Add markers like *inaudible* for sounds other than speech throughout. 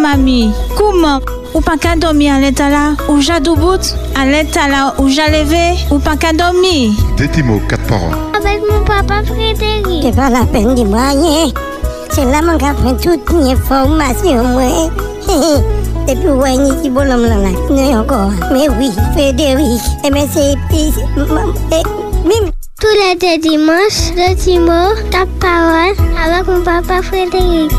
mami, comment Ou pas qu'à dormir à l'état là Ou j'ai bout À l'état là Ou j'ai levé Ou pas qu'à dormir Des mots, quatre paroles. Avec mon papa Frédéric. C'est pas la peine de moyen. C'est là mon gars prend toute une information, moi. Et puis, ouais, ni si bon homme là, là. Non, encore. Mais oui, Frédéric. Eh bien, c'est... Mime. Tous les dimanches, le Timo, ta parole avec mon papa Frédéric.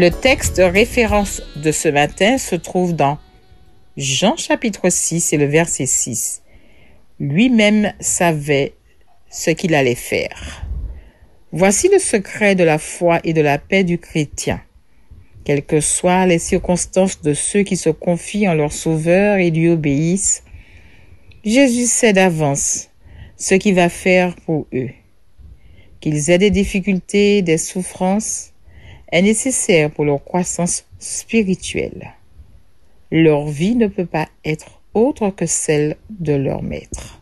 Le texte référence de ce matin se trouve dans Jean chapitre 6 et le verset 6. Lui-même savait ce qu'il allait faire. Voici le secret de la foi et de la paix du chrétien. Quelles que soient les circonstances de ceux qui se confient en leur Sauveur et lui obéissent, Jésus sait d'avance ce qu'il va faire pour eux. Qu'ils aient des difficultés, des souffrances, est nécessaire pour leur croissance spirituelle. Leur vie ne peut pas être autre que celle de leur maître.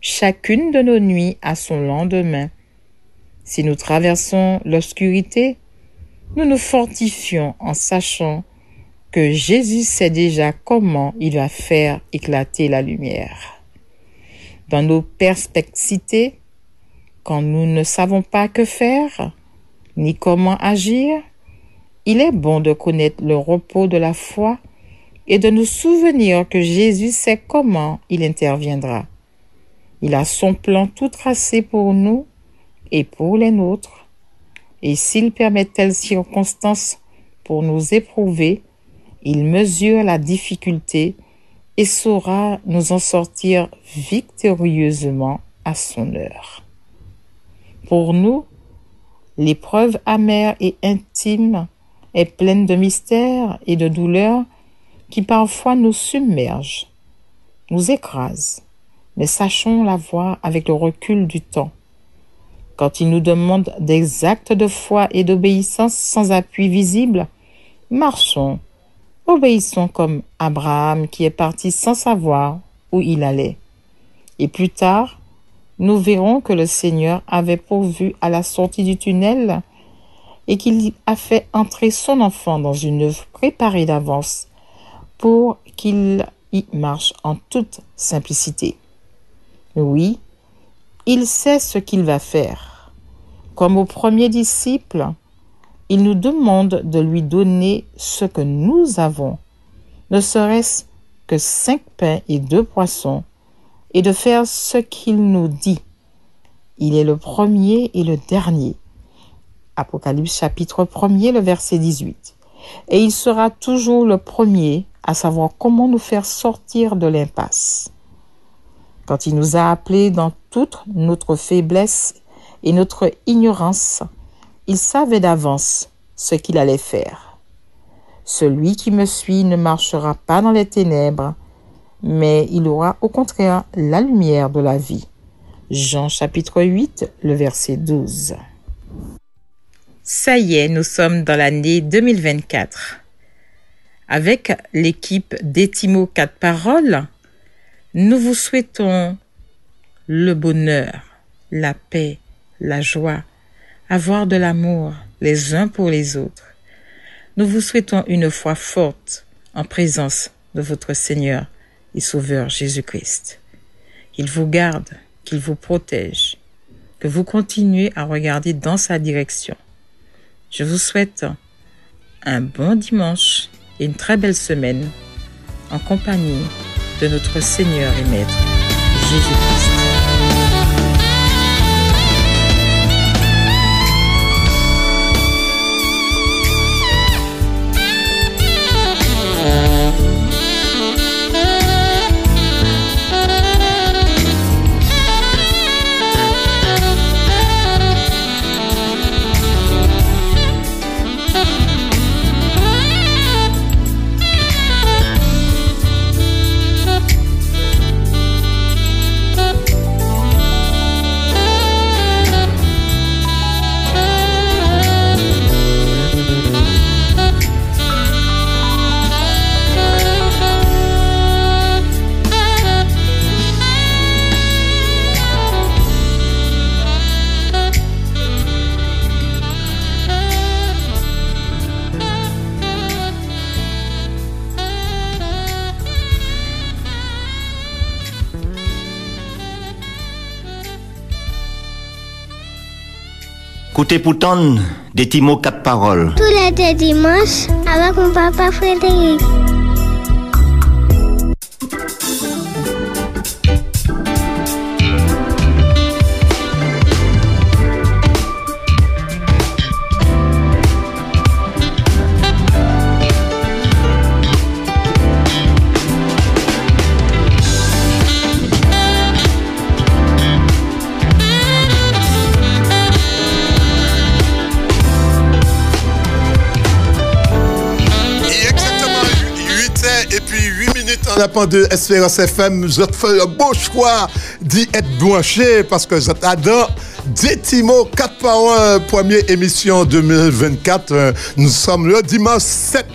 Chacune de nos nuits a son lendemain. Si nous traversons l'obscurité, nous nous fortifions en sachant que Jésus sait déjà comment il va faire éclater la lumière. Dans nos perspectives, quand nous ne savons pas que faire, ni comment agir, il est bon de connaître le repos de la foi et de nous souvenir que Jésus sait comment il interviendra. Il a son plan tout tracé pour nous et pour les nôtres. Et s'il permet telles circonstances pour nous éprouver, il mesure la difficulté et saura nous en sortir victorieusement à son heure. Pour nous, L'épreuve amère et intime est pleine de mystères et de douleurs qui parfois nous submergent, nous écrasent, mais sachons la voir avec le recul du temps. Quand il nous demande des actes de foi et d'obéissance sans appui visible, marchons, obéissons comme Abraham qui est parti sans savoir où il allait. Et plus tard, nous verrons que le Seigneur avait pourvu à la sortie du tunnel et qu'il a fait entrer son enfant dans une œuvre préparée d'avance pour qu'il y marche en toute simplicité. Oui, il sait ce qu'il va faire. Comme au premier disciple, il nous demande de lui donner ce que nous avons, ne serait-ce que cinq pains et deux poissons, et de faire ce qu'il nous dit. Il est le premier et le dernier. Apocalypse chapitre 1er, le verset 18. Et il sera toujours le premier à savoir comment nous faire sortir de l'impasse. Quand il nous a appelés dans toute notre faiblesse et notre ignorance, il savait d'avance ce qu'il allait faire. Celui qui me suit ne marchera pas dans les ténèbres, mais il aura au contraire la lumière de la vie. Jean chapitre 8, le verset 12. Ça y est, nous sommes dans l'année 2024. Avec l'équipe d'Etimo 4 paroles, nous vous souhaitons le bonheur, la paix, la joie, avoir de l'amour les uns pour les autres. Nous vous souhaitons une foi forte en présence de votre Seigneur et Sauveur Jésus-Christ. Qu'il vous garde, qu'il vous protège, que vous continuez à regarder dans sa direction. Je vous souhaite un bon dimanche et une très belle semaine en compagnie de notre Seigneur et Maître Jésus-Christ. Écoutez pourtant des petits mots, quatre paroles. Tous les deux dimanches, avec mon papa Frédéric. 8 minutes en append de Espérance FM. Fais le bon choix d'y être branché parce que j'adore Détimo 4 par 1, première émission 2024. Euh, Nous sommes le dimanche 7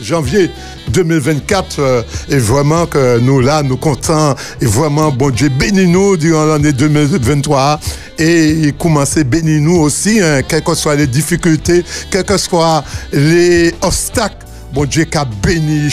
janvier 2024 euh, et vraiment que nous là nous comptons et vraiment bon Dieu bénis nous durant l'année 2023 et commencez bénis nous aussi hein, quelles que soient les difficultés quels que soient les obstacles Bon Dieu qui a béni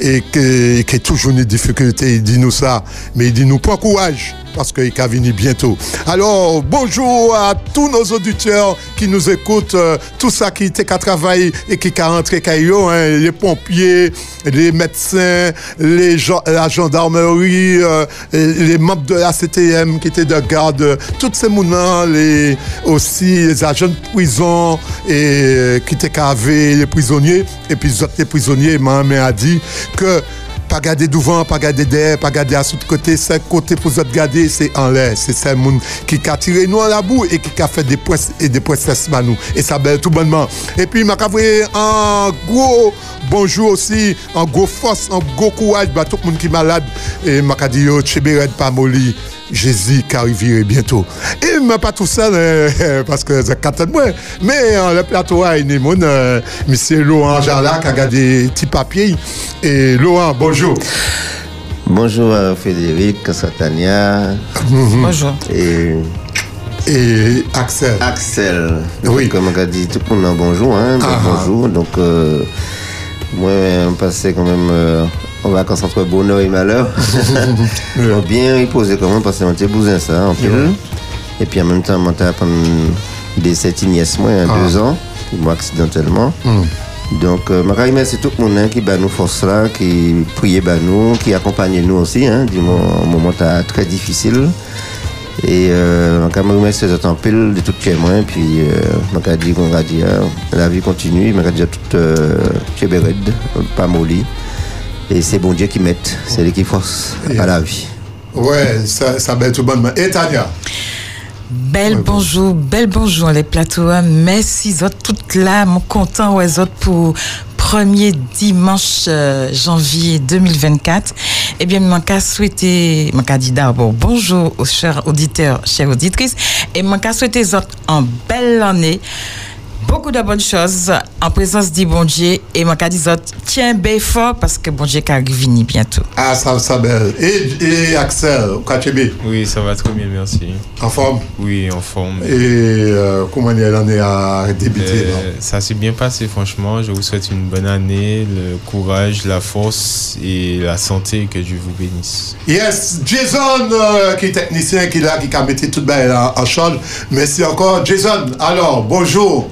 et qui est toujours une difficulté, il dit nous ça, mais il dit nous pas courage parce qu'il va venir bientôt. Alors, bonjour à tous nos auditeurs qui nous écoutent, euh, tout ça qui était qu'à travailler et qui rentré caillou, hein, les pompiers, les médecins, les la gendarmerie, euh, les membres de la CTM qui étaient de garde, euh, tous ces mouvements, les, aussi les agents de prison et euh, qui étaient cavés, les prisonniers, et puis les prisonniers, Mohamed a dit que pas garder devant, pas garder derrière, pas garder à l'autre côté, c'est côté pour autres garder, c'est en l'air. C'est ça monde qui a tiré nous à la boue et qui a fait des points et des à nous. Et ça belle tout bonnement. Et puis, m'a envoyé un gros bonjour aussi, un gros force, un gros courage, bah, tout le monde qui est malade. Et m'a dit, yo, Tchébéred, pas molli. Jésus qui arriverait bientôt. Et mais pas tout seul, *laughs* euh, parce que c'est quatre de moi. Mais euh, le plateau a une mon, euh, monsieur Laurent Jarlac a gardé des petits papiers. Et Laurent, bonjour. Bonjour à Frédéric, Satania Bonjour. et Et Axel. Axel. Oui. Comme on a dit, tout le monde a bonjour. Hein, Ah, ah. bonjour. Donc, euh, moi, on passait quand même euh, en vacances entre bonheur et malheur. *laughs* Bien reposé quand même parce que on était bousin ça, en pile. Et puis en même temps, on prendre des sept nièces, moi, Ah. un deux ans, moi accidentellement. Hmm. Donc, euh, je remercie tout le monde hein, qui bat nous force là, qui priait bat nous, qui accompagne nous aussi, hein, du moment, moment très difficile. Et euh, je remercie les autres en pile de tout chez moi. Puis, je dit qu'on va dire, la vie continue. Je dire tout euh, chez pas molli. Et c'est bon Dieu qui met, c'est lui qui force à la vie. Ouais, ça, ça belle tout bonnement. Et Tania? Bel bonjour, bel bonjour les plateaux. hein. Merci autres toutes là, mon content aux autres pour premier dimanche euh, janvier 2024. Eh bien, mon cas souhaiter, mon d'abord bonjour aux chers auditeurs, chères auditrices, et mon cas souhaiter aux autres en belle année. Beaucoup de bonnes choses en présence du bon Dieu et mon autres, tiens bien fort parce que bon Dieu qui arrive venir bientôt. Ah, ça, ça belle. Et, et Axel, Kachebe, Oui, ça va très bien, merci. en forme? Oui, en forme. Et euh, comment elle en est à débuter? Euh, ça s'est bien passé, franchement. Je vous souhaite une bonne année, le courage, la force et la santé. Que Dieu vous bénisse. Yes, Jason, euh, qui est technicien, qui est là, qui a mis tout bien en, en charge. Merci encore. Jason, alors, bonjour.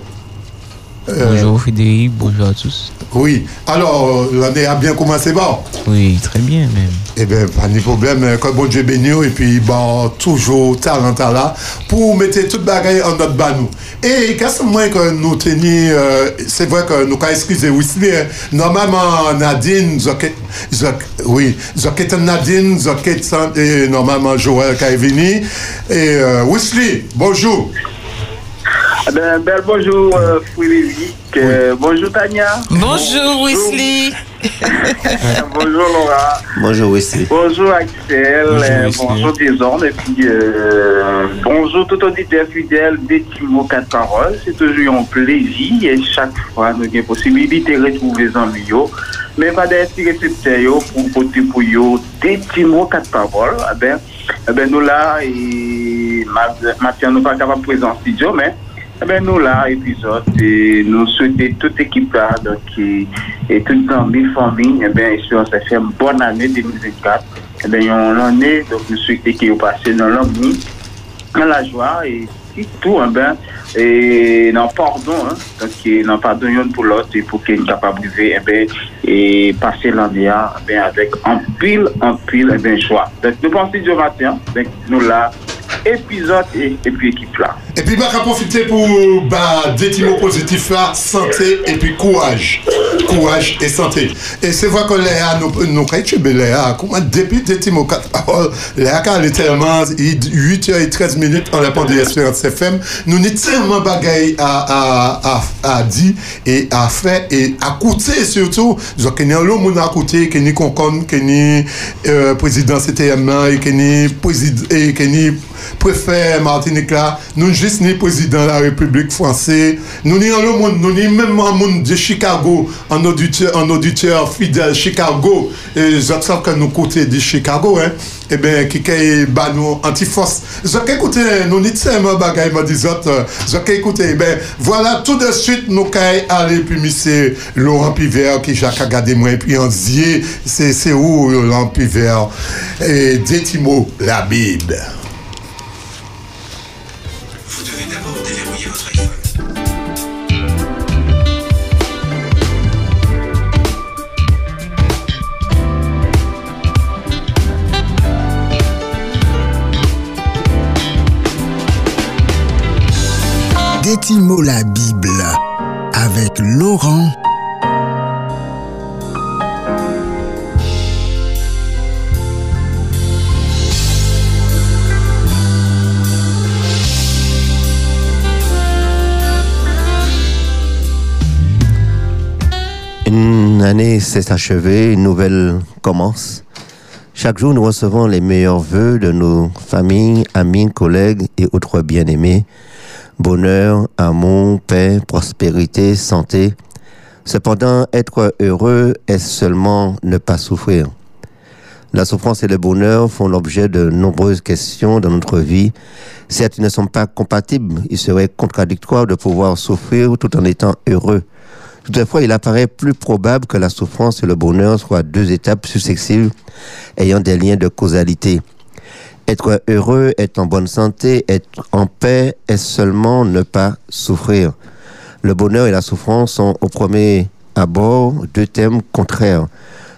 Euh, Bonjour Frédéric, bonjour à tous. Oui, alors, euh, l'année a bien commencé, bon. Oui, très bien même. Eh bien, pas de problème, que bon Dieu bénisse, et puis, bon, toujours talent là, pour mettre toute bagaille en notre banou. Et qu'est-ce que nous tenions, euh, c'est vrai que nous avons excusé Wesley, hein. normalement Nadine, Zoket, Zok, oui, Zoket Nadine, Zoket, et normalement Joël qui est venu. Et euh, Wesley, bonjour. Ah Ben, bel bonjour euh, Frédéric, Euh, bonjour Tania, Bonjour Wesley. *laughs* bonjour Laura, Bonjour Wesley. bonjour Axel, Bonjour, euh, bonjour et puis euh, bonjour tout auditeur fidèle des Timo 4 paroles. C'est toujours un plaisir et chaque fois nous avons possibilité de retrouver les amis. yo. Mais pas des récepteurs pour porter pour eux des Timo 4 paroles. Eh ben, eh ben, nous là, et ma- Mathieu nous pas capable de présenter en studio, mais eh ben, nous là, épisode, et nous souhaitons toute l'équipe là, donc, et, et toute amis, famille, eh ça fait une bonne année 2024. Eh ben, on en donc nous souhaitons que vous passez dans l'année, dans la joie et tout, hein, ben, et non pardon, hein, donc pardon pour l'autre et pour qu'il soit capable de vivre, eh ben, et passer l'année eh ben, avec un pile, un pile, eh ben, choix. Donc nous pensons du matin, donc nous là, épisode et, et puis équipe là. epi baka profite pou ba deti mou pozitif la, sante epi kouaj. Kouaj e sante. E se vwa kon le a nou kay chebe le a, kouman depi deti mou kat parol, le a ka ale telman 8 yo e 13 minute an lapan de Esperance FM, nou ni telman bagay a di e a fe e a koute surtout, zwa ke ni an lou moun a koute, ke ni konkon, ke ni prezident CTM nan, ke ni prezident, ke ni prefer Martinique la, nou jè jist ni prezident la Republik Fransè, nou ni an le moun, nou ni menman moun de Chicago, an auditeur fidel Chicago, e jatsav kan nou kote di Chicago, e eh ben kikè ba nou anti-fos. Jokè kote nou ni tseman bagay ma dizot, jokè kote, e ben voilà tout de suite nou kay ale pi misè Laurent Piver ki jak a gade mwen, pi an zye, se ou Laurent Piver, e detimo la bib. Détimo la Bible avec Laurent Une année s'est achevée, une nouvelle commence. Chaque jour, nous recevons les meilleurs vœux de nos familles, amis, collègues et autres bien-aimés. Bonheur, amour, paix, prospérité, santé. Cependant, être heureux est seulement ne pas souffrir. La souffrance et le bonheur font l'objet de nombreuses questions dans notre vie. Certes, ils ne sont pas compatibles. Il serait contradictoire de pouvoir souffrir tout en étant heureux. Toutefois, il apparaît plus probable que la souffrance et le bonheur soient deux étapes successives ayant des liens de causalité. Être heureux, être en bonne santé, être en paix est seulement ne pas souffrir? Le bonheur et la souffrance sont au premier abord deux thèmes contraires.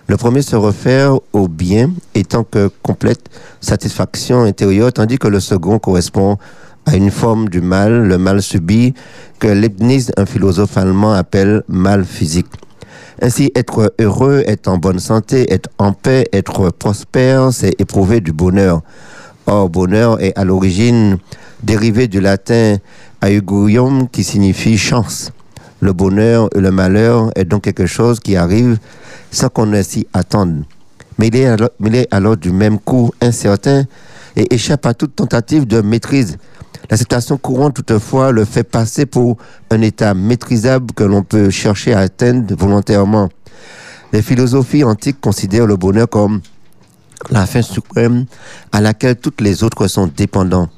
Le premier se réfère au bien étant que complète satisfaction intérieure, tandis que le second correspond à une forme du mal, le mal subi, que Leibniz, un philosophe allemand, appelle mal physique. Ainsi, être heureux, être en bonne santé, être en paix, être prospère, c'est éprouver du bonheur. Or, bonheur est à l'origine dérivé du latin augurium qui signifie chance. Le bonheur et le malheur est donc quelque chose qui arrive sans qu'on ne s'y attende. Mais il, est alors, mais il est alors du même coup incertain et échappe à toute tentative de maîtrise. La situation courante, toutefois, le fait passer pour un état maîtrisable que l'on peut chercher à atteindre volontairement. Les philosophies antiques considèrent le bonheur comme la fin suprême à laquelle toutes les autres sont dépendants.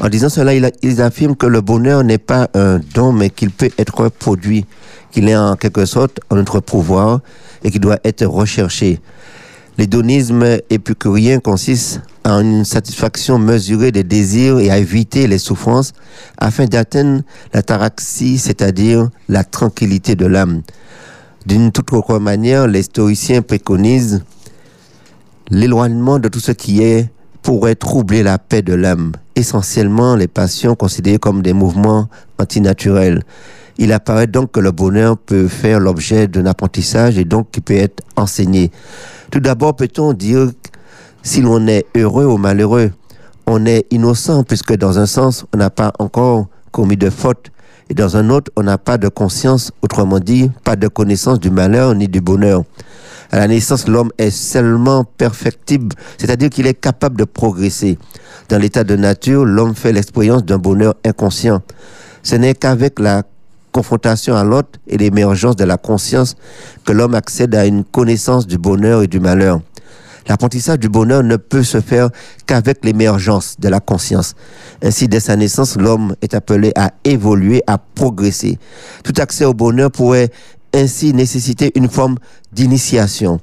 En disant cela, ils affirment que le bonheur n'est pas un don, mais qu'il peut être produit, qu'il est en quelque sorte en notre pouvoir et qu'il doit être recherché. L'hédonisme épicurien consiste en une satisfaction mesurée des désirs et à éviter les souffrances afin d'atteindre la taraxie, c'est-à-dire la tranquillité de l'âme. D'une toute autre manière, les stoïciens préconisent l'éloignement de tout ce qui est pourrait troubler la paix de l'âme, essentiellement les passions considérées comme des mouvements antinaturels. Il apparaît donc que le bonheur peut faire l'objet d'un apprentissage et donc qui peut être enseigné. Tout d'abord, peut-on dire si l'on est heureux ou malheureux, on est innocent puisque dans un sens, on n'a pas encore commis de faute et dans un autre, on n'a pas de conscience, autrement dit, pas de connaissance du malheur ni du bonheur. À la naissance, l'homme est seulement perfectible, c'est-à-dire qu'il est capable de progresser. Dans l'état de nature, l'homme fait l'expérience d'un bonheur inconscient. Ce n'est qu'avec la confrontation à l'autre et l'émergence de la conscience que l'homme accède à une connaissance du bonheur et du malheur. L'apprentissage du bonheur ne peut se faire qu'avec l'émergence de la conscience. Ainsi, dès sa naissance, l'homme est appelé à évoluer, à progresser. Tout accès au bonheur pourrait ainsi nécessiter une forme d'initiation.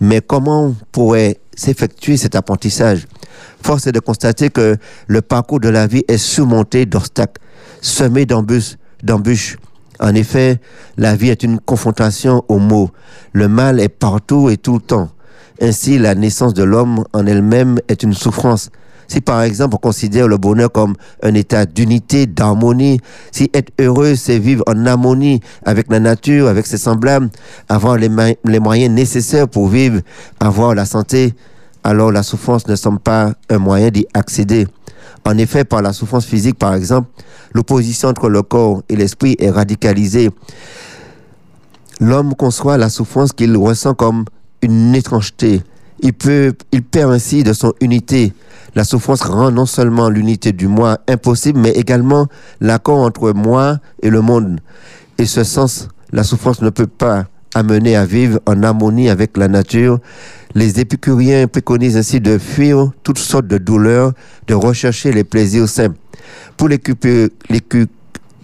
Mais comment pourrait s'effectuer cet apprentissage? Force est de constater que le parcours de la vie est surmonté d'obstacles, semé d'embûches. En effet, la vie est une confrontation aux maux. Le mal est partout et tout le temps. Ainsi, la naissance de l'homme en elle-même est une souffrance. Si par exemple on considère le bonheur comme un état d'unité, d'harmonie, si être heureux c'est vivre en harmonie avec la nature, avec ses semblables, avoir les, moyens nécessaires pour vivre, avoir la santé, alors la souffrance ne semble pas un moyen d'y accéder. En effet, par la souffrance physique, par exemple, l'opposition entre le corps et l'esprit est radicalisée. L'homme conçoit la souffrance qu'il ressent comme une étrangeté. Il, peut, il perd ainsi de son unité. La souffrance rend non seulement l'unité du moi impossible, mais également l'accord entre moi et le monde. Et ce sens, la souffrance ne peut pas amener à vivre en harmonie avec la nature. Les épicuriens préconisent ainsi de fuir toutes sortes de douleurs, de rechercher les plaisirs simples. Pour l'écu-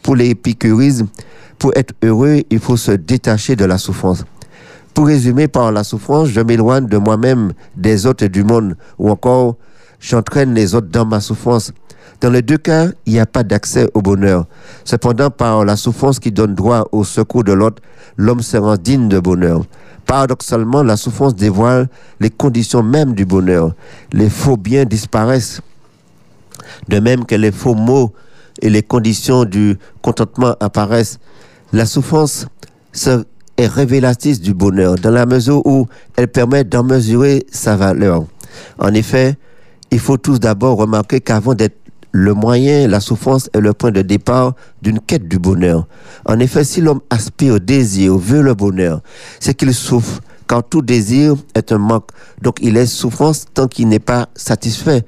pour l'épicurisme, pour être heureux, il faut se détacher de la souffrance. Pour résumer, par la souffrance, je m'éloigne de moi-même, des autres et du monde, ou encore, j'entraîne les autres dans ma souffrance. Dans les deux cas, il n'y a pas d'accès au bonheur. Cependant, par la souffrance qui donne droit au secours de l'autre, l'homme se rend digne de bonheur. Paradoxalement, la souffrance dévoile les conditions mêmes du bonheur. Les faux biens disparaissent, de même que les faux mots et les conditions du contentement apparaissent. La souffrance est révélatrice du bonheur dans la mesure où elle permet d'en mesurer sa valeur. En effet, il faut tous d'abord remarquer qu'avant d'être le moyen, la souffrance est le point de départ d'une quête du bonheur. En effet, si l'homme aspire au désir, veut le bonheur, c'est qu'il souffre, car tout désir est un manque. Donc il est souffrance tant qu'il n'est pas satisfait.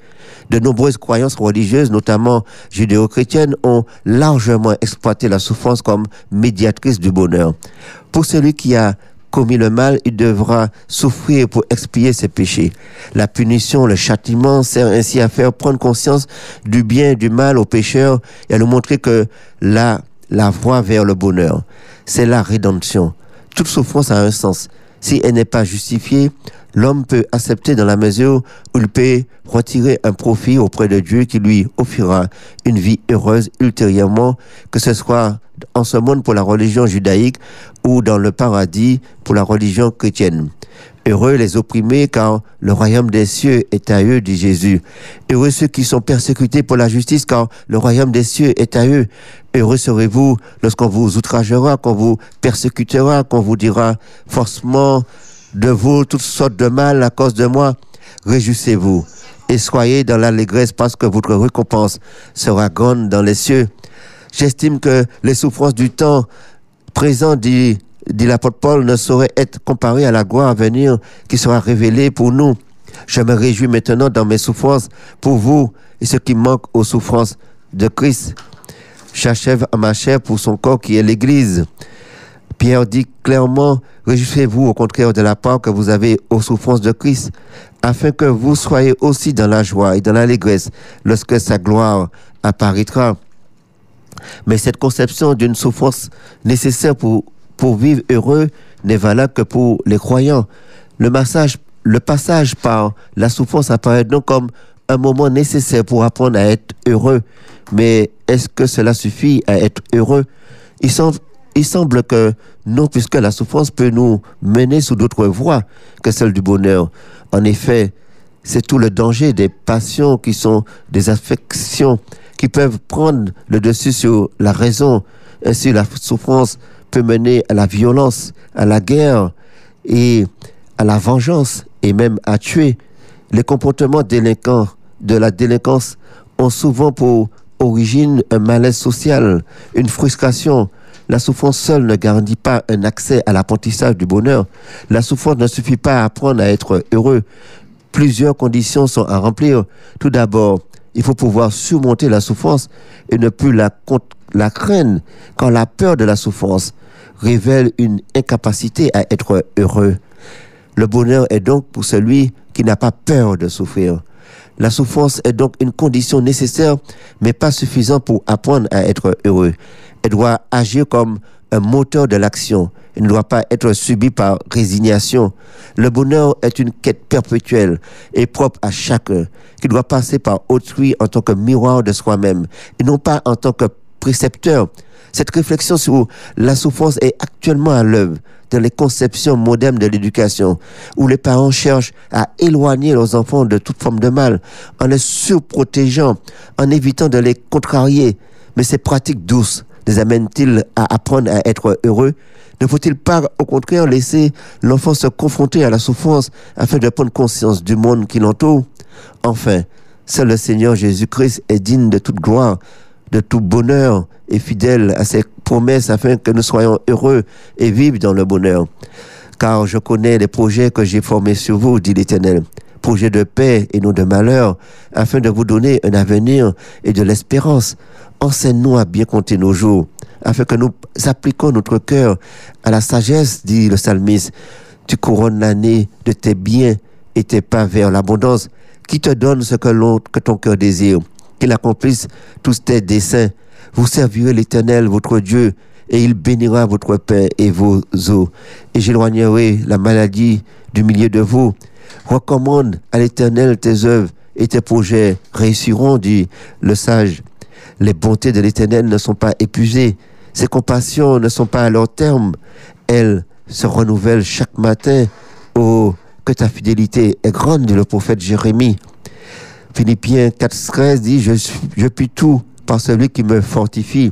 De nombreuses croyances religieuses, notamment judéo-chrétiennes, ont largement exploité la souffrance comme médiatrice du bonheur. Pour celui qui a commis le mal, il devra souffrir pour expier ses péchés. La punition, le châtiment sert ainsi à faire prendre conscience du bien et du mal au pécheur et à nous montrer que la, la voie vers le bonheur, c'est la rédemption. Toute souffrance a un sens. Si elle n'est pas justifiée, l'homme peut accepter dans la mesure où il peut retirer un profit auprès de Dieu qui lui offrira une vie heureuse ultérieurement, que ce soit en ce monde pour la religion judaïque ou dans le paradis pour la religion chrétienne. Heureux les opprimés, car le royaume des cieux est à eux, dit Jésus. Heureux ceux qui sont persécutés pour la justice, car le royaume des cieux est à eux. Heureux serez-vous lorsqu'on vous outragera, qu'on vous persécutera, qu'on vous dira forcément de vous toutes sortes de mal à cause de moi. Réjouissez-vous et soyez dans l'allégresse parce que votre récompense sera grande dans les cieux. J'estime que les souffrances du temps présent, dit, dit l'apôtre Paul, ne sauraient être comparées à la gloire à venir qui sera révélée pour nous. Je me réjouis maintenant dans mes souffrances pour vous et ce qui manque aux souffrances de Christ. J'achève à ma chair pour son corps qui est l'Église. Pierre dit clairement, réjouissez-vous au contraire de la part que vous avez aux souffrances de Christ, afin que vous soyez aussi dans la joie et dans l'allégresse lorsque sa gloire apparaîtra. Mais cette conception d'une souffrance nécessaire pour, pour vivre heureux n'est valable que pour les croyants. Le, massage, le passage par la souffrance apparaît donc comme un moment nécessaire pour apprendre à être heureux. Mais est-ce que cela suffit à être heureux? Il semble, il semble que non, puisque la souffrance peut nous mener sous d'autres voies que celle du bonheur. En effet, c'est tout le danger des passions qui sont des affections qui peuvent prendre le dessus sur la raison. Ainsi, la souffrance peut mener à la violence, à la guerre et à la vengeance et même à tuer. Les comportements délinquants de la délinquance ont souvent pour origine un malaise social, une frustration. La souffrance seule ne garantit pas un accès à l'apprentissage du bonheur. La souffrance ne suffit pas à apprendre à être heureux. Plusieurs conditions sont à remplir. Tout d'abord, il faut pouvoir surmonter la souffrance et ne plus la, la craindre quand la peur de la souffrance révèle une incapacité à être heureux. Le bonheur est donc pour celui qui n'a pas peur de souffrir. La souffrance est donc une condition nécessaire, mais pas suffisante pour apprendre à être heureux. Elle doit agir comme un moteur de l'action. Elle ne doit pas être subie par résignation. Le bonheur est une quête perpétuelle et propre à chacun, qui doit passer par autrui en tant que miroir de soi-même, et non pas en tant que précepteur. Cette réflexion sur la souffrance est actuellement à l'œuvre dans les conceptions modernes de l'éducation, où les parents cherchent à éloigner leurs enfants de toute forme de mal, en les surprotégeant, en évitant de les contrarier. Mais ces pratiques douces les amènent-ils à apprendre à être heureux? Ne faut-il pas, au contraire, laisser l'enfant se confronter à la souffrance afin de prendre conscience du monde qui l'entoure? Enfin, seul le Seigneur Jésus-Christ est digne de toute gloire, de tout bonheur et fidèle à ses promesses afin que nous soyons heureux et vivre dans le bonheur. Car je connais les projets que j'ai formés sur vous, dit l'Éternel. Projets de paix et non de malheur, afin de vous donner un avenir et de l'espérance. Enseigne-nous à bien compter nos jours, afin que nous appliquions notre cœur à la sagesse, dit le psalmiste. Tu couronnes l'année de tes biens et tes pas vers l'abondance, qui te donne ce que ton cœur désire, qu'il accomplisse tous tes desseins. Vous servirez l'Éternel, votre Dieu, et il bénira votre pain et vos eaux. Et j'éloignerai la maladie du milieu de vous. Recommande à l'Éternel tes œuvres et tes projets réussiront, dit le sage. Les bontés de l'Éternel ne sont pas épuisées, ses compassions ne sont pas à leur terme. Elles se renouvellent chaque matin. Oh, que ta fidélité est grande, dit le prophète Jérémie. Philippiens 4.13 dit, je, puis tout par celui qui me fortifie.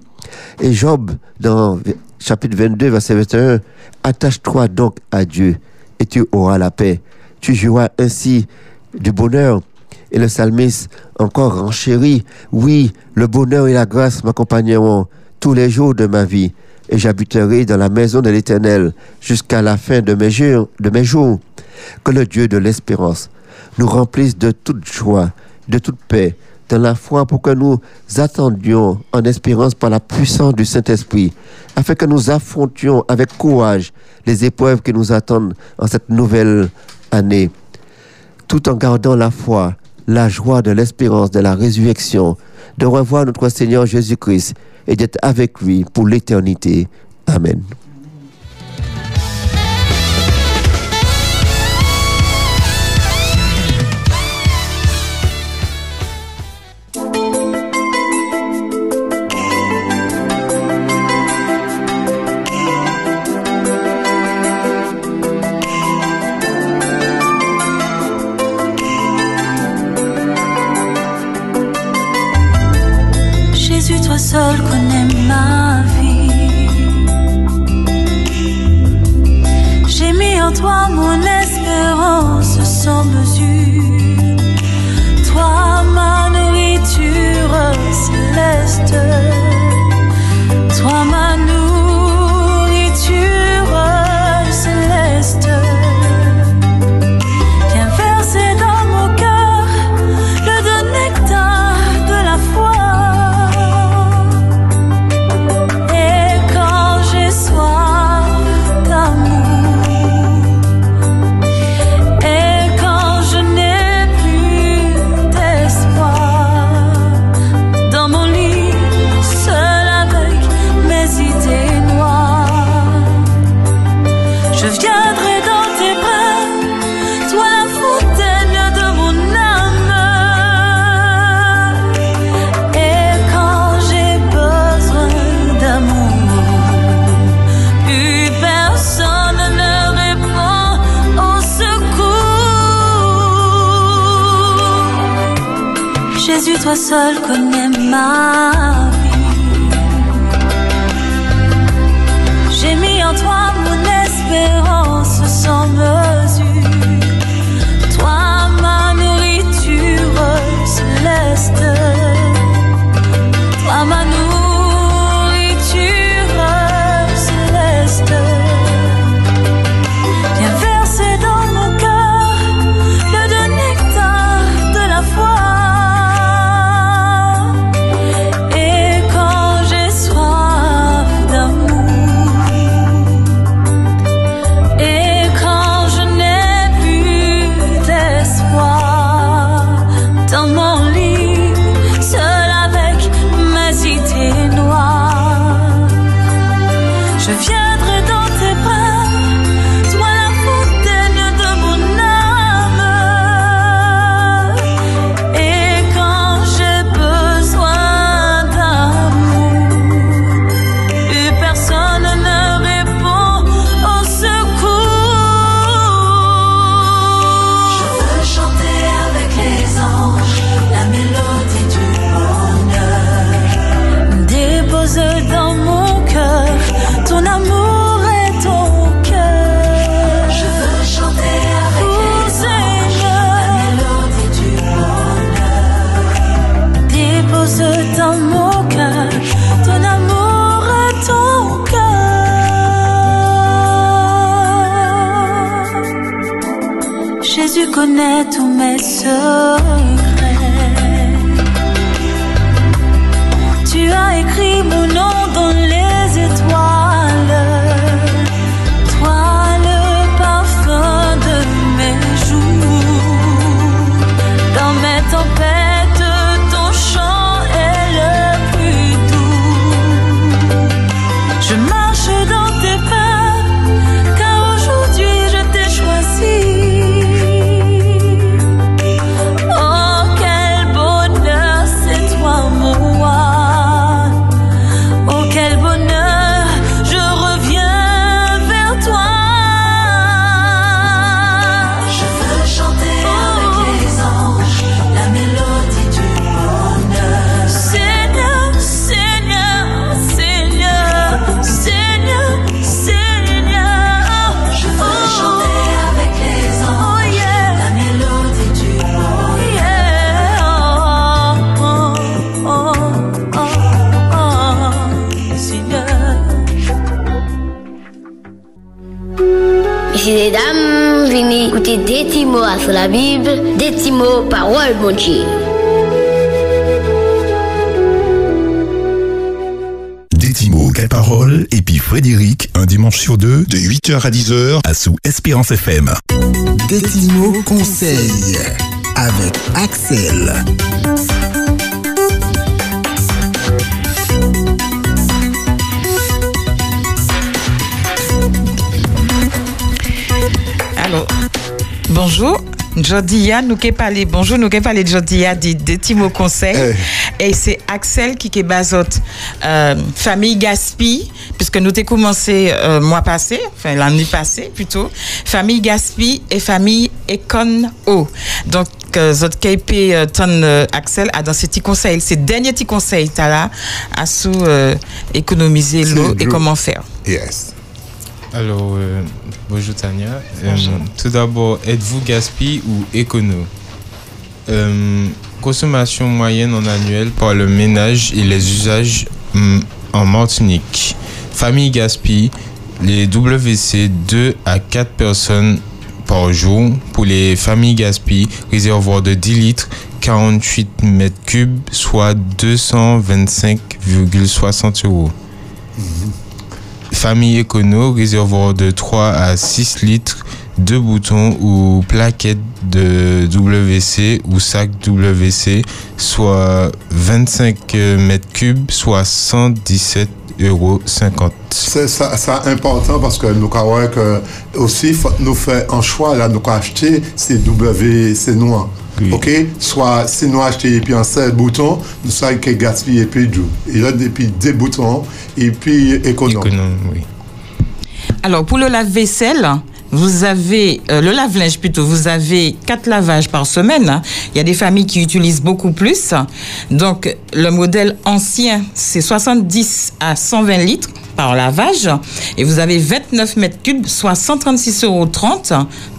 Et Job, dans chapitre 22, verset 21, attache-toi donc à Dieu et tu auras la paix. Tu joueras ainsi du bonheur. Et le psalmiste encore renchérit, oui, le bonheur et la grâce m'accompagneront tous les jours de ma vie et j'habiterai dans la maison de l'Éternel jusqu'à la fin. De mes jours. Que le Dieu de l'espérance nous remplisse de toute joie, de toute paix, dans la foi pour que nous attendions en espérance par la puissance du Saint-Esprit, afin que nous affrontions avec courage les épreuves qui nous attendent en cette nouvelle année, tout en gardant la foi, la joie de l'espérance de la résurrection, de revoir notre Seigneur Jésus-Christ et d'être avec lui pour l'éternité. Amen. Seul connais ma vie. J'ai mis en toi mon espérance sans mesure. Toi, ma nourriture céleste. Toi seul connais ma vie. J'ai mis en toi mon espérance sans mesure. Toi, ma nourriture céleste. à 10h à sous Espérance FM. Détimo Conseil avec Axel. Allô. Bonjour. Jodia, nous qui parlé, bonjour, nous qui parlé Jodia dit de Timo Conseil. Eh. Et c'est Axel qui est basé euh, famille Gaspi, puisque nous avons commencé euh, mois passé, enfin l'année passée plutôt, famille Gaspi et famille Econ O. Donc, euh, zot KP euh, ton euh, Axel a dans ces petits conseils, ces derniers petits conseils, t'as là, à sous euh, économiser l'eau et comment faire. Yes. Alors, euh, bonjour Tania. Euh, tout d'abord, êtes-vous gaspille ou écono Euh, Consommation moyenne en annuel par le ménage et les usages hum, en Martinique. Famille gaspille, les WC 2 à 4 personnes par jour. Pour les familles gaspille, réservoir de 10 litres, 48 mètres cubes, soit 225,60 euros. Famille écono, réservoir de 3 à 6 litres, deux boutons ou plaquettes de WC ou sac WC, soit 25 mètres cubes, soit 117 euros 50. C'est ça, ça important parce que nous croyons que aussi faut nous faire un choix là nous acheter ces WC noirs. OK? Soit si nous acheter et puis un seul bouton nous savons que gaspille et puis du et là et puis des boutons et puis économe. oui. Alors, pour le lave-vaisselle, vous avez euh, le lave-linge plutôt, vous avez quatre lavages par semaine. hein. Il y a des familles qui utilisent beaucoup plus. Donc, le modèle ancien, c'est 70 à 120 litres par lavage. Et vous avez 29 mètres cubes, soit 136,30 euros.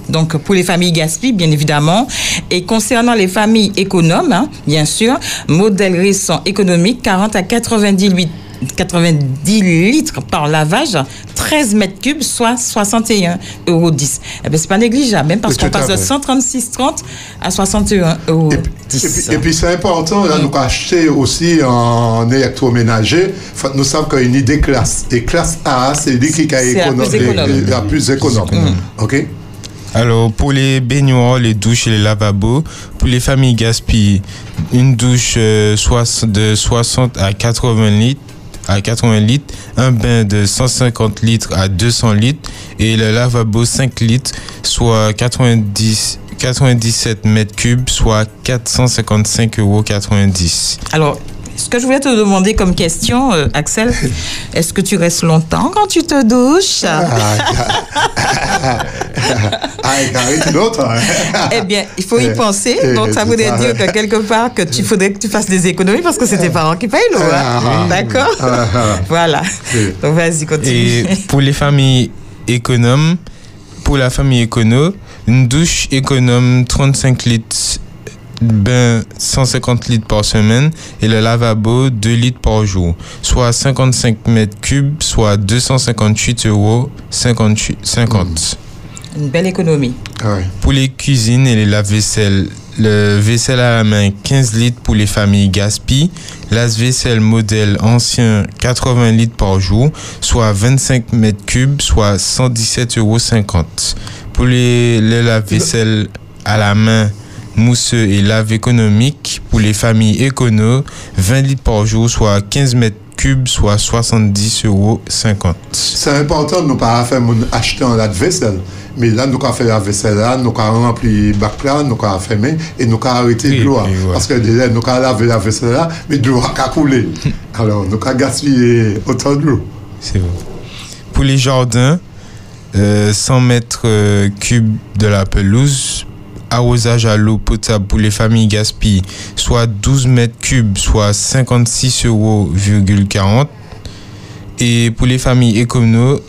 Donc, pour les familles gaspillées, bien évidemment. Et concernant les familles économes, hein, bien sûr, modèle récent économique, 40 à 90 litres 90 litres par lavage, 13 mètres cubes, soit 61,10 euros. Eh ben, c'est pas négligeable, même parce Oui, tout qu'on passe de fait. 136,30 à 61,10 euros. Et puis, et puis c'est important, là, nous acheter aussi en électroménager. Nous savons qu'il y a une idée classe. Et classe A, c'est lui qui est- la plus économe. OK? Alors, pour les baignoires, les douches et les lavabos, pour les familles gaspillées, une douche euh, de 60 à 80 litres, à 80 litres, un bain de 150 litres à 200 litres et le lavabo 5 litres, soit 90, 97 mètres cubes, soit 455,90 euros. Alors, ce que je voulais te demander comme question, euh, Axel, *laughs* est-ce que tu restes longtemps quand tu te douches? Eh bien, il faut y Eh, penser. eh, Donc, ça voudrait dire que quelque part, que tu faudrait que tu fasses des économies parce que c'est tes parents qui payent l'eau. hein. Ah. D'accord? Ah, ah. Voilà. Donc, vas-y, continue. Et pour les familles économes, pour la famille écono, une douche économe 35 litres, bain 150 litres par semaine et le lavabo 2 litres par jour, soit 55 mètres cubes, soit 258 euros 58, 50. Une belle économie. Pour les cuisines et les lave-vaisselle, le vaisselle à la main 15 litres pour les familles Gaspi, lave-vaisselle modèle ancien 80 litres par jour, soit 25 mètres cubes, soit 117,50 euros. Pour les, les lave-vaisselle à la main mousseux et lave économique, pour les familles écono, 20 litres par jour, soit 15 mètres cubes, soit 70,50 euros. C'est important de ne pas faire acheter un lave-vaisselle. Mais là, nous avons fait la vaisselle là, nous avons rempli le bac là, nous avons fermé et nous avons arrêté Oui, l'eau. oui, ouais. Parce que déjà, nous avons lavé la vaisselle là, mais de l'eau a coulé. *laughs* Alors, nous avons gaspillé autant de l'eau. C'est vrai. Pour les jardins, euh, 100 mètres euh, cubes de la pelouse, arrosage à l'eau potable pour les familles gaspillent, soit 12 mètres cubes, soit 56,40 euros. Et pour les familles écono, éco-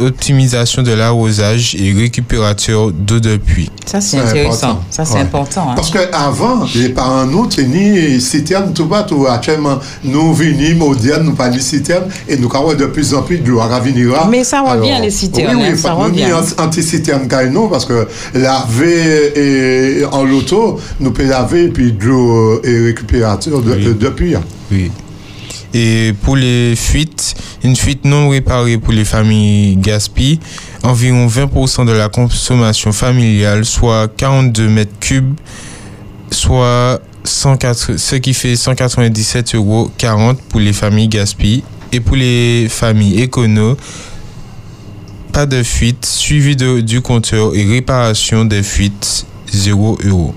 optimisation de l'arrosage et récupérateur d'eau de pluie. Ça, c'est intéressant. Ça, c'est Ouais. important. hein. Parce qu'avant, les parents nous tenaient citernes, tout pas, tout actuellement, nous venons modernes, nous parlons de citernes, et nous avons de plus en plus de l'eau à venir. Mais ça revient, les citernes, Oui, oui, hein, ça nous revient. anti-citernes nous, parce que laver et, en loto, nous pouvons laver et puis de l'eau et récupérateur de, de, depuis. Oui. Et pour les fuites, une fuite non réparée pour les familles gaspillent, environ 20% de la consommation familiale, soit 42 mètres cubes, soit 104, ce qui fait 197,40 euros pour les familles gaspillent. Et pour les familles écono, pas de fuite, suivi de- du compteur et réparation des fuites, 0 euros.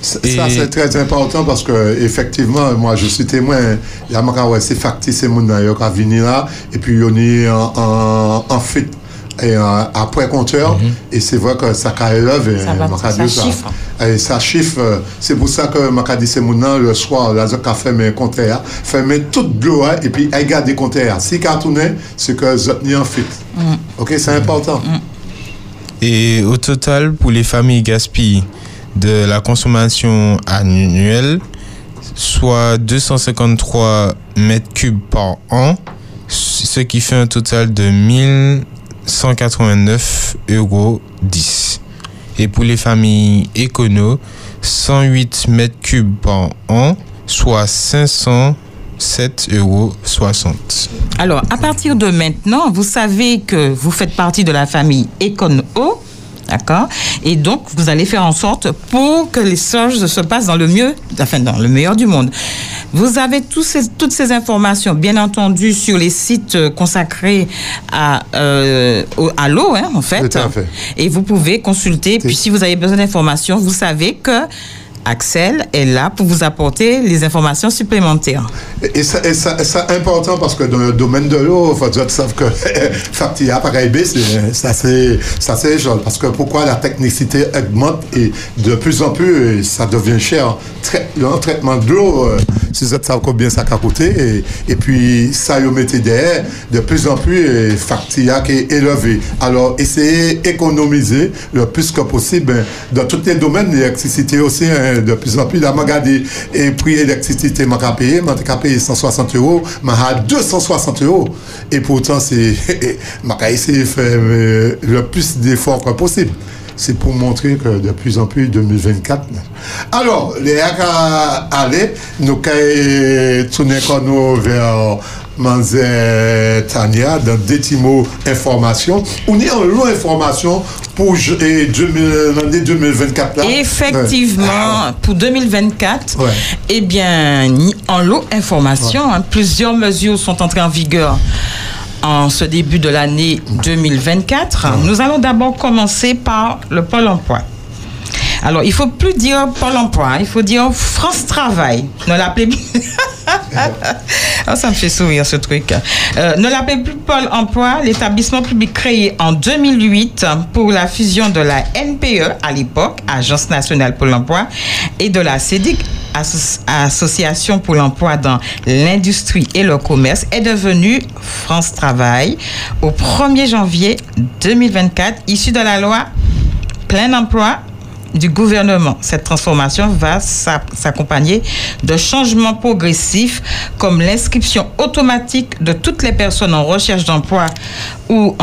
Ça, c'est très important parce que, effectivement, moi, je suis témoin. Il y a ouais, c'est factice, c'est mon qui a venu là, et puis on est en, en, en fuite et euh, après compteur, mm -hmm. et c'est vrai que ça a élève, euh, et ça chiffre. Euh, c'est pour ça que Makadi Semounan, le soir, la ZOC a fermé compteur, fermé toute gloire, et puis elle garde compteur. Si elle tourné, c'est que ZOC n'y en fuite. Mm -hmm. Ok, c'est important. Mm -hmm. Et au total, pour les familles gaspillées, de la consommation annuelle, soit 253 mètres cubes par an, ce qui fait un total de 1189,10 euros. Et pour les familles écono, 108 mètres cubes par an, soit 507,60 euros. Alors, à partir de maintenant, vous savez que vous faites partie de la famille Econo, d'accord Et donc, vous allez faire en sorte pour que les choses se passent dans le mieux, enfin, dans le meilleur du monde. Vous avez tous ces- toutes ces informations, bien entendu, sur les sites euh, consacrés à, euh, à l'eau, hein, en fait. Tout à fait. Et vous pouvez consulter. Puis, si vous avez besoin d'informations, vous savez que Axel est là pour vous apporter les informations supplémentaires. Et ça, c'est important parce que dans le domaine de l'eau, faut dire que *laughs* B, c'est- ça c'est parce que pourquoi la technicité augmente et de plus en plus ça devient cher? Le traitement de l'eau, euh, si vous savez combien ça a coûté et, et puis ça vous mettez derrière, de plus en plus Factia qui est élevé. Alors essayez d'économiser le plus que possible ben, dans tous les domaines, l'électricité aussi, hein, de plus en plus. Là, m'a regardé et prix électricité m'a qu'à payer. m'a qu'à payer 160 euros, m'a à 260 euros. Et pourtant, c'est, m'a qu'à essayer de faire euh, le plus d'efforts possible. C'est pour montrer que de plus en plus 2024. Alors, les à aller, nous tourner nous vers Manzé Tania dans des mots information. On est en long information pour je- et 2000 l'année 2024 là. Effectivement, pour 2024, Ouais. eh bien, ni- en lot information, hein, plusieurs mesures sont entrées en vigueur en ce début de l'année 2024. Nous allons d'abord commencer par le Pôle emploi. Alors, il faut plus dire Pôle emploi, il faut dire France Travail. Ne l'appelez plus. Ah, *laughs* ça me fait sourire ce truc. Euh, ne l'appelez plus Pôle emploi, l'établissement public créé en 2008 pour la fusion de la NPE à l'époque, Agence nationale pour l'emploi, et de la CEDIC, Asso- Association pour l'emploi dans l'industrie et le commerce, est devenu France Travail au 1er janvier 2024, issu de la loi plein emploi du gouvernement. Cette transformation va s'a- s'accompagner de changements progressifs comme l'inscription automatique de toutes les personnes en recherche d'emploi ou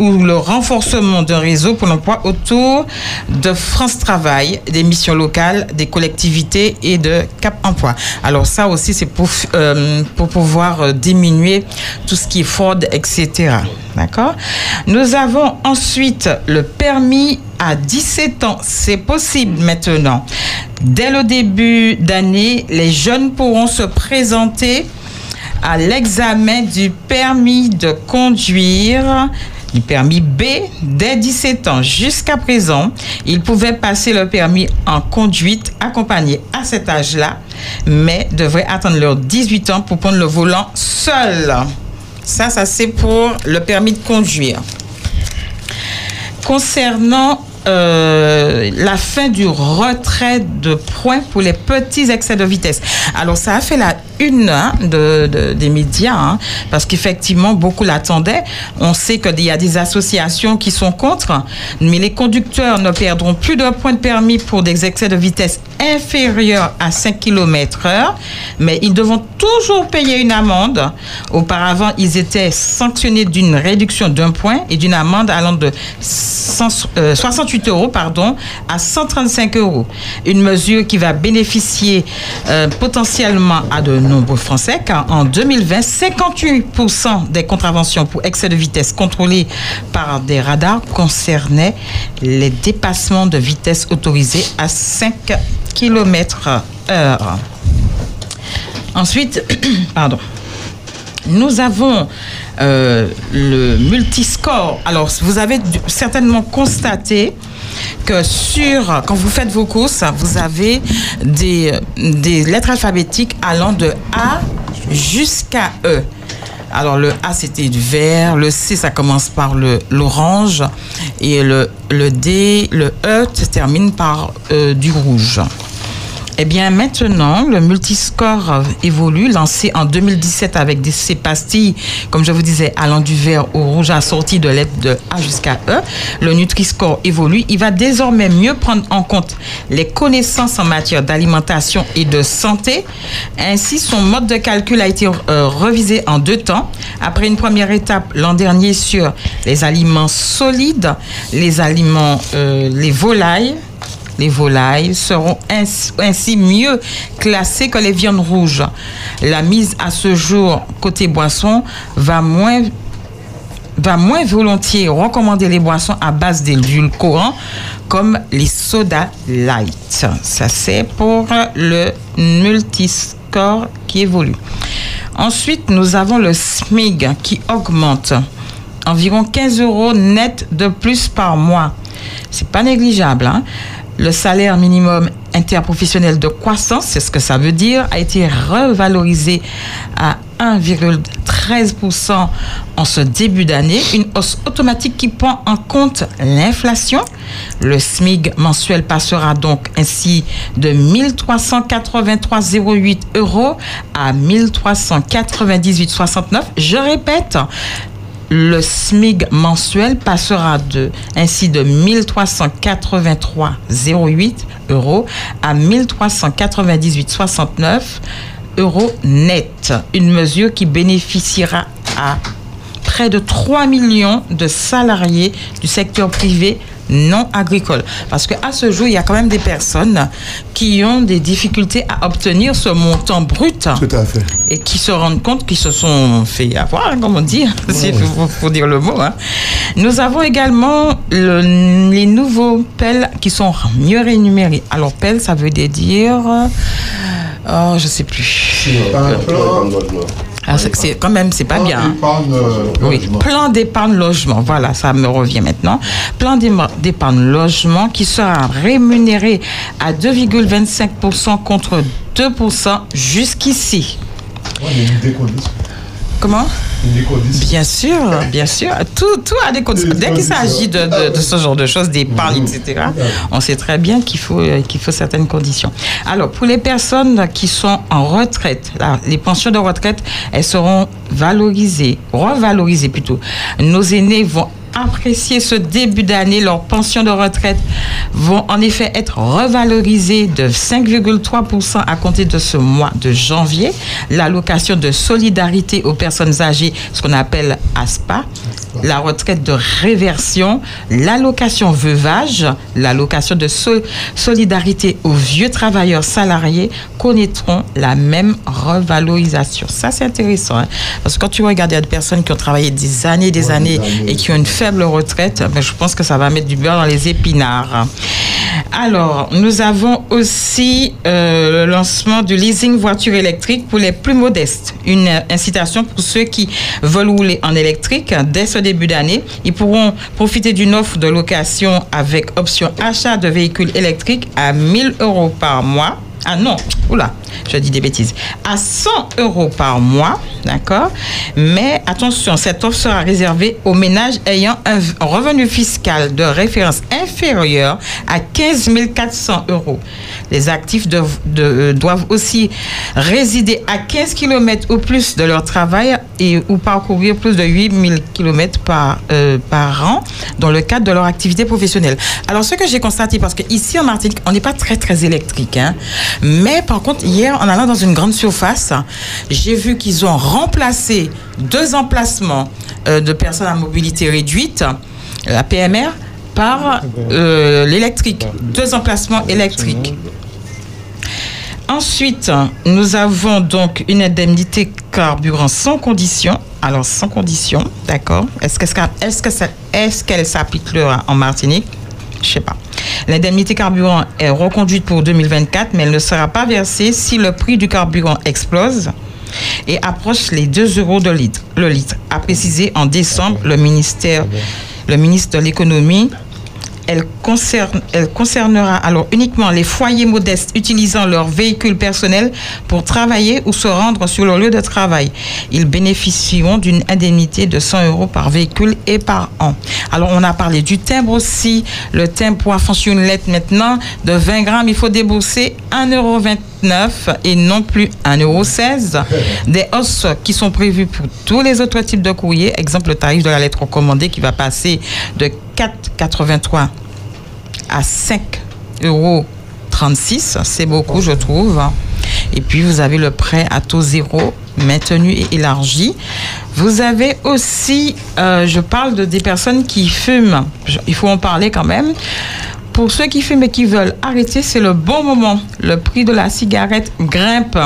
le renforcement d'un réseau pour l'emploi autour de France Travail, des missions locales, des collectivités et de Cap Emploi. Alors ça aussi, c'est pour, euh, pour pouvoir euh, diminuer tout ce qui est fraude, etc. D'accord? Nous avons ensuite le permis à 17 ans. C'est possible maintenant. Dès le début d'année, les jeunes pourront se présenter à l'examen du permis de conduire du permis B dès 17 ans. Jusqu'à présent, ils pouvaient passer le permis en conduite accompagné à cet âge-là, mais devraient attendre leurs 18 ans pour prendre le volant seul. Ça, ça c'est pour le permis de conduire. Concernant euh, la fin du retrait de points pour les petits excès de vitesse. Alors, ça a fait la une hein, de, de- des médias, hein, parce qu'effectivement, beaucoup l'attendaient. On sait qu'il y a des associations qui sont contre, mais les conducteurs ne perdront plus de points de permis pour des excès de vitesse inférieurs à 5 km heure, mais ils devront toujours payer une amende. Auparavant, ils étaient sanctionnés d'une réduction d'un point et d'une amende allant de 100 euh, 68 euros pardon, à 135 euros. Une mesure qui va bénéficier euh, potentiellement à de nombreux Français, car en 2020, 58% des contraventions pour excès de vitesse contrôlées par des radars concernaient les dépassements de vitesse autorisés à 5 km heure. Ensuite, *clears throat* pardon. Nous avons euh, le multiscore. Alors, vous avez certainement constaté que sur, quand vous faites vos courses, vous avez des, des lettres alphabétiques allant de A jusqu'à E. Alors, le A, c'était du vert, le C, ça commence par l'orange, et le, le D, le E, se termine par euh, du rouge. Eh bien, maintenant, le multiscore évolue, lancé en 2017 avec des, pastilles, comme je vous disais, allant du vert au rouge, assorties de lettres de A jusqu'à E. Le Nutri-Score évolue. Il va désormais mieux prendre en compte les connaissances en matière d'alimentation et de santé. Ainsi, son mode de calcul a été euh, revisé en deux temps. Après une première étape l'an dernier sur les aliments solides, les aliments, euh, les volailles, les volailles seront ainsi, mieux classées que les viandes rouges. La mise à ce jour côté boisson va moins va moins volontiers recommander les boissons à base d'édulcorants comme les sodas light. Ça, c'est pour le multiscore qui évolue. Ensuite, nous avons le SMIG qui augmente environ 15 euros net de plus par mois. C'est pas négligeable. hein. Le salaire minimum interprofessionnel de croissance, c'est ce que ça veut dire, a été revalorisé à 1,13% en ce début d'année, une hausse automatique qui prend en compte l'inflation. Le SMIG mensuel passera donc ainsi de 1383,08 euros à 1398,69. Je répète, le SMIG mensuel passera de, ainsi de 1383,08 euros à 1398,69 euros net. Une mesure qui bénéficiera à près de 3 millions de salariés du secteur privé non agricole. Parce qu'à ce jour, il y a quand même des personnes qui ont des difficultés à obtenir ce montant brut Tout à fait. et qui se rendent compte qu'ils se sont fait avoir, hein, comme on dit, il faut, faut dire le mot. hein. Nous avons également le- les nouveaux pelles qui sont mieux rémunérés. Alors, pelle, ça veut dire... Oh, je sais plus. Ah, c'est quand même, c'est pas bien. hein. Oui, plan d'épargne logement. Voilà, ça me revient maintenant. Plan d'épargne logement qui sera rémunéré à 2,25% contre 2% jusqu'ici. Comment? Bien sûr, bien sûr. Tout, tout a des conditions. Dès qu'il s'agit de, de- de ce genre de choses, d'épargne, etc., on sait très bien qu'il faut, euh, qu'il faut certaines conditions. Alors, pour les personnes qui sont en retraite, là, les pensions de retraite, elles seront valorisées, revalorisées plutôt. Nos aînés vont apprécier ce début d'année, leurs pensions de retraite vont en effet être revalorisées de 5,3% à compter de ce mois de janvier. L'allocation de solidarité aux personnes âgées, ce qu'on appelle ASPA, la retraite de réversion, l'allocation veuvage, l'allocation de so- solidarité aux vieux travailleurs salariés connaîtront la même revalorisation. Ça, c'est intéressant. hein. Parce que quand tu regardes, des personnes qui ont travaillé des années, des années et qui ont une faible retraite, ben, je pense que ça va mettre du beurre dans les épinards. Alors, nous avons aussi euh, le lancement du leasing voiture électrique pour les plus modestes. Une euh, incitation pour ceux qui veulent rouler en électrique dès ce début d'année. Ils pourront profiter d'une offre de location avec option achat de véhicules électriques à 1000 euros par mois. Ah non, oula, je dis des bêtises. À 100 euros par mois, d'accord Mais attention, cette offre sera réservée aux ménages ayant un revenu fiscal de référence inférieur à 15 400 euros. Les actifs euh, doivent aussi résider à 15 km ou plus de leur travail et ou parcourir plus de 8 000 km par, euh, par an dans le cadre de leur activité professionnelle. Alors, ce que j'ai constaté, parce qu'ici en Martinique, on n'est pas très, très électrique, hein, mais par contre, hier, en allant dans une grande surface, j'ai vu qu'ils ont remplacé deux emplacements euh, de personnes à mobilité réduite, la PMR, par euh, l'électrique. Deux emplacements électriques. Ensuite, nous avons donc une indemnité carburant sans condition. Alors, sans condition, d'accord. Est-ce que est-ce que qu'elle s'appliquera en Martinique? Je sais pas. L'indemnité carburant est reconduite pour 2024, mais elle ne sera pas versée si le prix du carburant explose et approche les 2 euros de litre, le litre, a précisé en décembre le ministère, le ministre de l'économie elle, concerne, elle concernera alors uniquement les foyers modestes utilisant leur véhicule personnel pour travailler ou se rendre sur leur lieu de travail. Ils bénéficieront d'une indemnité de 100 euros par véhicule et par an. Alors, on a parlé du timbre aussi. Le timbre pour affranchir une lettre maintenant de 20 grammes, il faut débourser 1,29 euros et non plus 1,16 euros. Des hausses qui sont prévues pour tous les autres types de courriers. Exemple, le tarif de la lettre recommandée qui va passer de 4,83 à 5 euros 36, c'est beaucoup, je trouve. Et puis, vous avez le prêt à taux zéro maintenu et élargi. Vous avez aussi, euh, je parle de des personnes qui fument. Il faut en parler quand même. Pour ceux qui fument et qui veulent arrêter, c'est le bon moment. Le prix de la cigarette grimpe.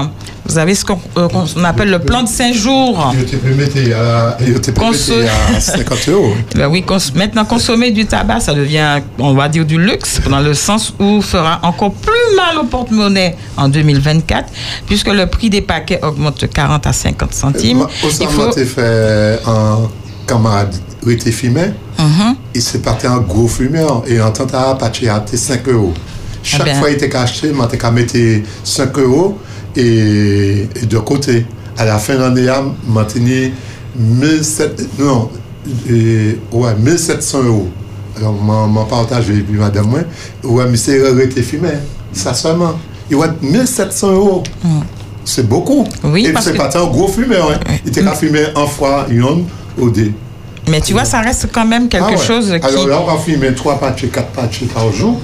Vous avez ce qu'on euh, appelle le plan de 5 jours. Il était permis à, il était permis Conso- à 50 euros. *laughs* Ben oui, cons- maintenant consommer du tabac, ça devient, on va dire, du luxe, dans le sens où fera encore plus mal au porte-monnaie en 2024, puisque le prix des paquets augmente de 40 à 50 centimes. Au Il faut- fait un camarade ou ite fime, e se pate an gro fume an, e an tante a apache a te 5 euro. Eh Chak fwa ite ka achete, man te ka mette 5 euro, e de kote. A la fin an de yam, man teni 1700 non, e, ouais, 1700 euro. Man partaj ve bi madame mwen, ouwe mi se re te fime, sa seman. E ouwe 1700 euro. Se bokou. E se pate an gro fume an. Ite ka fume an fwa yon ou dey. Mais tu vois, ça reste quand même quelque Ah ouais. chose qui... Alors là, on va fumer 3 patchs, 4 patchs par jour.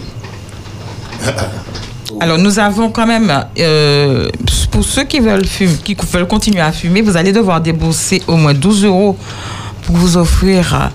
*laughs* Alors, nous avons quand même, euh, pour ceux qui veulent, fumer, qui veulent continuer à fumer, vous allez devoir débourser au moins 12 euros pour vous offrir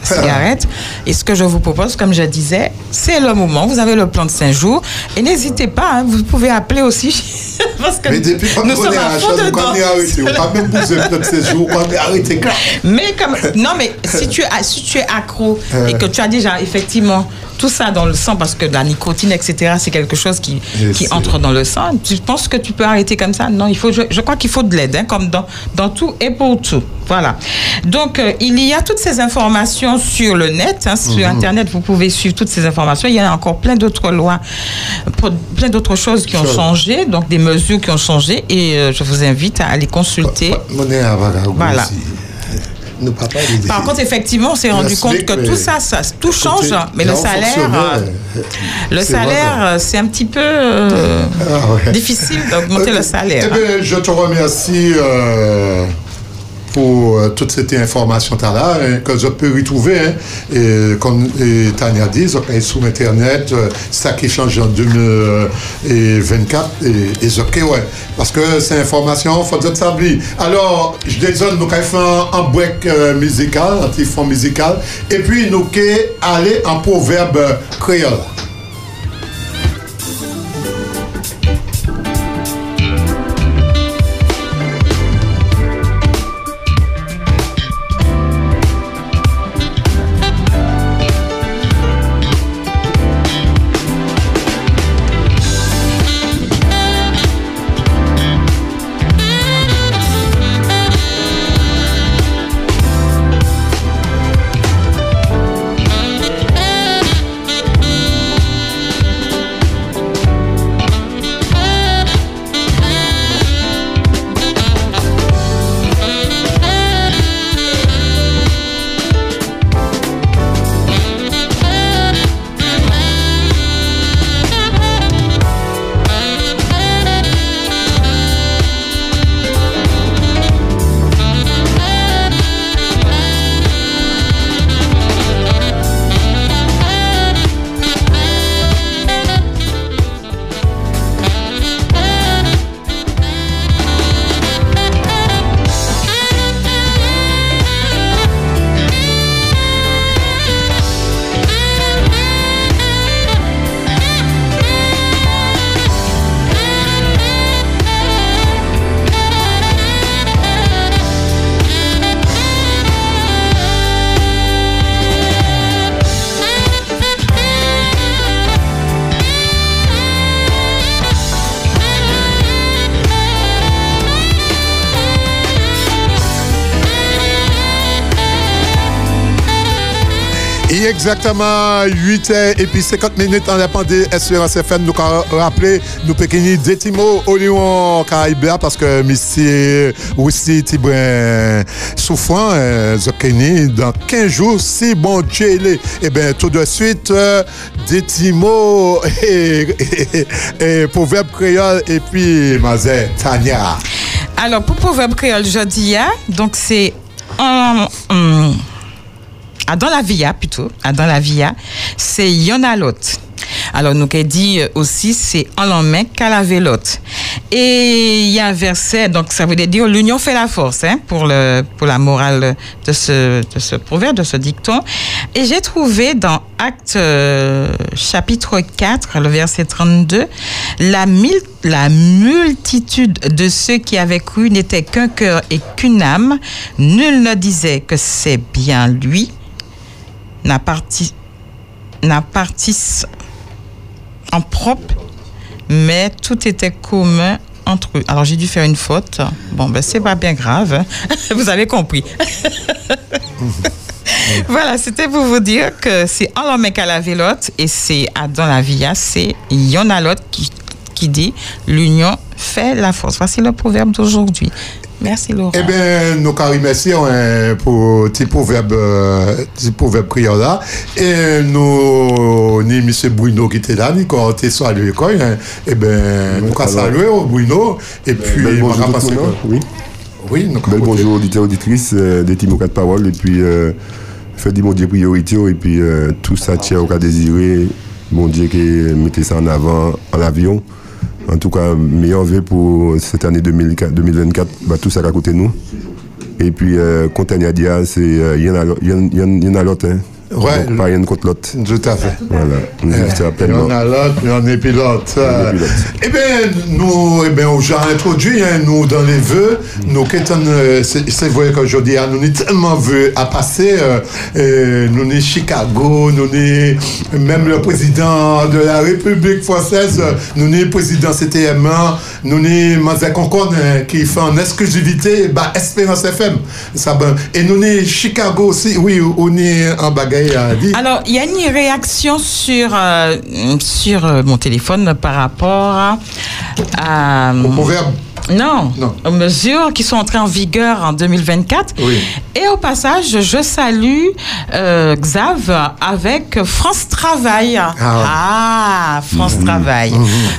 la cigarette. Et ce que je vous propose, comme je disais, c'est le moment. Vous avez le plan de 5 jours. Et n'hésitez pas, hein, vous pouvez appeler aussi. *laughs* parce que Mais depuis quand nous on sommes est à fond dedans. on est arrêté. On pas même un ces jours, on est arrêté. Mais comme non mais si tu es si tu es accro et que tu as déjà effectivement tout ça dans le sang parce que la nicotine etc c'est quelque chose qui qui entre dans le sang. Tu penses que tu peux arrêter comme ça? Non il faut je, je crois qu'il faut de l'aide hein, comme dans dans tout et pour tout. Voilà. Donc euh, il y a toutes ces informations sur le net hein, sur Mhm. internet. Vous pouvez suivre toutes ces informations. Il y a encore plein d'autres lois plein d'autres choses qui ont changé donc des mesures qui ont changé et euh, je vous invite à aller consulter. Voilà. Nous, par contre, effectivement, on s'est rendu compte que tout ça, ça tout change, Écoutez, mais le salaire, euh, le c'est salaire, euh, c'est un petit peu euh, Ah ouais. difficile d'augmenter le *laughs* salaire. Eh bien, je te remercie, euh, pour euh, toute cette information-là hein, que je peux retrouver. Hein, et, comme et Tania dit, je peux sur Internet, euh, ça qui change en 2024, et, et je peux, ouais. Parce que ces informations, il faut dire ça oui. Alors, je désolé, nous avons fait un, un break euh, musical, un petit fond musical, et puis nous allons aller en proverbe créole. Exactement 8 h et puis 50 minutes en de Espérance FM. Nous rappelé, nous péquini Détimo au Lyon Caraïbia parce que Missy aussi Tibrin souffrant, euh, Zokeni, dans 15 jours, si bon Dieu. Et bien tout de suite, euh, Détimo et, et, proverbe créole et puis Mazé Tania. Alors, pour Proverbe créole, je dis, hein, donc c'est en. Hum, ah, dans la via plutôt, ah, dans la via, c'est Yonalot. Alors, nous qui dit aussi, c'est en l'emmène qu'à la vélote. Et il y a un verset, donc ça veut dire l'union fait la force, hein, pour, le, pour la morale de ce, de ce proverbe, de ce dicton. Et j'ai trouvé dans Acte euh, chapitre 4, le verset 32, la, mil- la multitude de ceux qui avaient cru n'était qu'un cœur et qu'une âme. Nul ne disait que c'est bien lui. N'a parti, en propre, mais tout était commun entre eux. Alors j'ai dû faire une faute. Bon, ben c'est pas bien grave. *laughs* Vous avez compris. *laughs* voilà, c'était pour vous dire que c'est l'homme qu'à la vélote et c'est Adam la via, c'est Yonalot qui, qui dit l'union fait la force. Voici le proverbe d'aujourd'hui. Merci Laurent. Eh bien, nous remercié hein, pour petit proverbe, euh, petit proverbe créole là. Et nous, ni M. Bruno qui était là, ni quand on était salué, quoi. hein. Eh bien, nous avons salué au Bruno. Et puis, Bel on bonjour a tout passé. le oui. Oui, nous Bel bonjour auditeurs, auditrices euh, des Timo 4 paroles et puis euh, fait du mon Dieu priorité et puis euh, tout ça tient au cas désiré, mon Dieu qui mettez ça en avant en avion. En tout cas, meilleur vœu pour cette année 2004 2024, bah, tout ça à côté de nous. Et puis, euh, Contagna Dia, c'est euh, il Ouais. Donc, pas rien contre l'autre. Tout à fait. Voilà. Nous Eh, pleinement. en a l'autre, en a pilote. Eh bien, nous, eh bien, j'ai introduit, hein, nous, dans les vœux, nous, euh, c'est vrai qu'aujourd'hui, hein, nous avons tellement vœux à passer, euh, euh, nous sommes Chicago, nous sommes même le président de la République française, euh, nous sommes le président CTM1, nous sommes Mazé Concorde, hein, qui fait en exclusivité, bah, Espérance FM. Ça, ben, et nous sommes Chicago aussi, oui, on est en dire. Alors, il y a une réaction sur, euh, sur euh, mon téléphone par rapport à. à Au proverbe. Non, aux mesures qui sont entrées en vigueur en 2024. Oui. Et au passage, je salue euh, Xav avec France Travail. Ah, France Travail.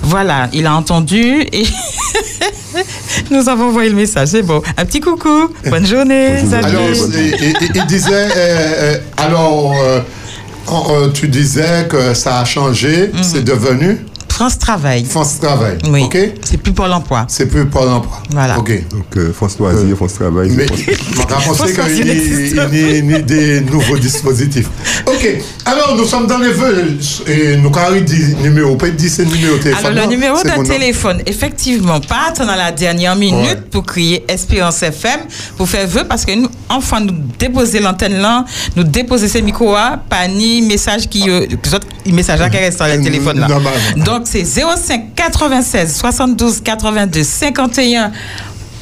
Voilà, il a entendu et *laughs* Nous avons envoyé le message, c'est bon. Un petit coucou, bonne journée, salut. Alors, il, disait, euh, euh, alors, euh, euh, tu disais que ça a changé, c'est devenu France Travail. France Travail. Oui. OK C'est plus pour l'emploi. C'est plus pour l'emploi. Voilà. OK. Donc, euh, France Loisir, France Travail. Mais *laughs* on a pensé qu'il y a des nouveaux dispositifs. OK. Alors, nous sommes dans les vœux. Et nous avons dit numéro. Peut-être dire c'est le numéro de téléphone. Alors, le numéro de téléphone, effectivement, pas attendre la dernière minute Ouais. pour crier Espérance FM, pour faire vœu, parce que nous, enfin, nous déposer l'antenne là, nous déposer ces micros là, pas ni message qui, euh, message là qui reste dans le téléphone là. Donc, c'est 05 96 72 82 51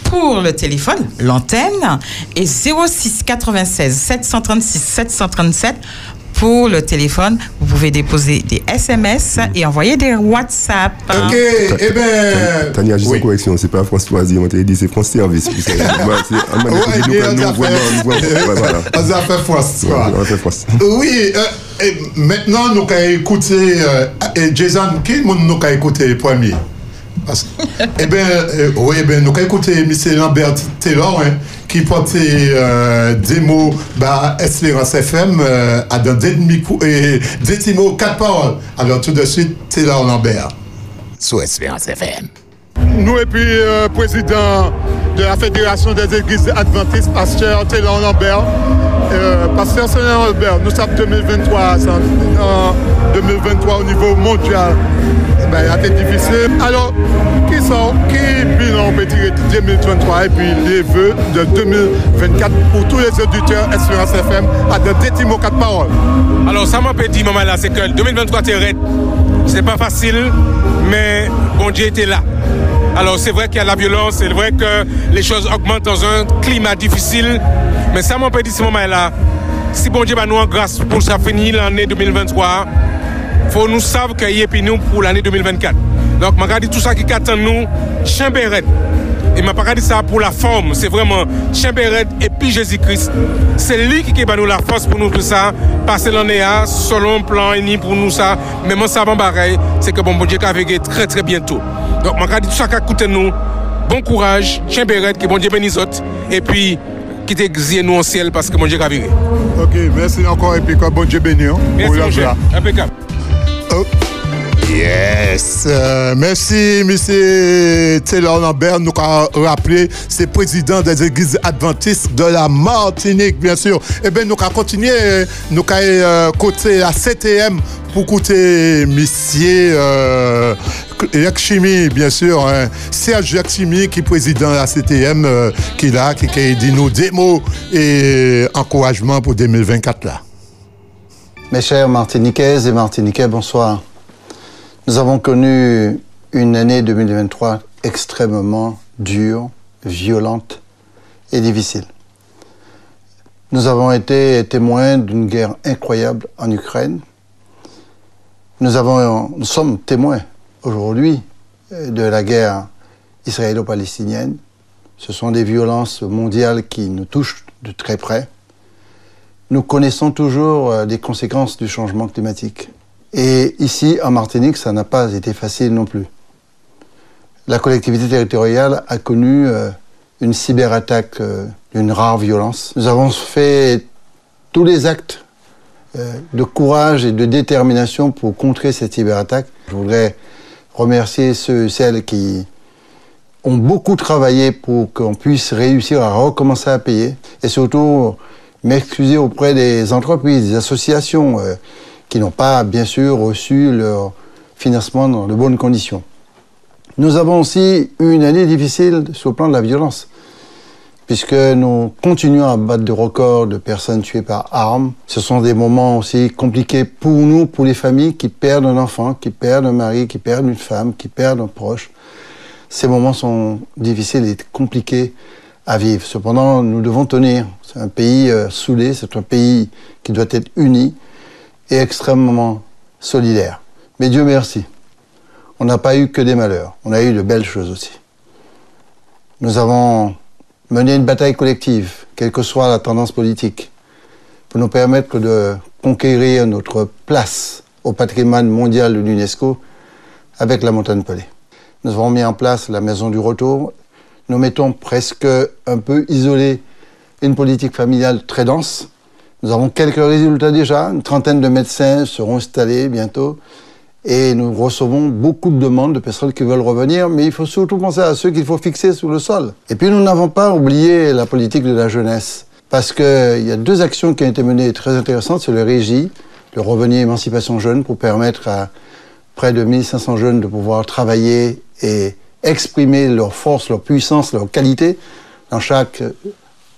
pour le téléphone, l'antenne, et 06 96 736 737 pour le téléphone. Vous pouvez déposer des SMS et envoyer des WhatsApp. OK. Eh bien. Tania, juste une correction, c'est pas France Loisir, on t'a dit c'est France Service. On a fait- vraiment, ouais, voilà. on a fait France, Ouais, quoi. on a fait France. Oui, euh, maintenant, nous allons écouter euh, Jason, qui est le monde nous allons écouter premier Eh bien, euh, oui, eh ben, nous allons écouter M. Lambert Taylor, qui portait euh, des mots bah, Espérance FM euh, à dans des, micro- et des petits mots, quatre paroles. Alors, tout de suite, Taylor Lambert. Sur Espérance FM. Nous et puis euh, président de la Fédération des Églises Adventistes, pasteur Taylor Lambert. Euh, pasteur Taylor Lambert, nous sommes 2023, c'est en, en 2023 au niveau mondial. Ben, il a été difficile. Alors, qui sont, qui bilan tirer de 2023 et puis les vœux de 2024 pour tous les auditeurs Espérance FM à de petits mots, quatre paroles. Alors, ça m'a pas dit, maman, là, c'est que le 2023 était raide. C'est pas facile, mais bon Dieu était là. Alors, c'est vrai qu'il y a la violence, c'est vrai que les choses augmentent dans un climat difficile, mais ça m'a pas dit, ce moment-là, si bon Dieu va nous en grâce pour ça finir l'année 2023, faut nous savoir qu'il y a puis nous pour l'année 2024. Donc, je regarde tout ça qui attend nous, Chambéret. Et m'a pas dit ça pour la forme, c'est vraiment Chambéret et puis Jésus-Christ. C'est lui qui va nous la force pour nous tout ça, passer l'année selon plan uni pour nous ça. Mais moi, ça va pareil, c'est que bon, bon Dieu va très très bientôt. Donc, je regarde tout ça qui a coûté nous. Bon courage, Chambéret, que bon Dieu bénisse. Et puis, qui t'exige nous au ciel parce que mon Dieu va venir. Ok, merci encore et puis que bon Dieu bénisse. hein, Merci, mon. Impeccable. Oh. Yes. Euh, merci, monsieur Taylor Lambert. Nous avons rappelé, c'est président des églises adventistes de la Martinique, bien sûr. Eh bien, nous allons continuer. Nous allons euh, côté la CTM pour écouter monsieur euh, bien sûr. hein. Serge Yakshimi, qui est président de la CTM, euh, qui est là, qui, qui dit nous des mots et encouragement pour 2024 là. Mes chers Martiniquaises et Martiniquais, bonsoir. Nous avons connu une année 2023 extrêmement dure, violente et difficile. Nous avons été témoins d'une guerre incroyable en Ukraine. Nous, nous sommes témoins aujourd'hui de la guerre israélo-palestinienne. Ce sont des violences mondiales qui nous touchent de très près. Nous connaissons toujours euh, les conséquences du changement climatique. Et ici, en Martinique, ça n'a pas été facile non plus. La collectivité territoriale a connu euh, une cyberattaque euh, d'une rare violence. Nous avons fait tous les actes euh, de courage et de détermination pour contrer cette cyberattaque. Je voudrais remercier ceux et celles qui ont beaucoup travaillé pour qu'on puisse réussir à recommencer à payer et surtout m'excuser auprès des entreprises, des associations euh, qui n'ont pas bien sûr reçu leur financement dans de bonnes conditions. Nous avons aussi eu une année difficile sur le plan de la violence, puisque nous continuons à battre des records de personnes tuées par armes. Ce sont des moments aussi compliqués pour nous, pour les familles qui perdent un enfant, qui perdent un mari, qui perdent une femme, qui perdent un proche. Ces moments sont difficiles et compliqués Cependant, nous devons tenir. C'est un pays euh, soudé, c'est un pays qui doit être uni et extrêmement solidaire. Mais Dieu merci, on n'a pas eu que des malheurs, on a eu de belles choses aussi. Nous avons mené une bataille collective, quelle que soit la tendance politique, pour nous permettre de conquérir notre place au patrimoine mondial de l'UNESCO avec la montagne Pelée. Nous avons mis en place la maison du retour. Nous mettons presque un peu isolé une politique familiale très dense. Nous avons quelques résultats déjà. Une trentaine de médecins seront installés bientôt. Et nous recevons beaucoup de demandes de personnes qui veulent revenir, mais il faut surtout penser à ceux qu'il faut fixer sous le sol. Et puis nous n'avons pas oublié la politique de la jeunesse, parce qu'il y a deux actions qui ont été menées très intéressantes, c'est le régie, le revenu émancipation jeune, pour permettre à près de 1500 jeunes de pouvoir travailler et exprimer leur force, leur puissance, leur qualité dans chaque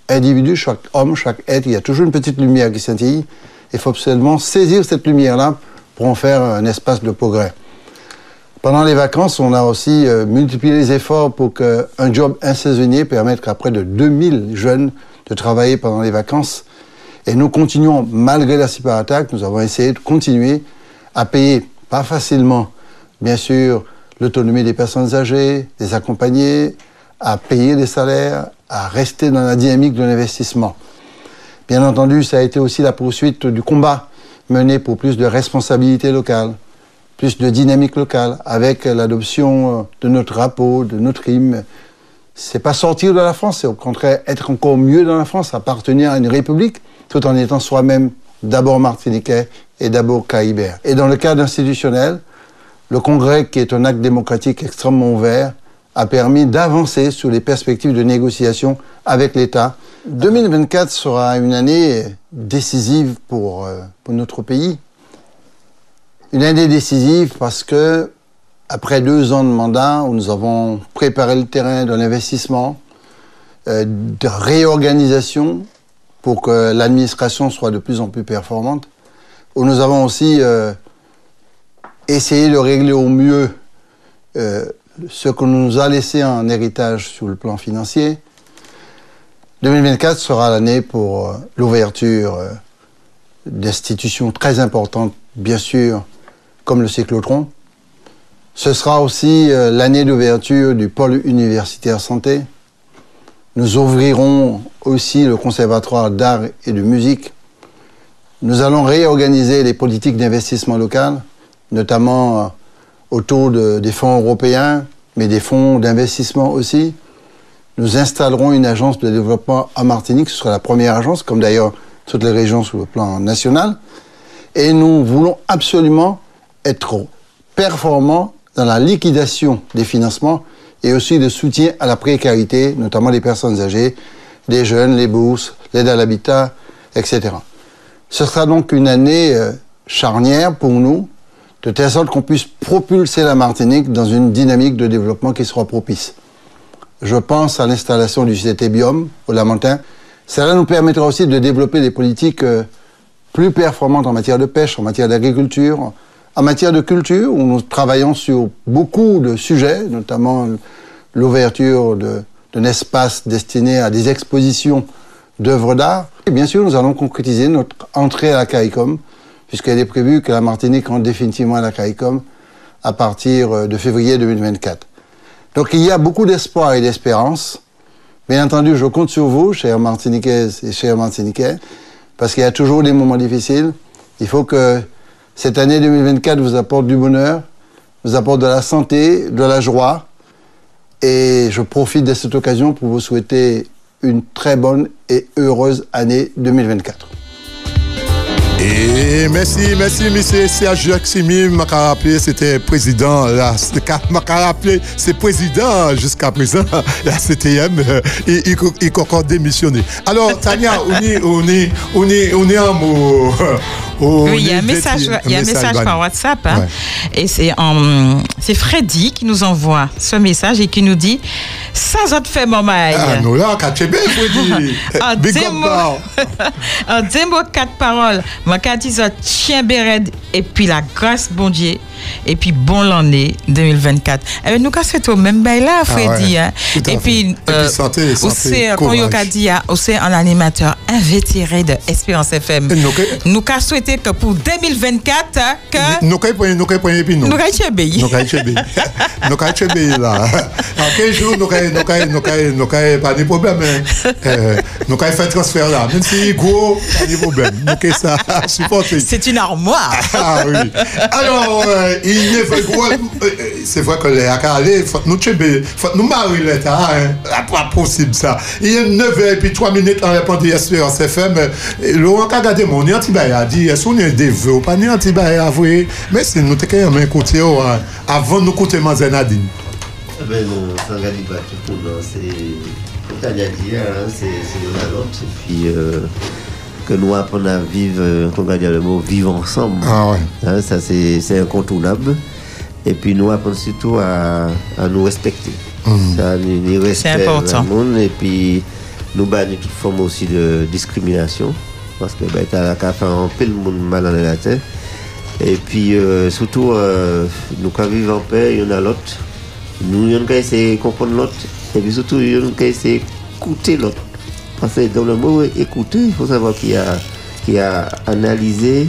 individu, chaque homme, chaque être. Il y a toujours une petite lumière qui scintille. Il faut absolument saisir cette lumière-là pour en faire un espace de progrès. Pendant les vacances, on a aussi euh, multiplié les efforts pour qu'un job insaisonnier permette à près de 2000 jeunes de travailler pendant les vacances. Et nous continuons, malgré la cyberattaque, nous avons essayé de continuer à payer, pas facilement, bien sûr, l'autonomie des personnes âgées, les accompagner, à payer des salaires, à rester dans la dynamique de l'investissement. Bien entendu, ça a été aussi la poursuite du combat mené pour plus de responsabilité locale, plus de dynamique locale, avec l'adoption euh, de notre drapeau, de notre hymne. C'est pas sortir de la France, c'est au contraire être encore mieux dans la France, appartenir à une république, tout en étant soi-même d'abord martiniquais et d'abord caïbert. Et dans le cadre institutionnel, le Congrès, qui est un acte démocratique extrêmement ouvert, a permis d'avancer sur les perspectives de négociation avec l'État. 2024 sera une année décisive pour, euh, pour notre pays. Une année décisive parce que, après deux ans de mandat où nous avons préparé le terrain de l'investissement, euh, de réorganisation pour que l'administration soit de plus en plus performante, où nous avons aussi euh, essayé de régler au mieux euh, ce qu'on nous a laissé en héritage sur le plan financier. 2024 sera l'année pour euh, l'ouverture euh, d'institutions très importantes, bien sûr, comme le cyclotron. Ce sera aussi l'année d'ouverture du pôle universitaire santé. Nous ouvrirons aussi le conservatoire d'art et de musique. Nous allons réorganiser les politiques d'investissement local, notamment euh, autour de- des fonds européens, mais des fonds d'investissement aussi. Nous installerons une agence de développement à Martinique, ce sera la première agence, comme d'ailleurs toutes les régions sur le plan national. Et nous voulons absolument être performants dans la liquidation des financements et aussi le soutien à la précarité, notamment des personnes âgées, des jeunes, les bourses, l'aide à l'habitat, etc. Ce sera donc une année euh, charnière pour nous, de telle sorte qu'on puisse propulser la Martinique dans une dynamique de développement qui sera propice. Je pense à l'installation du CT Biome au Lamentin. Cela nous permettra aussi de développer des politiques euh, plus performantes en matière de pêche, en matière d'agriculture, en matière de culture, où nous travaillons sur beaucoup de sujets, notamment l'ouverture d'un espace destiné à des expositions d'œuvres d'art. Et bien sûr, nous allons concrétiser notre entrée à la CAICOM, puisqu'il est prévu que la Martinique entre définitivement à la CAICOM à partir euh, de février 2024. Donc il y a beaucoup d'espoir et d'espérance. Bien entendu, je compte sur vous, chers Martiniquaises et chers Martiniquais, parce qu'il y a toujours des moments difficiles. Il faut que cette année 2024 vous apporte du bonheur, vous apporte de la santé, de la joie. Et je profite de cette occasion pour vous souhaiter une très bonne et heureuse année 2024. Et merci, merci, monsieur Serge Jacksimi. m'a rappelé, c'était président, là, m'a rappelé, c'est président jusqu'à présent, *laughs* la CTM, euh, il, il, il encore démissionné. Alors, Tania, on est, on est, on est, on est en mot. Oui, il y a un message, il y a un message par WhatsApp. hein. Et c'est c'est Freddy qui nous envoie ce message et qui nous dit Ça, ça te fait mon maille. Ah, nous là, quand tu es bien, Freddy. *laughs* En deux mots, bar. *laughs* en deux mots, quatre paroles. Moi, quand chien béred, et puis la grâce, bon Dieu, et puis bon l'année 2024. Eh bien, nous, quand c'est au même bail là, Ah Freddy. ouais, hein. Et puis, Et puis santé, santé. Yoka dit, hein, aussi un animateur invétéré de Espérance FM. Nous, souhaiter souhaiter que pour 2024, hein, que Nous kay prenons nous kay prenons puis nous. nous Nous kay chebe. Nous kay chebe là. En 15 jours nous kay nous kay nous kay nous kay pas de problème. Euh, nous kay faire transfert là. Même si gros pas de problème. Nous kay ça supporter. C'est une armoire. Ah oui. Alors, euh, il est vrai, ouais, c'est vrai que les acalés, faut nous faut nous marier les tas, hein. Ah, Pas possible ça. Il est 9h et puis 3 minutes en répondant Espérance FM. Euh, Laurent qu'on est des vœux ou pas ni antibaya avoué? Mais c'est nous t'es quand même écouter oh, hein, avant de nous écouter Mazen Nadine. Eh Ben non, ça regarde pas tout comme tu as dit, hein, c'est, c'est l'un à l'autre. Et puis, euh, que nous apprenons à vivre, euh, on va dire le mot vivre ensemble. Ah ouais. Hein, ça, c'est, c'est incontournable. Et puis, nous apprenons surtout à, à nous respecter. Mhm. Ça, nous, nous respect important. le monde. Et puis, nous bannir toute forme aussi de discrimination. Parce que ben, tu as qu'à faire un peu le monde mal dans la tête. Et puis, euh, surtout, euh, nous, quand vivons en paix, il y en a l'autre. Nous, on peut essayer de comprendre l'autre. Et puis surtout, on peut essayer d'écouter l'autre. Parce que dans le mot écouter, il faut savoir qu'il y a, qu'il y a analyser,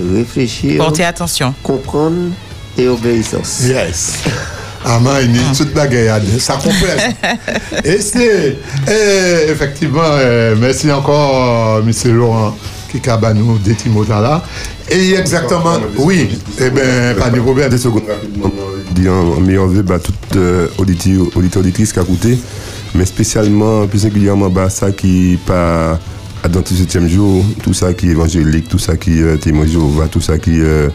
réfléchir, Portez attention. comprendre et obéissance. Yes. *laughs* Ah, man, il est toute bagaille, ça complète. *laughs* Et c'est, eh, effectivement, euh, merci encore, euh, M. Laurent Kikabanou, des Timotins là. Et exactement, oui, eh bien, pas de problème. Des secondes rapidement, dit en meilleur vœu, bah, toute euh, auditeur, auditeur, auditrice qui a écouté, mais spécialement, plus singulièrement, bah, ça qui pas à 27e jour, tout ça qui est évangélique, tout ça qui est témoin de Jéhovah, tout ça qui est euh,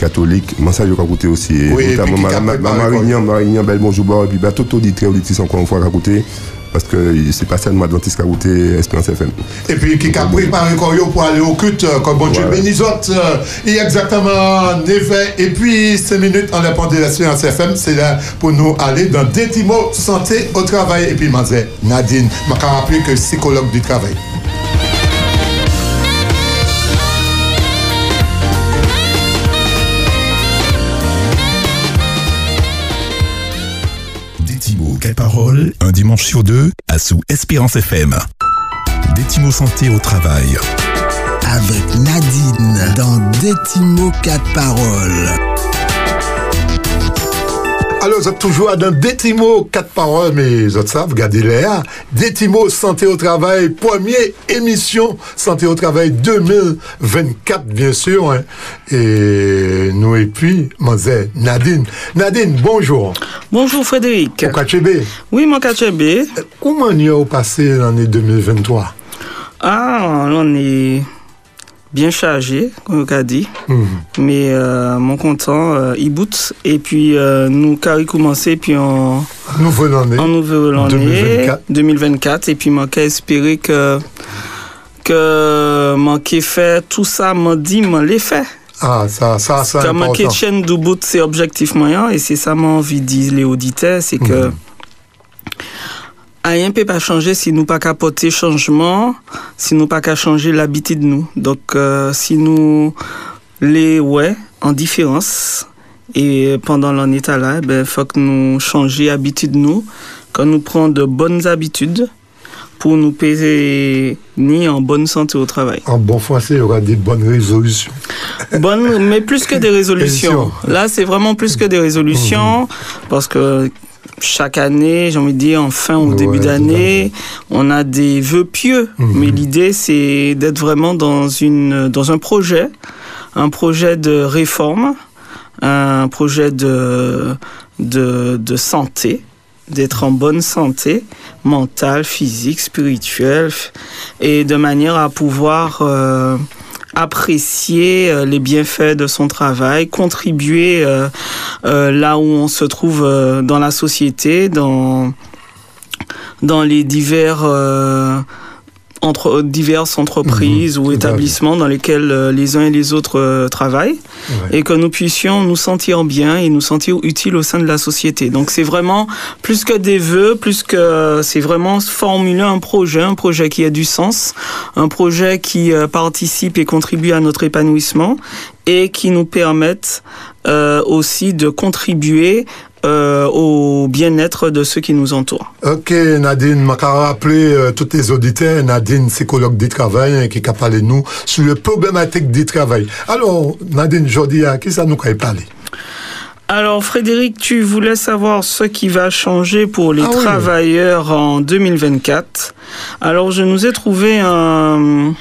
catholique, moi ça je vais écouter aussi. Oui, notamment ma- ma- ma Marignan, Marignan, bel bonjour, et puis bah, tout auditeur, auditrice encore une fois écouté, parce que c'est pas seulement Adventiste qui a écouté Espérance FM. Et puis qui a préparé encore yo pour aller au culte, euh, comme bon Dieu bénisse euh, Il y a exactement 9 heures et puis 5 minutes en répondant de l'Espérance FM. C'est là pour nous aller dans des petits mots santé au travail. Et puis, Mazé, Nadine, je vais rappeler que psychologue du travail. Un dimanche sur deux, à sous Espérance FM. Mots santé au travail. Avec Nadine dans mots, quatre paroles. Alors, êtes toujours dans des mots, quatre paroles, mais vous savez, regardez là. Des mots santé au travail, première émission santé au travail 2024, bien sûr. hein. Et nous, et puis, Mazé, Nadine. Nadine, bonjour. Bonjour Frédéric. Au Kachébé. Oui, mon Kachébé. Comment on y a passé l'année 2023 Ah, on est bien chargé, comme on a dit. Mhm. Mais euh, mon content, euh, il boot. Et puis, euh, nous, carré commencé, puis en Nouvelle année. en nouvelle année 2024. 2024. Et puis, moi, qu'à espérer que, que, moi, qui fait tout ça, m'a dit, moi, l'ai fait. Ah, ça, ça, ça, un important. chaîne du bout, c'est objectif moyen, et c'est ça, moi, envie de dire les auditeurs, c'est que Mhm. Ne peut pas changer si nous pas capoter changement, si nous pas qu'à changer l'habitude de nous. Donc, euh, si nous les ouais en différence et pendant l'en état là, ben faut que nous changer habitude de nous, quand nous prenons de bonnes habitudes pour nous payer ni en bonne santé au travail. En bon français, il y aura des bonnes résolutions. Bonne, mais plus que des résolutions. Résolutions. Là, c'est vraiment plus que des résolutions parce que chaque année, j'ai envie de dire, en fin ou Ouais, début d'année, on a des vœux pieux. Mhm. Mais l'idée, c'est d'être vraiment dans, une, dans un projet, un projet de réforme, un projet de, de, de santé, d'être en bonne santé mentale, physique, spirituelle, et de manière à pouvoir euh, apprécier euh, les bienfaits de son travail, contribuer euh, euh, là où on se trouve dans la société, dans, dans les divers, entre, diverses entreprises ou à fait. établissements dans lesquels euh, les uns et les autres euh, travaillent Ouais. et que nous puissions nous sentir bien et nous sentir utiles au sein de la société. Donc c'est vraiment plus que des vœux, plus que c'est vraiment formuler un projet, un projet qui a du sens, un projet qui euh, participe et contribue à notre épanouissement et qui nous permette euh, aussi de contribuer euh, au bien-être de ceux qui nous entourent. Ok, Nadine, m'a rappelé euh, tous les auditeurs, Nadine, psychologue du travail, hein, qui a parlé de nous sur le problématique du travail. Alors, Nadine, aujourd'hui, à qui ça nous a parlé? Alors Frédéric, tu voulais savoir ce qui va changer pour les Ah oui. travailleurs en 2024. Alors je nous ai trouvé un,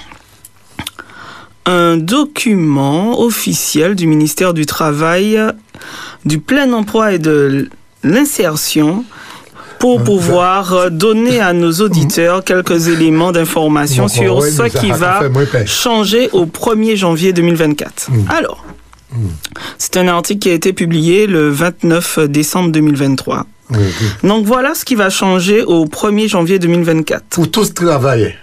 un document officiel du ministère du Travail, du plein emploi et de l'insertion pour pouvoir euh, donner à nos *laughs* auditeurs quelques éléments d'information sur ce qui va changer au 1er janvier 2024. Alors, c'est un article qui a été publié le 29 décembre 2023. Donc voilà ce qui va changer au 1er janvier 2024. Pour tous travailler.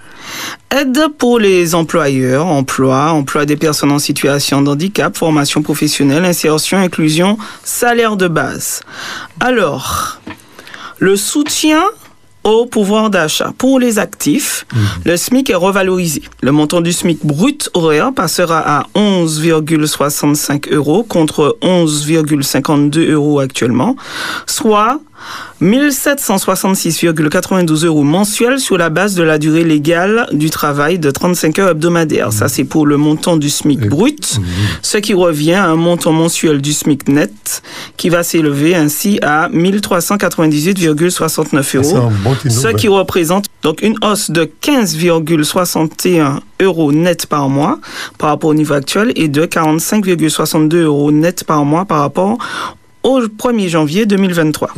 Aide pour les employeurs, emploi, emploi des personnes en situation de handicap, formation professionnelle, insertion, inclusion, salaire de base. Alors, le soutien au pouvoir d'achat. Pour les actifs, le SMIC est revalorisé. Le montant du SMIC brut horaire passera à 11,65 euros contre 11,52 euros actuellement, soit 1766,92 euros mensuels sur la base de la durée légale du travail de 35 heures hebdomadaires. Ça, c'est pour le montant du SMIC brut, ce qui revient à un montant mensuel du SMIC net qui va s'élever ainsi à 1398,69 C'est euros, bon ce qui représente donc une hausse de 15,61 euros net par mois par rapport au niveau actuel et de 45,62 euros net par mois par rapport au 1er janvier 2023.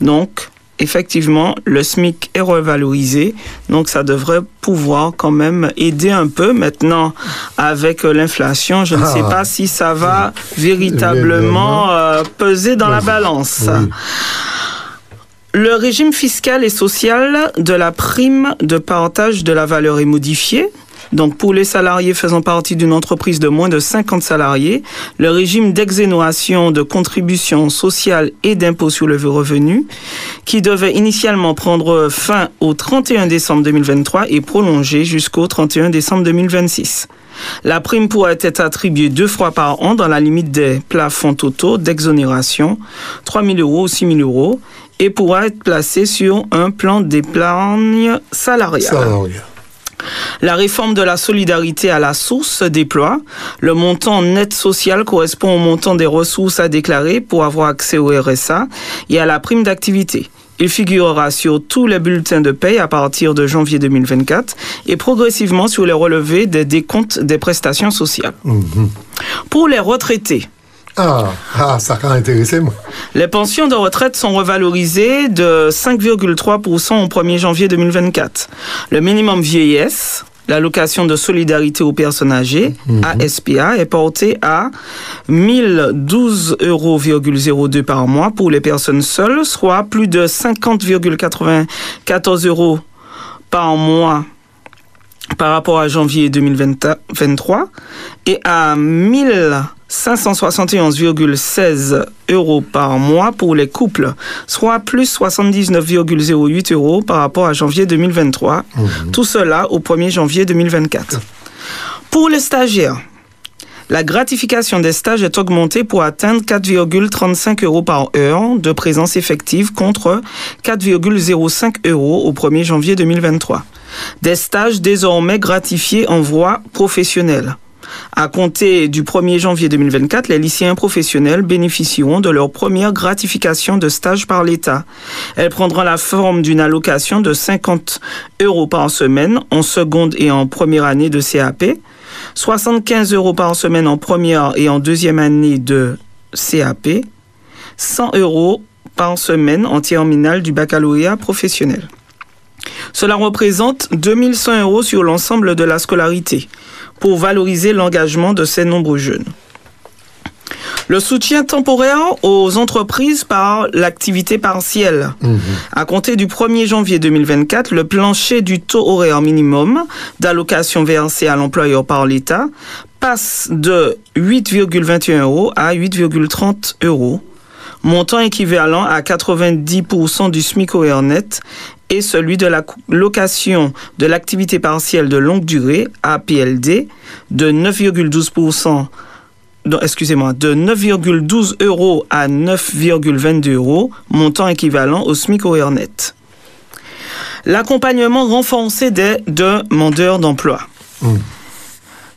Donc, effectivement, le SMIC est revalorisé, donc ça devrait pouvoir quand même aider un peu. Maintenant, avec euh, l'inflation, je ne sais Ah. pas si ça va véritablement euh, peser dans la balance. Le régime fiscal et social de la prime de partage de la valeur est modifié. Donc, pour les salariés faisant partie d'une entreprise de moins de 50 salariés, le régime d'exonération de contributions sociales et d'impôts sur le revenu, qui devait initialement prendre fin au 31 décembre 2023 est prolongé jusqu'au 31 décembre 2026. La prime pourra être attribuée deux fois par an dans la limite des plafonds totaux d'exonération, 3 000 euros ou 6 000 euros, et pourra être placée sur un plan d'épargne salariale. Salarial. La réforme de la solidarité à la source se déploie. Le montant net social correspond au montant des ressources à déclarer pour avoir accès au RSA et à la prime d'activité. Il figurera sur tous les bulletins de paie à partir de janvier 2024 et progressivement sur les relevés des décomptes des prestations sociales. Pour les retraités, Ah, ah, ça a intéressé moi. les pensions de retraite sont revalorisées de 5,3% au 1er janvier 2024. Le minimum vieillesse, l'allocation de solidarité aux personnes âgées, ASPA, est porté à 1012,02 euros par mois pour les personnes seules, soit plus de 50,94 euros par mois par rapport à janvier 2023 et à 1571,16 euros par mois pour les couples, soit plus 79,08 euros par rapport à janvier 2023. Tout cela au 1er janvier 2024. Pour les stagiaires, la gratification des stages est augmentée pour atteindre 4,35 euros par heure de présence effective contre 4,05 euros au 1er janvier 2023. Des stages désormais gratifiés en voie professionnelle. À compter du 1er janvier 2024, les lycéens professionnels bénéficieront de leur première gratification de stage par l'État. Elle prendra la forme d'une allocation de 50 euros par semaine en seconde et en première année de CAP, 75 euros par semaine en première et en deuxième année de CAP, 100 euros par semaine en terminale du baccalauréat professionnel. Cela représente 2100 euros sur l'ensemble de la scolarité pour valoriser l'engagement de ces nombreux jeunes. Le soutien temporaire aux entreprises par l'activité partielle. À compter du 1er janvier 2024, le plancher du taux horaire minimum d'allocation versée à l'employeur par l'État passe de 8,21 euros à 8,30 euros, montant équivalent à 90% du SMIC horaire net et celui de la location de l'activité partielle de longue durée, APLD, de 9,12% de- excusez-moi, de 9,12 euros à 9,22 euros, montant équivalent au SMIC horaire net. L'accompagnement renforcé des demandeurs d'emploi.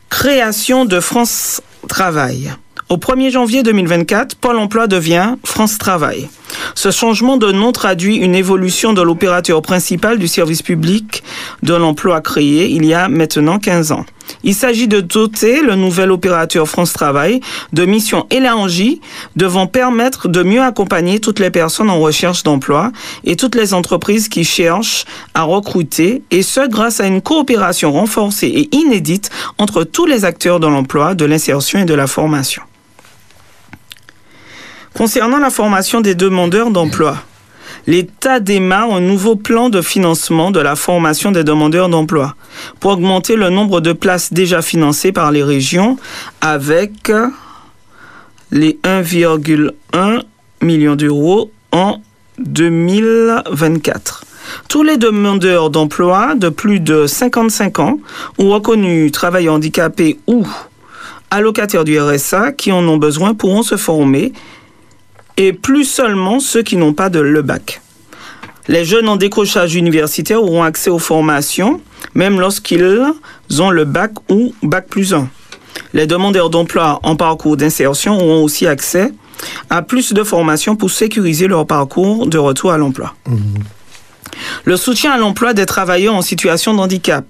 Création de France Travail. Au 1er janvier 2024, Pôle emploi devient France Travail. Ce changement de nom traduit une évolution de l'opérateur principal du service public de l'emploi créé il y a maintenant 15 ans. Il s'agit de doter le nouvel opérateur France Travail de missions élargies devant permettre de mieux accompagner toutes les personnes en recherche d'emploi et toutes les entreprises qui cherchent à recruter, et ce grâce à une coopération renforcée et inédite entre tous les acteurs de l'emploi, de l'insertion et de la formation. Concernant la formation des demandeurs d'emploi, l'État démarre un nouveau plan de financement de la formation des demandeurs d'emploi pour augmenter le nombre de places déjà financées par les régions avec les 1,1 million d'euros en 2024. Tous les demandeurs d'emploi de plus de 55 ans ou reconnus travailleurs handicapés ou allocataires du RSA qui en ont besoin pourront se former et plus seulement ceux qui n'ont pas de le bac. Les jeunes en décrochage universitaire auront accès aux formations, même lorsqu'ils ont le bac ou bac plus 1. Les demandeurs d'emploi en parcours d'insertion auront aussi accès à plus de formations pour sécuriser leur parcours de retour à l'emploi. Le soutien à l'emploi des travailleurs en situation de handicap.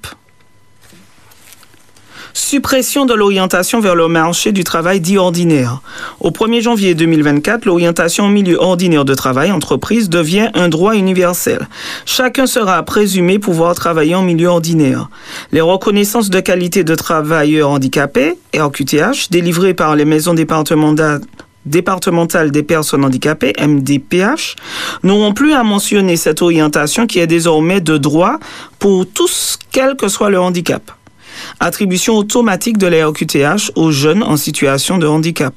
Suppression de l'orientation vers le marché du travail dit ordinaire. Au 1er janvier 2024, l'orientation au milieu ordinaire de travail, entreprise, devient un droit universel. Chacun sera présumé pouvoir travailler en milieu ordinaire. Les reconnaissances de qualité de travailleurs handicapés, RQTH, délivrées par les maisons départementales départementale des personnes handicapées, MDPH, n'auront plus à mentionner cette orientation qui est désormais de droit pour tous, quel que soit le handicap. Attribution automatique de la RQTH aux jeunes en situation de handicap.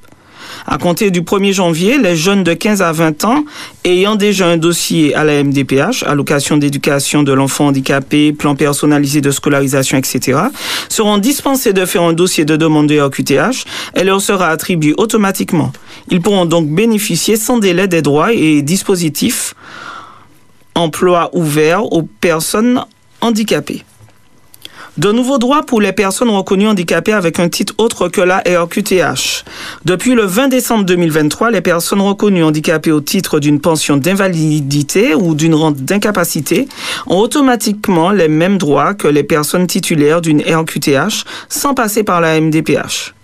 À compter du 1er janvier, les jeunes de 15 à 20 ans ayant déjà un dossier à la MDPH, allocation d'éducation de l'enfant handicapé, plan personnalisé de scolarisation, etc., seront dispensés de faire un dossier de demande de RQTH et leur sera attribué automatiquement. Ils pourront donc bénéficier sans délai des droits et dispositifs emploi ouverts aux personnes handicapées. De nouveaux droits pour les personnes reconnues handicapées avec un titre autre que la RQTH. Depuis le 20 décembre 2023, les personnes reconnues handicapées au titre d'une pension d'invalidité ou d'une rente d'incapacité ont automatiquement les mêmes droits que les personnes titulaires d'une RQTH sans passer par la MDPH.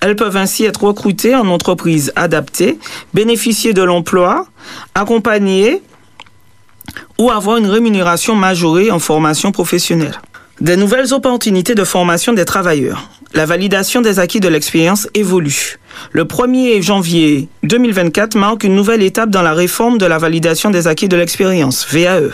Elles peuvent ainsi être recrutées en entreprise adaptée, bénéficier de l'emploi, accompagnées ou avoir une rémunération majorée en formation professionnelle. Des nouvelles opportunités de formation des travailleurs. La validation des acquis de l'expérience évolue. Le 1er janvier 2024 marque une nouvelle étape dans la réforme de la validation des acquis de l'expérience, VAE.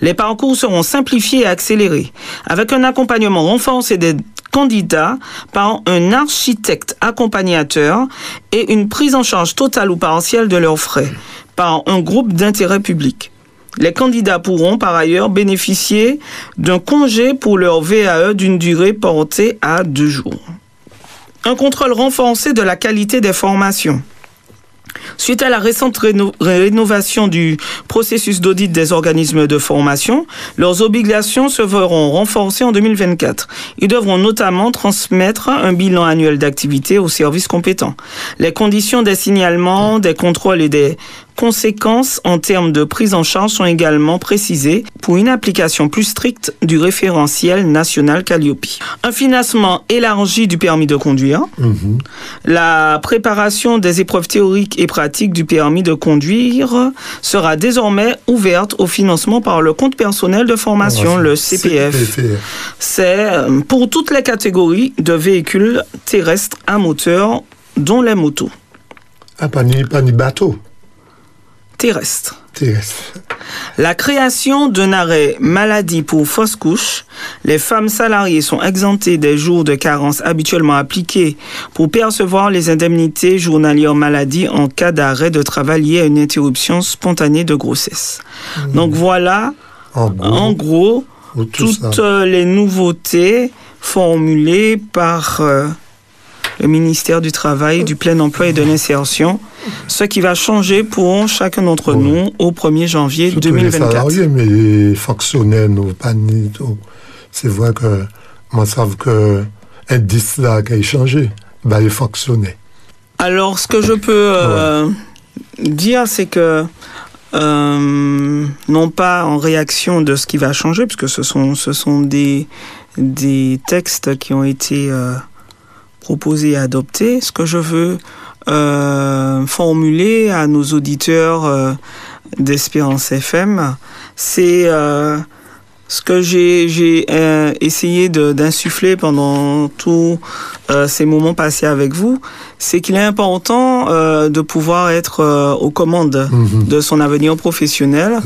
Les parcours seront simplifiés et accélérés, avec un accompagnement renforcé des candidats par un architecte accompagnateur et une prise en charge totale ou partielle de leurs frais par un groupe d'intérêt public. Les candidats pourront par ailleurs bénéficier d'un congé pour leur VAE d'une durée portée à deux jours. Un contrôle renforcé de la qualité des formations. Suite à la récente réno- rénovation du processus d'audit des organismes de formation, leurs obligations se verront renforcées en 2024. Ils devront notamment transmettre un bilan annuel d'activité aux services compétents. Les conditions des signalements, des contrôles et des conséquences en termes de prise en charge sont également précisées pour une application plus stricte du référentiel national Calliope. Un financement élargi du permis de conduire, la préparation des épreuves théoriques et pratiques du permis de conduire sera désormais ouverte au financement par le compte personnel de formation, le CPF. C'est euh, pour toutes les catégories de véhicules terrestres à moteur, dont les motos Ah, pas ni, pas ni bateau. Terrestre. La création d'un arrêt maladie pour fausse couche. Les femmes salariées sont exemptées des jours de carence habituellement appliqués pour percevoir les indemnités journalières maladie en cas d'arrêt de travail lié à une interruption spontanée de grossesse. Donc voilà, en gros, tout toutes euh, les nouveautés formulées par euh, le ministère du Travail, du plein emploi et de l'insertion, ce qui va changer pour chacun d'entre nous au 1er janvier Surtout les 2024. salariés, mais les fonctionnaires, tout. C'est vrai que moi, savent que indice là qui a changé, bah, les fonctionnaires. Alors, ce que je peux euh, dire, c'est que euh, non pas en réaction de ce qui va changer, puisque ce sont, ce sont des, des textes qui ont été euh, proposés et adoptés. Ce que je veux euh, formuler à nos auditeurs euh, d'Espérance FM, c'est euh, ce que j'ai euh, essayé d'insuffler pendant tous euh, ces moments passés avec vous, c'est qu'il est important euh, de pouvoir être euh, aux commandes de son avenir professionnel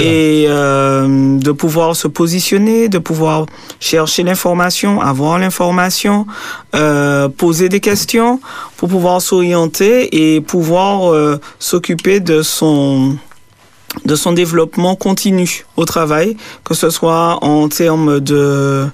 et euh, de pouvoir se positionner, de pouvoir chercher l'information, avoir l'information, euh, poser des questions pour pouvoir s'orienter et pouvoir euh, s'occuper de son de son développement continu au travail, que ce soit en termes de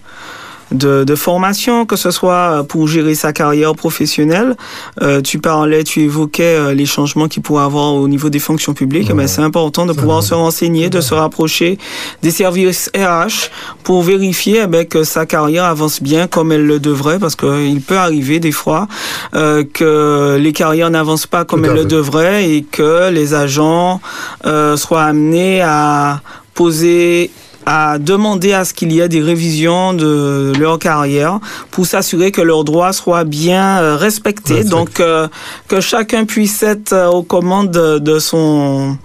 de, de formation, que ce soit pour gérer sa carrière professionnelle. Euh, tu parlais, tu évoquais euh, les changements qu'il pourrait avoir au niveau des fonctions publiques. Mais c'est important de pouvoir se renseigner, de se rapprocher des services RH pour vérifier eh ben, que sa carrière avance bien comme elle le devrait, parce qu'il peut arriver des fois euh, que les carrières n'avancent pas comme elles le devraient et que les agents euh, soient amenés à poser à demander à ce qu'il y ait des révisions de leur carrière pour s'assurer que leurs droits soient bien euh, respectés. Donc euh, que chacun puisse être euh, aux commandes de, de son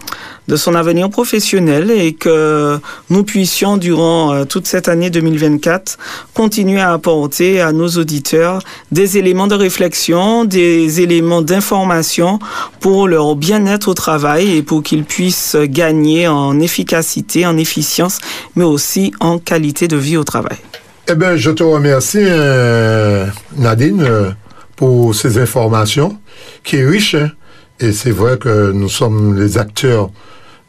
de son avenir professionnel et que nous puissions durant euh, toute cette année 2024 continuer à apporter à nos auditeurs des éléments de réflexion, des éléments d'information pour leur bien-être au travail et pour qu'ils puissent gagner en efficacité, en efficience, mais aussi en qualité de vie au travail. Eh bien, je te remercie, euh, Nadine, euh, pour ces informations qui est riche. hein. Et c'est vrai que nous sommes les acteurs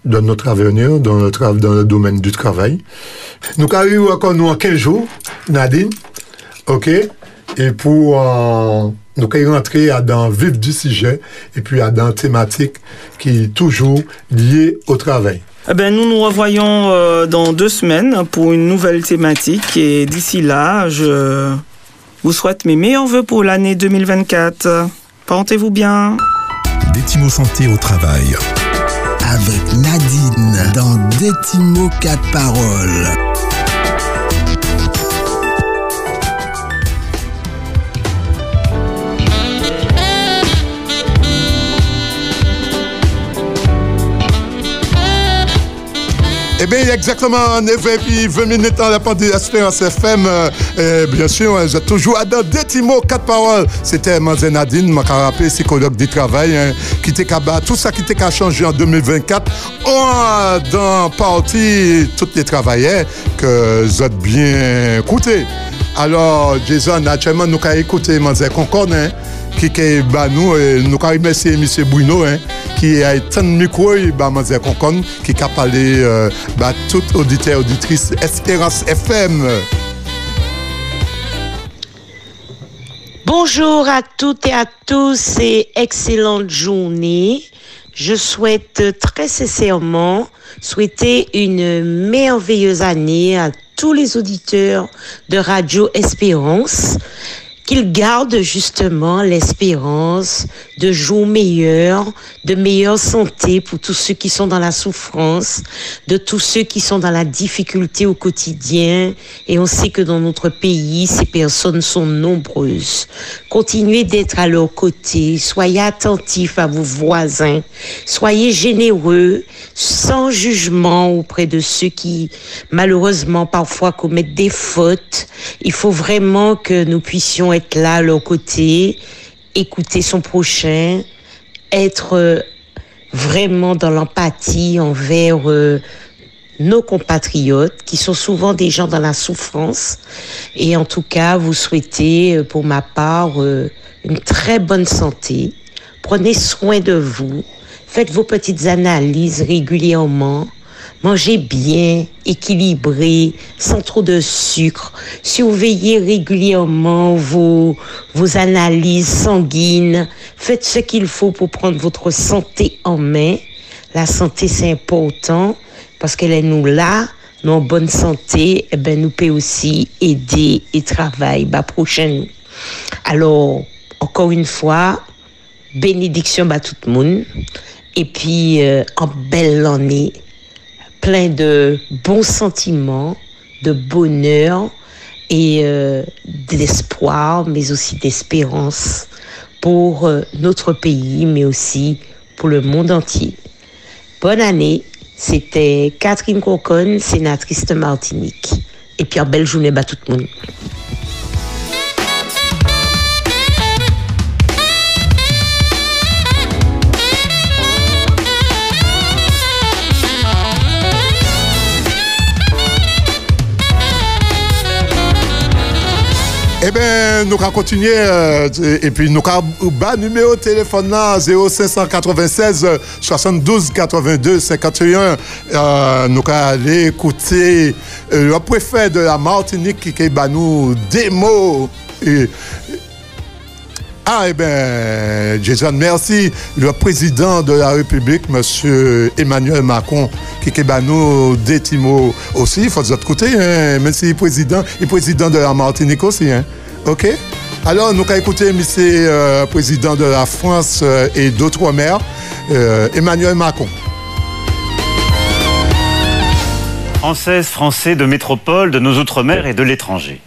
de notre avenir dans le, tra- dans le domaine du travail. Nous arrivons encore nous en 15 jours, Nadine? OK? Et pour euh, nous rentrer à dans le vif du sujet et puis à dans la thématique qui est toujours liée au travail. Eh ben, nous nous revoyons euh, dans deux semaines pour une nouvelle thématique et d'ici là, je vous souhaite mes meilleurs voeux pour l'année 2024. Portez-vous bien. Détimo Santé au travail. Avec Nadine dans Détimo 4 paroles. Eh bien, exactement 9 et puis 20 minutes dans la pandémie d'Espérance FM. Euh, euh, bien sûr, hein, j'ai toujours dans deux mots, quatre paroles. C'était Manzé Nadine, m'a rappelé, psychologue du travail, hein, qui était tout ça qui était qu'à changer en 2024. On dans partie toutes les travailleurs que êtes bien écoutés. Alors, Jason, naturellement, nous avons écouté Manzé Concorde, hein, qui est nous, et nous remercié M. Bruno, hein, qui a tant de micro, et bah, Concorde, qui a parlé euh, bah, tout auditeur, auditrice Espérance FM. Bonjour à toutes et à tous et excellente journée. Je souhaite très sincèrement souhaiter une merveilleuse année à tous les auditeurs de Radio Espérance, qu'ils gardent justement l'espérance de jours meilleurs, de meilleure santé pour tous ceux qui sont dans la souffrance, de tous ceux qui sont dans la difficulté au quotidien. Et on sait que dans notre pays, ces personnes sont nombreuses. Continuez d'être à leur côté, soyez attentifs à vos voisins, soyez généreux, sans jugement auprès de ceux qui, malheureusement, parfois commettent des fautes. Il faut vraiment que nous puissions être là à leur côté, écouter son prochain, être euh, vraiment dans l'empathie envers euh, nos compatriotes qui sont souvent des gens dans la souffrance. Et en tout cas, vous souhaitez, euh, pour ma part, une très bonne santé. Prenez soin de vous. Faites vos petites analyses régulièrement. Mangez bien, équilibré, sans trop de sucre. Surveillez régulièrement vos, vos analyses sanguines. Faites ce qu'il faut pour prendre votre santé en main. La santé, c'est important parce qu'elle est nous là, nous en bonne santé, eh ben, nous peut aussi aider et travailler bah, prochaine. Alors, encore une fois, bénédiction à tout le monde. Et puis, euh, en belle année, plein de bons sentiments, de bonheur et euh, d'espoir, mais aussi d'espérance pour euh, notre pays, mais aussi pour le monde entier. Bonne année. C'était Catherine Cocon, sénatrice de Martinique. Et puis, en belle journée à tout le monde. Eh bien, nous allons continuer euh, et puis nous allons bas numéro de téléphone là 0596 72 82 51. Euh, nous allons aller écouter euh, le préfet de la Martinique qui est nous des mots. Et, ah, eh bien, Jason, merci. Le président de la République, M. Emmanuel Macron, qui est nous des mots aussi, il faut de l'autre côté, hein, même si président, est président de la Martinique aussi. Hein. OK? Alors, nous allons écouter M. Euh, président de la France euh, et d'Outre-mer, euh, Emmanuel Macron. Françaises, Français de métropole, de nos Outre-mer et de l'étranger.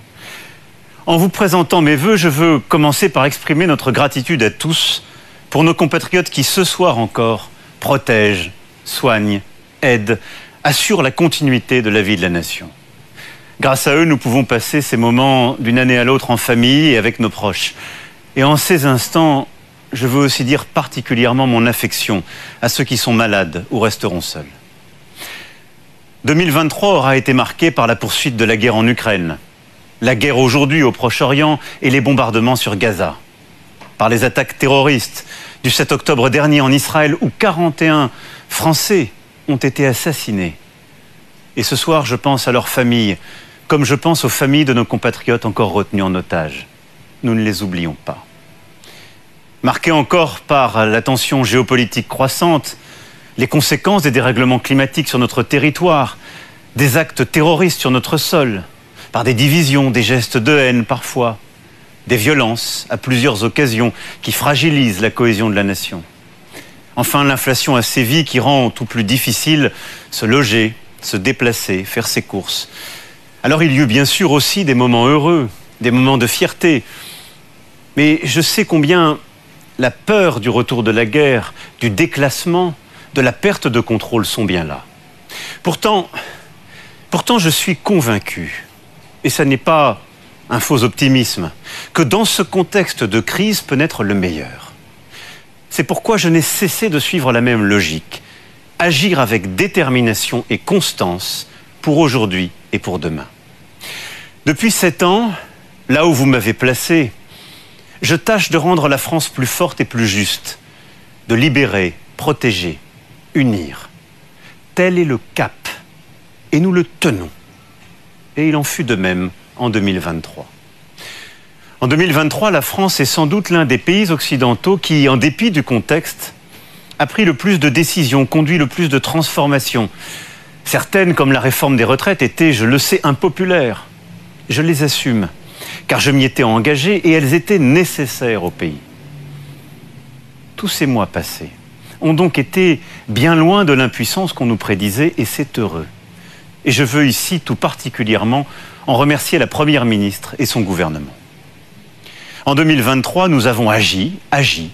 En vous présentant mes voeux, je veux commencer par exprimer notre gratitude à tous pour nos compatriotes qui, ce soir encore, protègent, soignent, aident, assurent la continuité de la vie de la nation. Grâce à eux, nous pouvons passer ces moments d'une année à l'autre en famille et avec nos proches. Et en ces instants, je veux aussi dire particulièrement mon affection à ceux qui sont malades ou resteront seuls. 2023 aura été marqué par la poursuite de la guerre en Ukraine, la guerre aujourd'hui au Proche-Orient et les bombardements sur Gaza, par les attaques terroristes du 7 octobre dernier en Israël où 41 Français ont été assassinés. Et ce soir, je pense à leurs familles, comme je pense aux familles de nos compatriotes encore retenus en otage. Nous ne les oublions pas. Marqué encore par la tension géopolitique croissante, les conséquences des dérèglements climatiques sur notre territoire, des actes terroristes sur notre sol, par des divisions, des gestes de haine parfois, des violences à plusieurs occasions qui fragilisent la cohésion de la nation. Enfin, l'inflation a sévi qui rend tout plus difficile se loger, se déplacer, faire ses courses. Alors il y eut bien sûr aussi des moments heureux, des moments de fierté. Mais je sais combien la peur du retour de la guerre, du déclassement, de la perte de contrôle sont bien là. Pourtant, pourtant je suis convaincu, et ce n'est pas un faux optimisme, que dans ce contexte de crise peut naître le meilleur. C'est pourquoi je n'ai cessé de suivre la même logique, agir avec détermination et constance pour aujourd'hui et pour demain. Depuis sept ans, là où vous m'avez placé, je tâche de rendre la France plus forte et plus juste, de libérer, protéger, unir. Tel est le cap, et nous le tenons. Et il en fut de même en 2023. En 2023, la France est sans doute l'un des pays occidentaux qui, en dépit du contexte, a pris le plus de décisions, conduit le plus de transformations. Certaines, comme la réforme des retraites, étaient, je le sais, impopulaires. Je les assume, car je m'y étais engagé et elles étaient nécessaires au pays. Tous ces mois passés ont donc été bien loin de l'impuissance qu'on nous prédisait et c'est heureux. Et je veux ici tout particulièrement en remercier la Première ministre et son gouvernement. En 2023, nous avons agi, agi,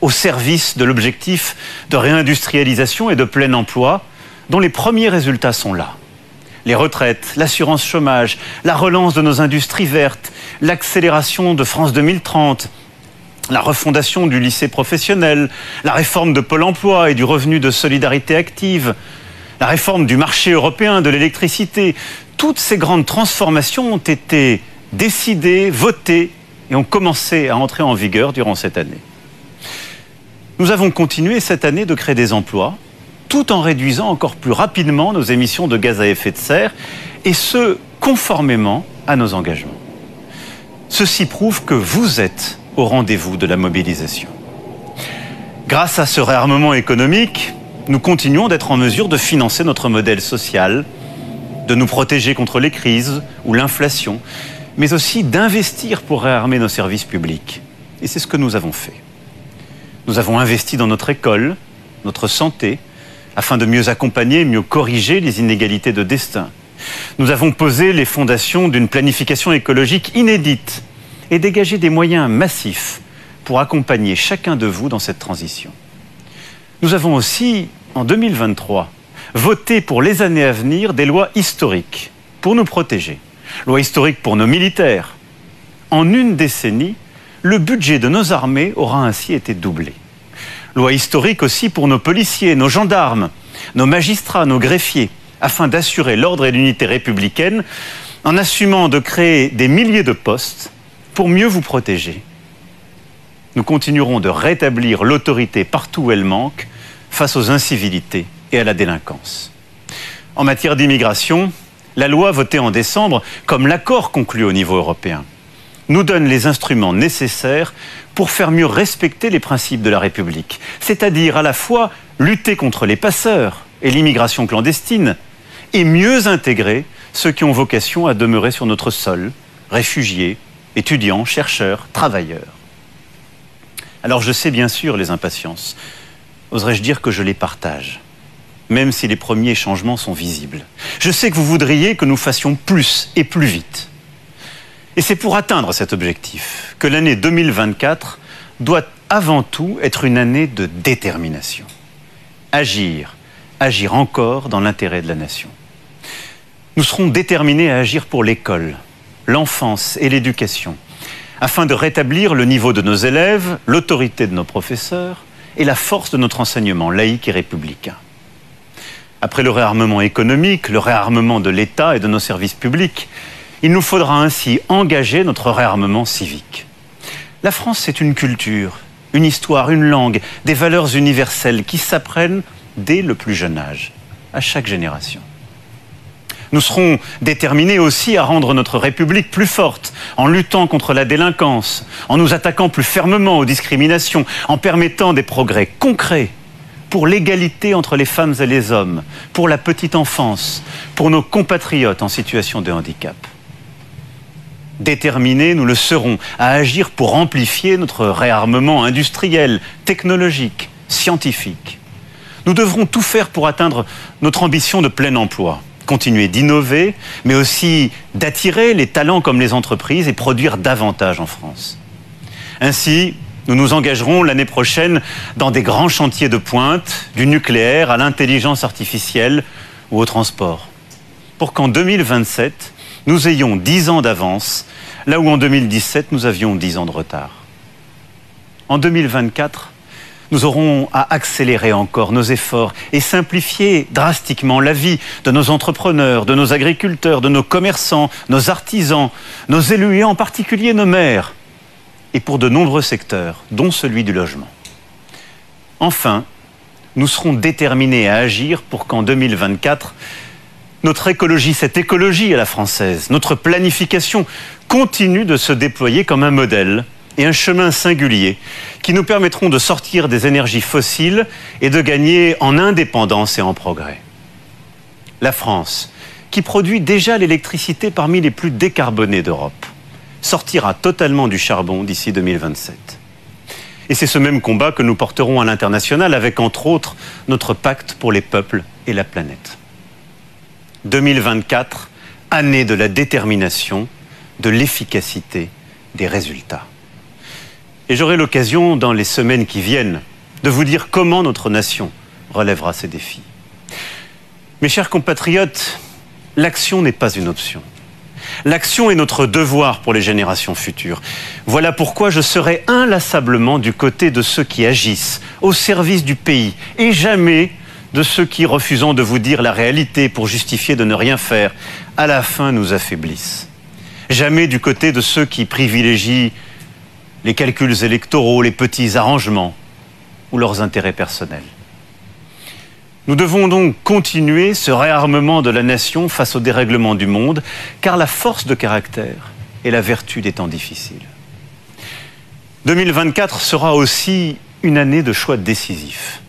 au service de l'objectif de réindustrialisation et de plein emploi, dont les premiers résultats sont là. Les retraites, l'assurance chômage, la relance de nos industries vertes, l'accélération de France 2030, la refondation du lycée professionnel, la réforme de Pôle emploi et du revenu de solidarité active, la réforme du marché européen de l'électricité, toutes ces grandes transformations ont été décidées, votées et ont commencé à entrer en vigueur durant cette année. Nous avons continué cette année de créer des emplois, tout en réduisant encore plus rapidement nos émissions de gaz à effet de serre, et ce, conformément à nos engagements. Ceci prouve que vous êtes au rendez-vous de la mobilisation. Grâce à ce réarmement économique, nous continuons d'être en mesure de financer notre modèle social, de nous protéger contre les crises ou l'inflation, mais aussi d'investir pour réarmer nos services publics. Et c'est ce que nous avons fait. Nous avons investi dans notre école, notre santé, afin de mieux accompagner, mieux corriger les inégalités de destin. Nous avons posé les fondations d'une planification écologique inédite et dégagé des moyens massifs pour accompagner chacun de vous dans cette transition. Nous avons aussi, en 2023, voté pour les années à venir des lois historiques pour nous protéger. Loi historique pour nos militaires. En une décennie, le budget de nos armées aura ainsi été doublé. Loi historique aussi pour nos policiers, nos gendarmes, nos magistrats, nos greffiers, afin d'assurer l'ordre et l'unité républicaine en assumant de créer des milliers de postes pour mieux vous protéger nous continuerons de rétablir l'autorité partout où elle manque face aux incivilités et à la délinquance. En matière d'immigration, la loi votée en décembre, comme l'accord conclu au niveau européen, nous donne les instruments nécessaires pour faire mieux respecter les principes de la République, c'est-à-dire à la fois lutter contre les passeurs et l'immigration clandestine, et mieux intégrer ceux qui ont vocation à demeurer sur notre sol, réfugiés, étudiants, chercheurs, travailleurs. Alors je sais bien sûr les impatiences. Oserais-je dire que je les partage, même si les premiers changements sont visibles? Je sais que vous voudriez que nous fassions plus et plus vite. Et c'est pour atteindre cet objectif que l'année 2024 doit avant tout être une année de détermination. Agir, agir encore dans l'intérêt de la nation. Nous serons déterminés à agir pour l'école, l'enfance et l'éducation afin de rétablir le niveau de nos élèves, l'autorité de nos professeurs et la force de notre enseignement laïque et républicain. Après le réarmement économique, le réarmement de l'État et de nos services publics, il nous faudra ainsi engager notre réarmement civique. La France, c'est une culture, une histoire, une langue, des valeurs universelles qui s'apprennent dès le plus jeune âge, à chaque génération. Nous serons déterminés aussi à rendre notre République plus forte, en luttant contre la délinquance, en nous attaquant plus fermement aux discriminations, en permettant des progrès concrets pour l'égalité entre les femmes et les hommes, pour la petite enfance, pour nos compatriotes en situation de handicap. Déterminés, nous le serons à agir pour amplifier notre réarmement industriel, technologique, scientifique. Nous devrons tout faire pour atteindre notre ambition de plein emploi continuer d'innover, mais aussi d'attirer les talents comme les entreprises et produire davantage en France. Ainsi, nous nous engagerons l'année prochaine dans des grands chantiers de pointe, du nucléaire à l'intelligence artificielle ou au transport, pour qu'en 2027, nous ayons 10 ans d'avance, là où en 2017, nous avions 10 ans de retard. En 2024, nous aurons à accélérer encore nos efforts et simplifier drastiquement la vie de nos entrepreneurs, de nos agriculteurs, de nos commerçants, nos artisans, nos élus et en particulier nos maires, et pour de nombreux secteurs, dont celui du logement. Enfin, nous serons déterminés à agir pour qu'en 2024, notre écologie, cette écologie à la française, notre planification continue de se déployer comme un modèle et un chemin singulier qui nous permettront de sortir des énergies fossiles et de gagner en indépendance et en progrès. La France, qui produit déjà l'électricité parmi les plus décarbonées d'Europe, sortira totalement du charbon d'ici 2027. Et c'est ce même combat que nous porterons à l'international avec, entre autres, notre pacte pour les peuples et la planète. 2024, année de la détermination, de l'efficacité, des résultats. Et j'aurai l'occasion, dans les semaines qui viennent, de vous dire comment notre nation relèvera ces défis. Mes chers compatriotes, l'action n'est pas une option. L'action est notre devoir pour les générations futures. Voilà pourquoi je serai inlassablement du côté de ceux qui agissent au service du pays et jamais de ceux qui, refusant de vous dire la réalité pour justifier de ne rien faire, à la fin nous affaiblissent. Jamais du côté de ceux qui privilégient les calculs électoraux, les petits arrangements ou leurs intérêts personnels. Nous devons donc continuer ce réarmement de la nation face au dérèglement du monde, car la force de caractère est la vertu des temps difficiles. 2024 sera aussi une année de choix décisifs.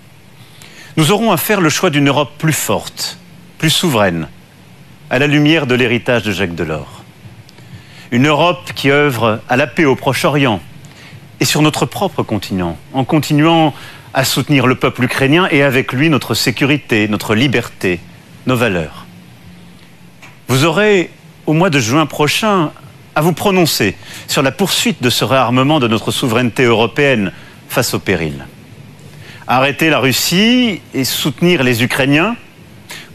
Nous aurons à faire le choix d'une Europe plus forte, plus souveraine, à la lumière de l'héritage de Jacques Delors. Une Europe qui œuvre à la paix au Proche-Orient et sur notre propre continent, en continuant à soutenir le peuple ukrainien et avec lui notre sécurité, notre liberté, nos valeurs. Vous aurez, au mois de juin prochain, à vous prononcer sur la poursuite de ce réarmement de notre souveraineté européenne face au péril. Arrêter la Russie et soutenir les Ukrainiens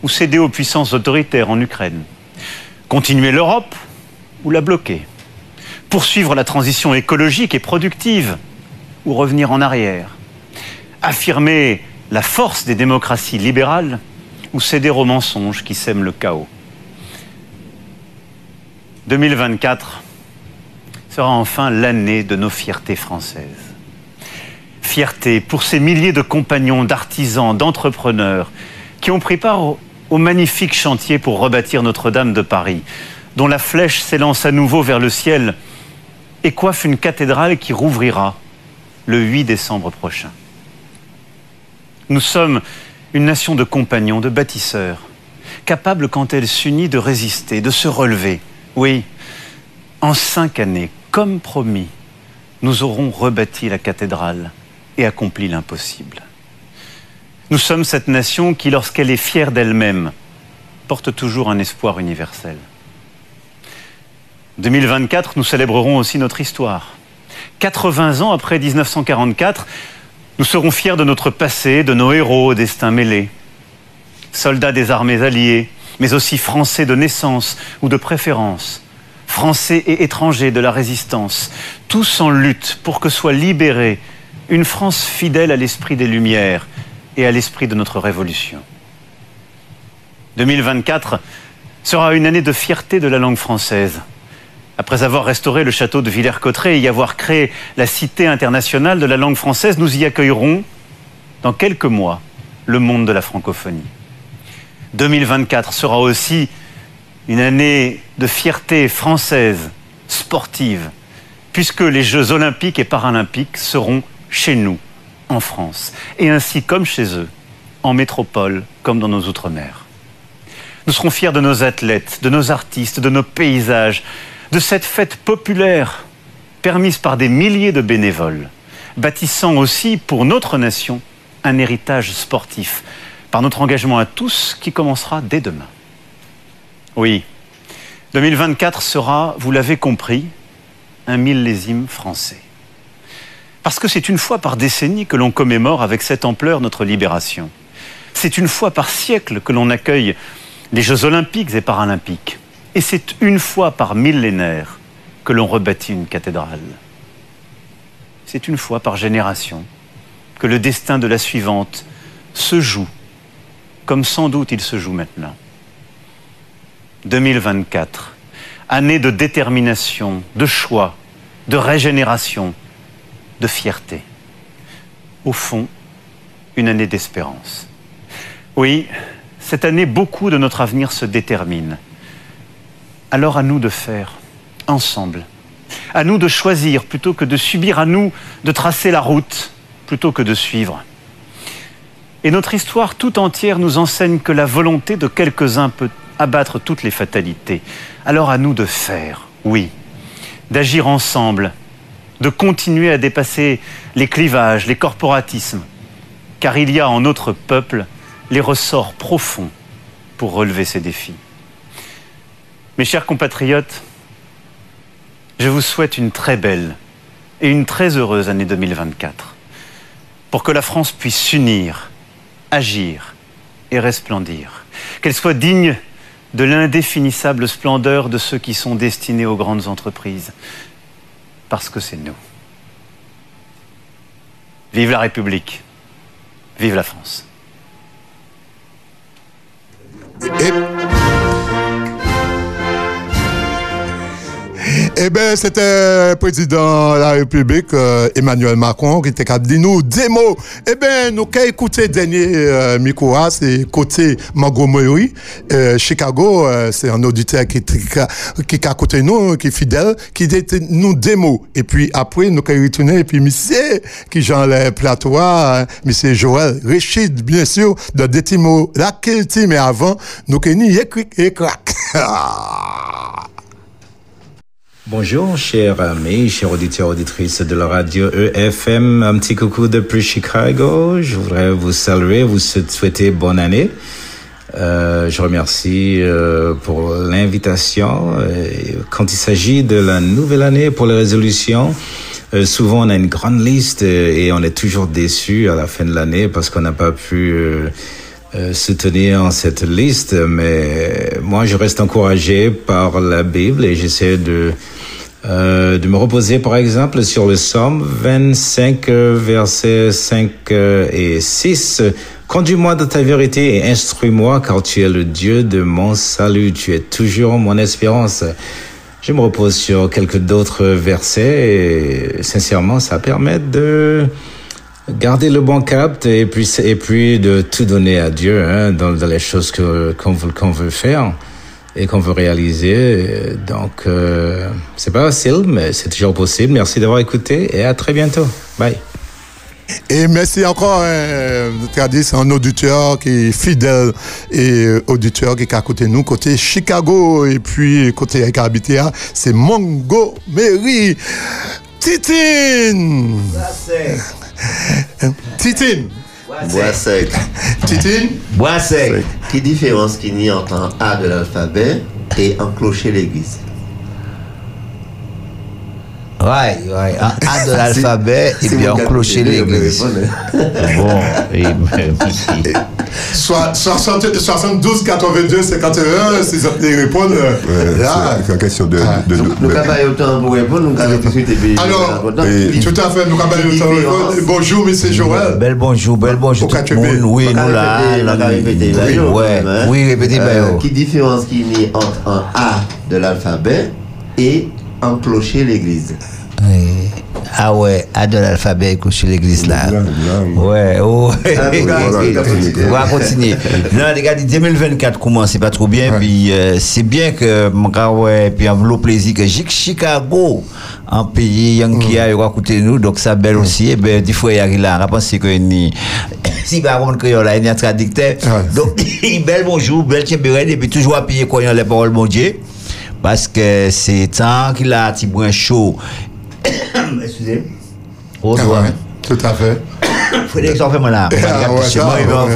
ou céder aux puissances autoritaires en Ukraine. Continuer l'Europe ou la bloquer. Poursuivre la transition écologique et productive ou revenir en arrière. Affirmer la force des démocraties libérales ou céder aux mensonges qui sèment le chaos. 2024 sera enfin l'année de nos fiertés françaises. Fierté pour ces milliers de compagnons, d'artisans, d'entrepreneurs qui ont pris part au, au magnifique chantier pour rebâtir Notre-Dame de Paris, dont la flèche s'élance à nouveau vers le ciel et coiffe une cathédrale qui rouvrira le 8 décembre prochain. Nous sommes une nation de compagnons, de bâtisseurs, capable quand elle s'unit de résister, de se relever. Oui, en cinq années, comme promis, nous aurons rebâti la cathédrale et accompli l'impossible. Nous sommes cette nation qui, lorsqu'elle est fière d'elle-même, porte toujours un espoir universel. 2024, nous célébrerons aussi notre histoire. 80 ans après 1944, nous serons fiers de notre passé, de nos héros au destin mêlé. Soldats des armées alliées, mais aussi français de naissance ou de préférence, français et étrangers de la résistance, tous en lutte pour que soit libérée une France fidèle à l'esprit des Lumières et à l'esprit de notre révolution. 2024 sera une année de fierté de la langue française. Après avoir restauré le château de Villers-Cotterêts et y avoir créé la Cité internationale de la langue française, nous y accueillerons, dans quelques mois, le monde de la francophonie. 2024 sera aussi une année de fierté française, sportive, puisque les Jeux olympiques et paralympiques seront chez nous, en France, et ainsi comme chez eux, en métropole comme dans nos outre-mer. Nous serons fiers de nos athlètes, de nos artistes, de nos paysages, de cette fête populaire permise par des milliers de bénévoles, bâtissant aussi pour notre nation un héritage sportif, par notre engagement à tous qui commencera dès demain. Oui, 2024 sera, vous l'avez compris, un millésime français. Parce que c'est une fois par décennie que l'on commémore avec cette ampleur notre libération. C'est une fois par siècle que l'on accueille les Jeux olympiques et paralympiques. Et c'est une fois par millénaire que l'on rebâtit une cathédrale. C'est une fois par génération que le destin de la suivante se joue, comme sans doute il se joue maintenant. 2024, année de détermination, de choix, de régénération, de fierté. Au fond, une année d'espérance. Oui, cette année, beaucoup de notre avenir se détermine. Alors à nous de faire, ensemble. À nous de choisir plutôt que de subir, à nous de tracer la route plutôt que de suivre. Et notre histoire tout entière nous enseigne que la volonté de quelques-uns peut abattre toutes les fatalités. Alors à nous de faire, oui, d'agir ensemble, de continuer à dépasser les clivages, les corporatismes, car il y a en notre peuple les ressorts profonds pour relever ces défis. Mes chers compatriotes, je vous souhaite une très belle et une très heureuse année 2024 pour que la France puisse s'unir, agir et resplendir, qu'elle soit digne de l'indéfinissable splendeur de ceux qui sont destinés aux grandes entreprises, parce que c'est nous. Vive la République, vive la France. Eh bien, c'était président de la République, euh, Emmanuel Macron, qui était dit nous des mots. Eh bien, nous avons écouté dernier euh, micro, hein, c'est côté Montgomery, euh, Chicago, euh, c'est un auditeur qui, qui a écouté nous, qui est fidèle, qui dit nous des mots. Et puis après, nous avons retourné, et puis monsieur, qui Jean le plateau, hein, monsieur Joël Richard, bien sûr, de Détimo, la mais avant, nous avons écrit et crack. *laughs* Bonjour, chers amis, chers auditeurs, auditrices de la radio EFM. Un petit coucou depuis Chicago. Je voudrais vous saluer, vous souhaiter bonne année. Euh, je remercie euh, pour l'invitation. Quand il s'agit de la nouvelle année pour les résolutions, euh, souvent on a une grande liste et on est toujours déçu à la fin de l'année parce qu'on n'a pas pu soutenir cette liste. Mais moi, je reste encouragé par la Bible et j'essaie de euh, de me reposer par exemple sur le psaume 25 euh, versets 5 euh, et 6 Conduis-moi dans ta vérité et instruis-moi car tu es le Dieu de mon salut, tu es toujours mon espérance. Je me repose sur quelques d'autres versets et sincèrement ça permet de garder le bon cap et puis et puis de tout donner à Dieu hein, dans, les choses qu'on veut qu'on veut faire et qu'on veut réaliser. Donc, euh, c'est pas facile, mais c'est toujours possible. Merci d'avoir écouté et à très bientôt. Bye. Et merci encore, euh, Tradis, un auditeur qui est fidèle et euh, auditeur qui est à côté de nous, côté Chicago, et puis côté Carbitea, c'est Montgomery. Titine! Titine! Bois sec. *laughs* Titine? Bois sec. Qui différence qu'il y a entre un A de l'alphabet et un clocher l'église? Ouais, ouais. Un A de *laughs* l'alphabet et Si puis vous un clocher calculez, vous l'église. *laughs* Bon, et 60 72, 82, 51, c'est ça les répondre. euh, là. C'est une question de. de, Nous autant pour répondre, nous avons tout de suite été Alors, tout à fait, nous avons eu autant de répondre. Bonjour, monsieur Joël. Bel bonjour, bel bonjour tout le monde. Oui, nous là. oui, répétez, Euh. Qui différence qu'il y a entre un A de l'alphabet et un clocher l'église? Ah ouais, A de l'alphabet et clocher l'église là. Ouais, voilà, On va continuer. Non, les gars, 2024 commence, c'est pas trop bien. Puis euh, c'est bien que, ouais, puis le plaisir que Chic- Chicago, un pays Yankee, il va écouter nous, donc ça belle aussi. Et ben, des fois, il y a là, on va penser que ni. *laughs* Si par contre, que là, il y a un traducteur. Donc, *laughs* bel bonjour, bel tchébérène, et puis toujours appuyer a les paroles, mon Dieu. Parce que c'est tant qu'il a un petit brin chaud. *coughs* Excusez. Oh, Ah doigt. ouais, tout à fait. Frédéric, ça fait mal là. Ah moi, il va.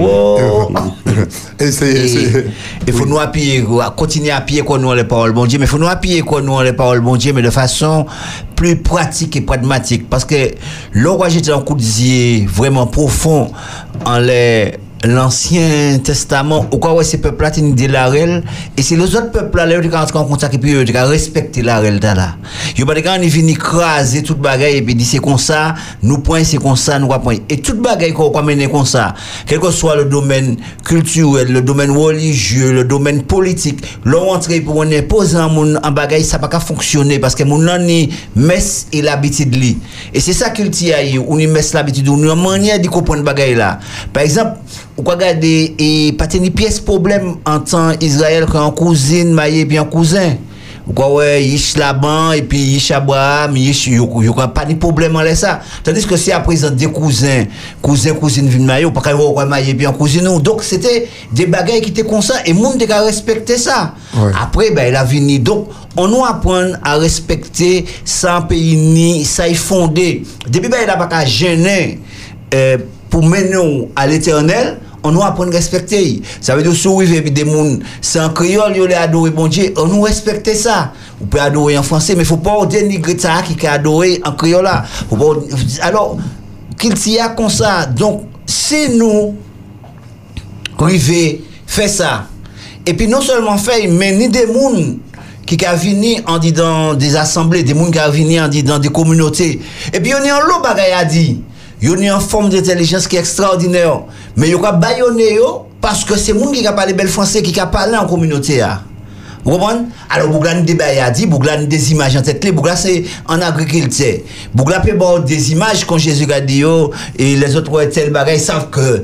Oh. *laughs* Et il faut nous appuyer, continuer à appuyer quoi nous les paroles bon Dieu, mais il faut nous appuyer quoi nous les paroles bon Dieu, mais de façon plus pratique et pragmatique. Parce que là, j'étais en coup de zier vraiment profond en les l'Ancien Testament, ou quoi, ouais, ces peuples-là, ils dit la règle, et c'est les autres peuples-là, là, ils ont en contact, et puis ils ont respecté la règle, là. Ils pas quand ils viennent craser toute bagaille, et puis dit c'est comme ça, nous point, c'est comme ça, nous point. Et toute bagaille qu'on va mener comme ça, quel que soit le domaine culturel, le domaine religieux, le domaine politique, l'on entre pour on imposer en bagaille, ça pas fonctionner, parce que mon ni messe et l'habitude li. Et c'est ça qu'il tient, ou ni messe l'habitude, ou ni une manière de comprendre bagaille là. Par exemple, ou quoi regarder et pas tenir pièce problème en temps Israël qu'en cousine marié bien cousin ou quoi ouais yish Laban et puis yish Abraham yish yo pas de problème en ça tandis que si à présent des cousins cousins cousines viennent marier ou pas qu'on marié bien cousine nous. donc c'était des bagailles qui étaient comme ça et monde a respecté ça après ben il a venu donc on doit apprendre à respecter ça pays ni ça est fondé depuis ben il a pas qu'à gêner euh, pour mener nous à l'éternel, on doit apprendre à respecter. Ça veut dire, si vous vivez des gens, en créole, vous adorer bon Dieu, on nous respecte ça. Vous pouvez adorer en français, mais il ne faut pas dénigrer ça qui est adoré en créole là. Alors, qu'il s'y a comme ça. Donc, c'est nous, river, fait ça. Et puis, non seulement fait, mais ni des gens qui a venu en dit dans des assemblées, des gens qui a venu en dit dans des communautés. Et puis, on est en l'eau bagaille à dire. Yon yon form d'intelligence ki ekstraordinèyon. Men yon ka bayonè yo, paske se moun ki ka pale bel fransè, ki ka pale an kominote ya. Wopon? Alo, bouglan de bayadi, bouglan de zimaj an tèt li, bouglan se an agrikiltè. Bouglan pe bon de zimaj kon Jésus ka di yo, oh, e les otre wè tel bagay, sav ke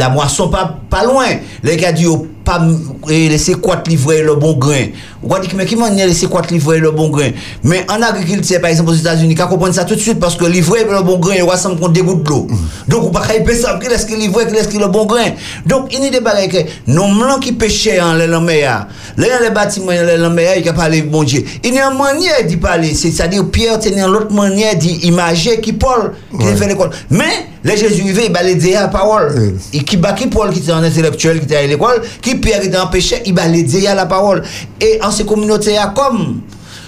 la mwason pa, pa loin. Le ka di yo, oh, pas et laisser quoi livrer le bon grain. Vous comprenez mais qui m'a laisser quoi livrer le bon grain? Mais en agriculture, par exemple, aux États-Unis, quand comprendre ça tout de suite, parce que livrer le bon grain, il ressemble contre des gouttes d'eau. Donc, pouvez pas savoir qui est-ce qui livre, qui est-ce qui le bon grain? Donc, il y a des bagages que, non, blancs qui pêchaient en les laméas, les les bâtiments, les laméas, il a parlé bon Dieu. Il y a une manière d'y parler, c'est-à-dire Pierre tenait l'autre manière d'imager qui Paul, qui fait l'école. Mais, les Jésus, il va les la parole. Et qui bat qui Paul, qui était en intellectuel, qui était à l'école, qui Qui était en péché, il va les dire la parole. Et en ces communautés, comme,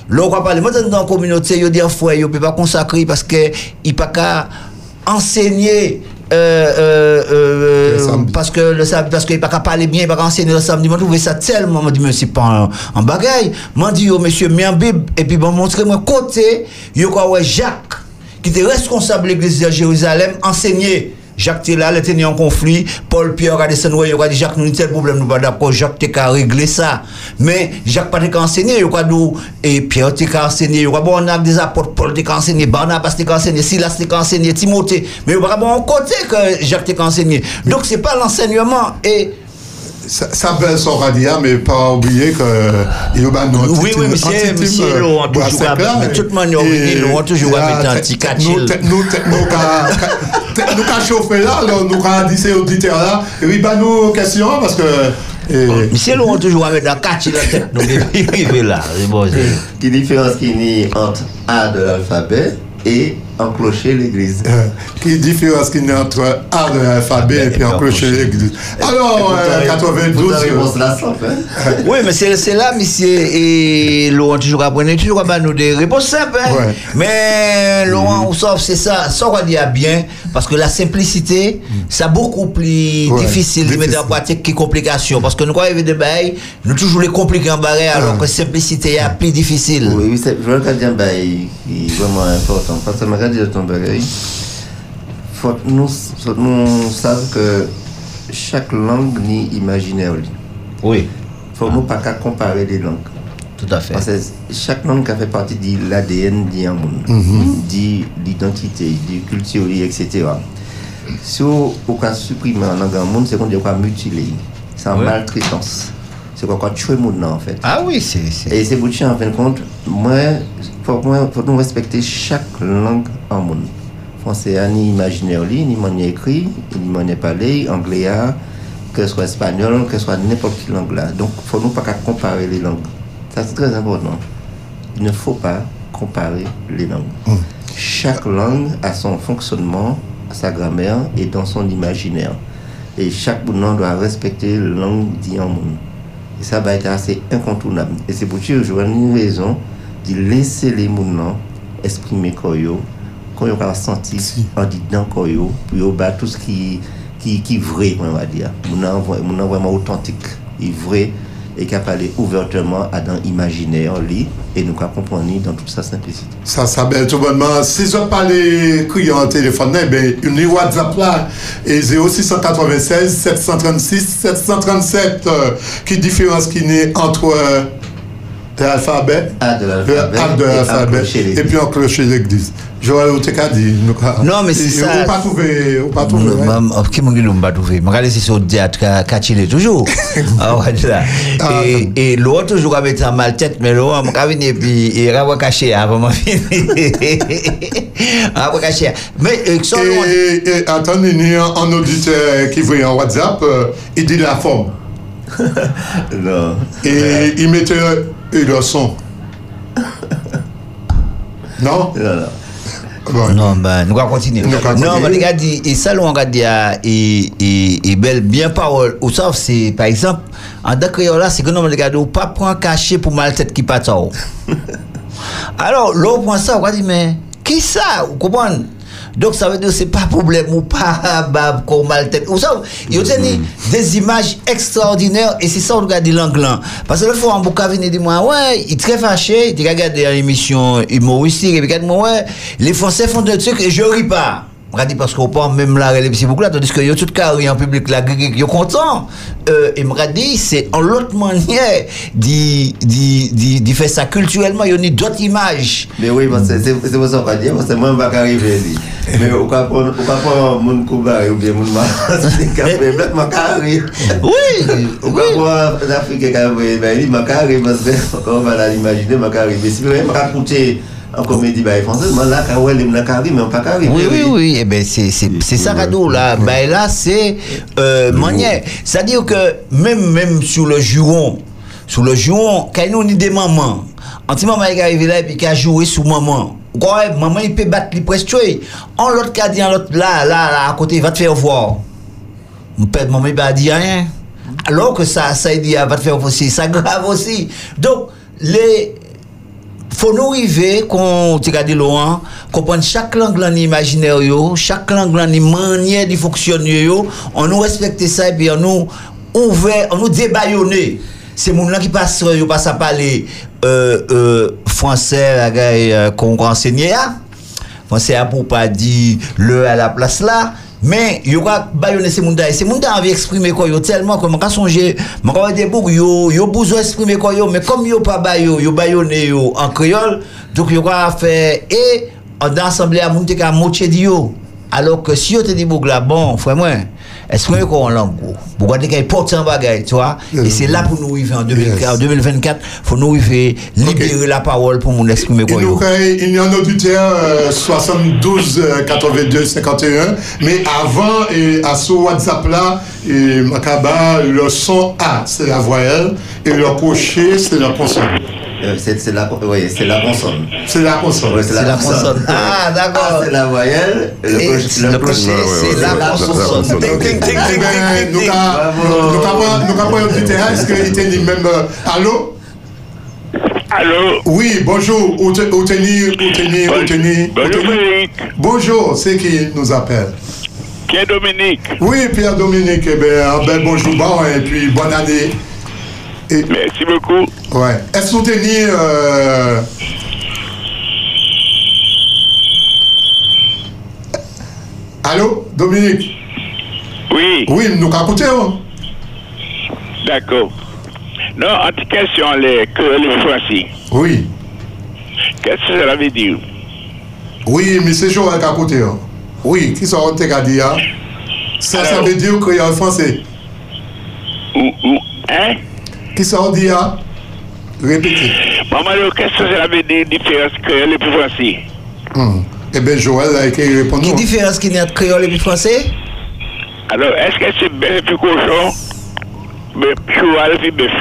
L'on parler, maintenant dans la communauté, il dit fois, il ne peut pas consacrer parce qu'il ne peut pas enseigner. Euh, euh, euh, parce que le samedi, parce qu'il pas qu'à parler bien, il pas qu'à enseigner le samedi. Moi, je trouvais ça tellement, moi, dit, mais c'est pas en, bagaille. Moi, oh, monsieur, mis en Bible, et puis, bon, montrez-moi côté, il y a quoi, ouais, Jacques, qui était responsable de l'église de Jérusalem, enseigner. Jacques était là, il était en conflit. Paul Pierre a descendu, il a dit Jacques, nous avons tel problème, nous pas d'accord. Jacques était qu'à régler ça. Mais Jacques pas qu'à enseigner, il a dit, et Pierre était qu'à enseigner. Il a bon, on a des apôtres, Paul était qu'à enseigner, Barnabas était qu'à enseigner, Silas était qu'à enseigner, Timothée. Mais il a bon côté que Jacques était qu'à enseigner. Donc c'est pas l'enseignement. Et ça, ça baisse son radia, mais pas oublier que il y a un autre Oui, oui, monsieur, monsieur, Laurent, toujours à de toute manière, oui, Laurent, toujours à mettre un petit. Nous, nous, nous, qu'à chauffer là, nous, qu'à dire ces auditeurs là, et oui, bah, nous, question, parce que. Monsieur Laurent, toujours à mettre un catchil la tête, donc il est là, c'est bon. Quelle différence qu'il y a entre A de l'alphabet et enclocher l'église. Euh, qui différence qu'il y a entre A de l'alphabet et puis enclocher l'église. Alors, euh, 92. *laughs* oui, mais c'est là, monsieur, et Laurent, toujours apprenez, toujours à nous des réponses simples. Hein? Ouais. Mais Laurent, sauf c'est ça, ça on va dire bien, parce que la simplicité, c'est beaucoup plus Ouais, difficile de mettre en pratique que complication. Parce que nous, quand il y a des bails, nous toujours les compliquer en barré, alors que simplicité est plus difficile. Oui, oui, c'est- je veux dire bail est vraiment important. Parce que je regarde ton bagage. Faut que nous, faut que nous savions que chaque langue ni imaginaire. Oui. Faut que nous pas qu'à comparer les langues. Tout à fait. Parce que chaque langue a fait partie de l'ADN d'un monde, Mhm. de l'identité, de la culture, etc. Si on peut supprimer un langue dans le monde, c'est qu'on dit qu'on mutiler. C'est en Ouais. maltraitance. C'est quoi qu'on tue le monde en fait. Ah oui, c'est. Et c'est pour ça, en fin de compte, moi, faut, moi, faut nous respecter chaque langue en monde. Français, a ni imaginaire, li, ni manière écrit, ni manière parler, anglais, a, que ce soit espagnol, que ce soit n'importe quelle langue là. Donc, faut nous pas qu'à comparer les langues. Ça, c'est très important. Il ne faut pas comparer les langues. Chaque langue a son fonctionnement, sa grammaire et dans son imaginaire. Et chaque monde doit respecter la langue dit en monde. E sa ba ete ase inkontournab. E se pou ti yo jwen ni rezon di lese le moun nan esprime koyo, koyo kan santi an di dan koyo, pou yo ba tout se ki, ki, ki vre, mwen va diya. Moun nan vwèman autantik, yi vre, et qui a parlé ouvertement à dans imaginaire lui et nous qu'à comprendre dans toute sa simplicité. Ça s'appelle tout bonnement. Si je parle criant au téléphone, eh ben, une WhatsApp là, et 0696 736 737, euh, qui différence qui n'est entre euh, l'alphabet, A de l'alphabet A de et l'alphabet, enclocher l'église. et puis enclocher l'église. Joël Oteka dit. nous, Non, mais c'est ça. On pas trouvé, on pas trouvé. ouais. Maman, qui m'a dit qu'on va trouver? Je au théâtre toujours. *laughs* Ah, ouais, là. Et, l'autre, toujours avec un mal tête, mais l'autre, je vais venir et puis il va cacher avant ma fille. Il va cacher. Mais, euh, et attendez, il y a un auditeur qui voit en WhatsApp, euh, il dit la forme. *laughs* non. Et il mettait et le son. Non? Non, non. Non, ben, nous allons continuer. Nous Non, continuer. mais regarde, et ça, on regarde, et, et, et belle, bien parole. Ou sauf, c'est, par exemple, en tant que là, c'est que nous, regarde, ou pas prendre cachet pour mal tête qui pas tard. *laughs* Alors, l'autre point ça, on va dire, mais, qui ça? Vous comprenez? Donc, ça veut dire que c'est pas problème ou pas, *laughs* bah, qu'on mal tête. Ou ça, il y a des images extraordinaires et c'est ça, on regarde l'angle là. Parce que le fois, en bouca venir dire moi, ouais, il est très fâché, il regarde une émission humoristique et dit, moi, ouais, les Français font des trucs et je ris pas. On dit parce qu'on pas même là, les petits beaucoup là, tandis que yo tout carré en public là, yo content. Euh, et m'a dit, c'est en l'autre manière d'y, faire ça culturellement, il y a d'autres images. Mais oui, parce que c'est pour ça qu'on va dire, parce que moi, je ne vais pas arriver. Mais au cas où, au cas où, mon cougar ou bien mon mal, *laughs* c'est m'a carré. Oui! Au cas où, l'Afrique carré, ben, il m'a carré, parce que, on va l'imaginer, m'a carré. Mais si vous m'a raconté en comédie bah, française, moi, là, quand elle m'a carré, mais pas carré. Oui, oui, oui. Eh ben, c'est, ça, Rado, là. Ben, là, c'est, euh, manière. C'est-à-dire que, même, même sur le juron, sur le juron, quand nous, on est des mamans, un petit maman qui arrive là et puis qui a joué sous maman. Ouais, maman, il peut battre les presque. En l'autre cas, dit en l'autre, là, là, là, à côté, va te faire voir. Mon père, maman, il va dire rien. Alors que ça, ça, il dit, ah, va te faire aussi. Ça grave aussi. Donc, les, Fon nou rive kon te gade lo an, kompon chak lang lan ni imaginer yo, chak lang lan ni manye di fonksyon yo, an nou respekte sa epi an nou ouve, an nou debayone. Se moun lan ki pas yo pas a pale euh, euh, franse agay kon euh, kon ensegnye a, franse a pou pa di le a la plas la, Men, yo kwa bayone se moun da, e se moun da anvi eksprime koyo telman kon man ka sonje, man ka wade bouk yo, yo bouzo eksprime koyo, men kom yo pa bayo, yo bayone yo an kriol, dok yo kwa fe, e, an da asemble a moun te ka mouche di yo, alo ke si yo te di bouk la, bon, fwe mwen, Esprime kon lango. Pou gade ki important bagay, tu wa. E se la pou nou vive en 2024. Fou nou vive libere la parol pou moun esprime kon yo. Il y en auditeur 72 82 51. Me avan, aso WhatsApp la, makaba, le son A, se la voyelle, e le cocher, se la consonne. Euh, c'est c'est la, oui, c'est la consonne. C'est la consonne. Oui, c'est la, consonne. Ah, d'accord. A, c'est la voyelle. et Le crochet, c'est la consonne. Ting, ting, ting, ting, Eh ting, nous avons un auditeur, est-ce qu'il était dit même. euh, Allô? Allô? Oui, bonjour. Où te- où tenir, où tenir, où tenir, Bonjour. Bonjour, c'est qui nous appelle? Pierre Dominique? Oui, Pierre Dominique, eh ben, un bel bonjour, bon, et puis bonne année. Et Merci beaucoup. Ouais. Est-ce qu'on t'a dit... Euh... Allô, Dominique? Oui. Oui, nous capoter. D'accord. Non, en tout cas, sur les, les Français. Oui. Qu'est-ce que cela veut dire? Oui, mais c'est chaud à capoter. Oui, qui sont en train de dire? Ça, Alors, ça veut dire qu'il y a un Français. Ou, ou, hein? Qui sont dit, hein? Répétez. Maman, qu'est-ce que veut dire, différence que les plus Français? Hum. Eh bien, Joël a écrit répondre. Quelle différence qu'il y a entre créole et puis français? Alors, est-ce que c'est bœuf et puis cochon? Mais cheval puis bœuf. *laughs*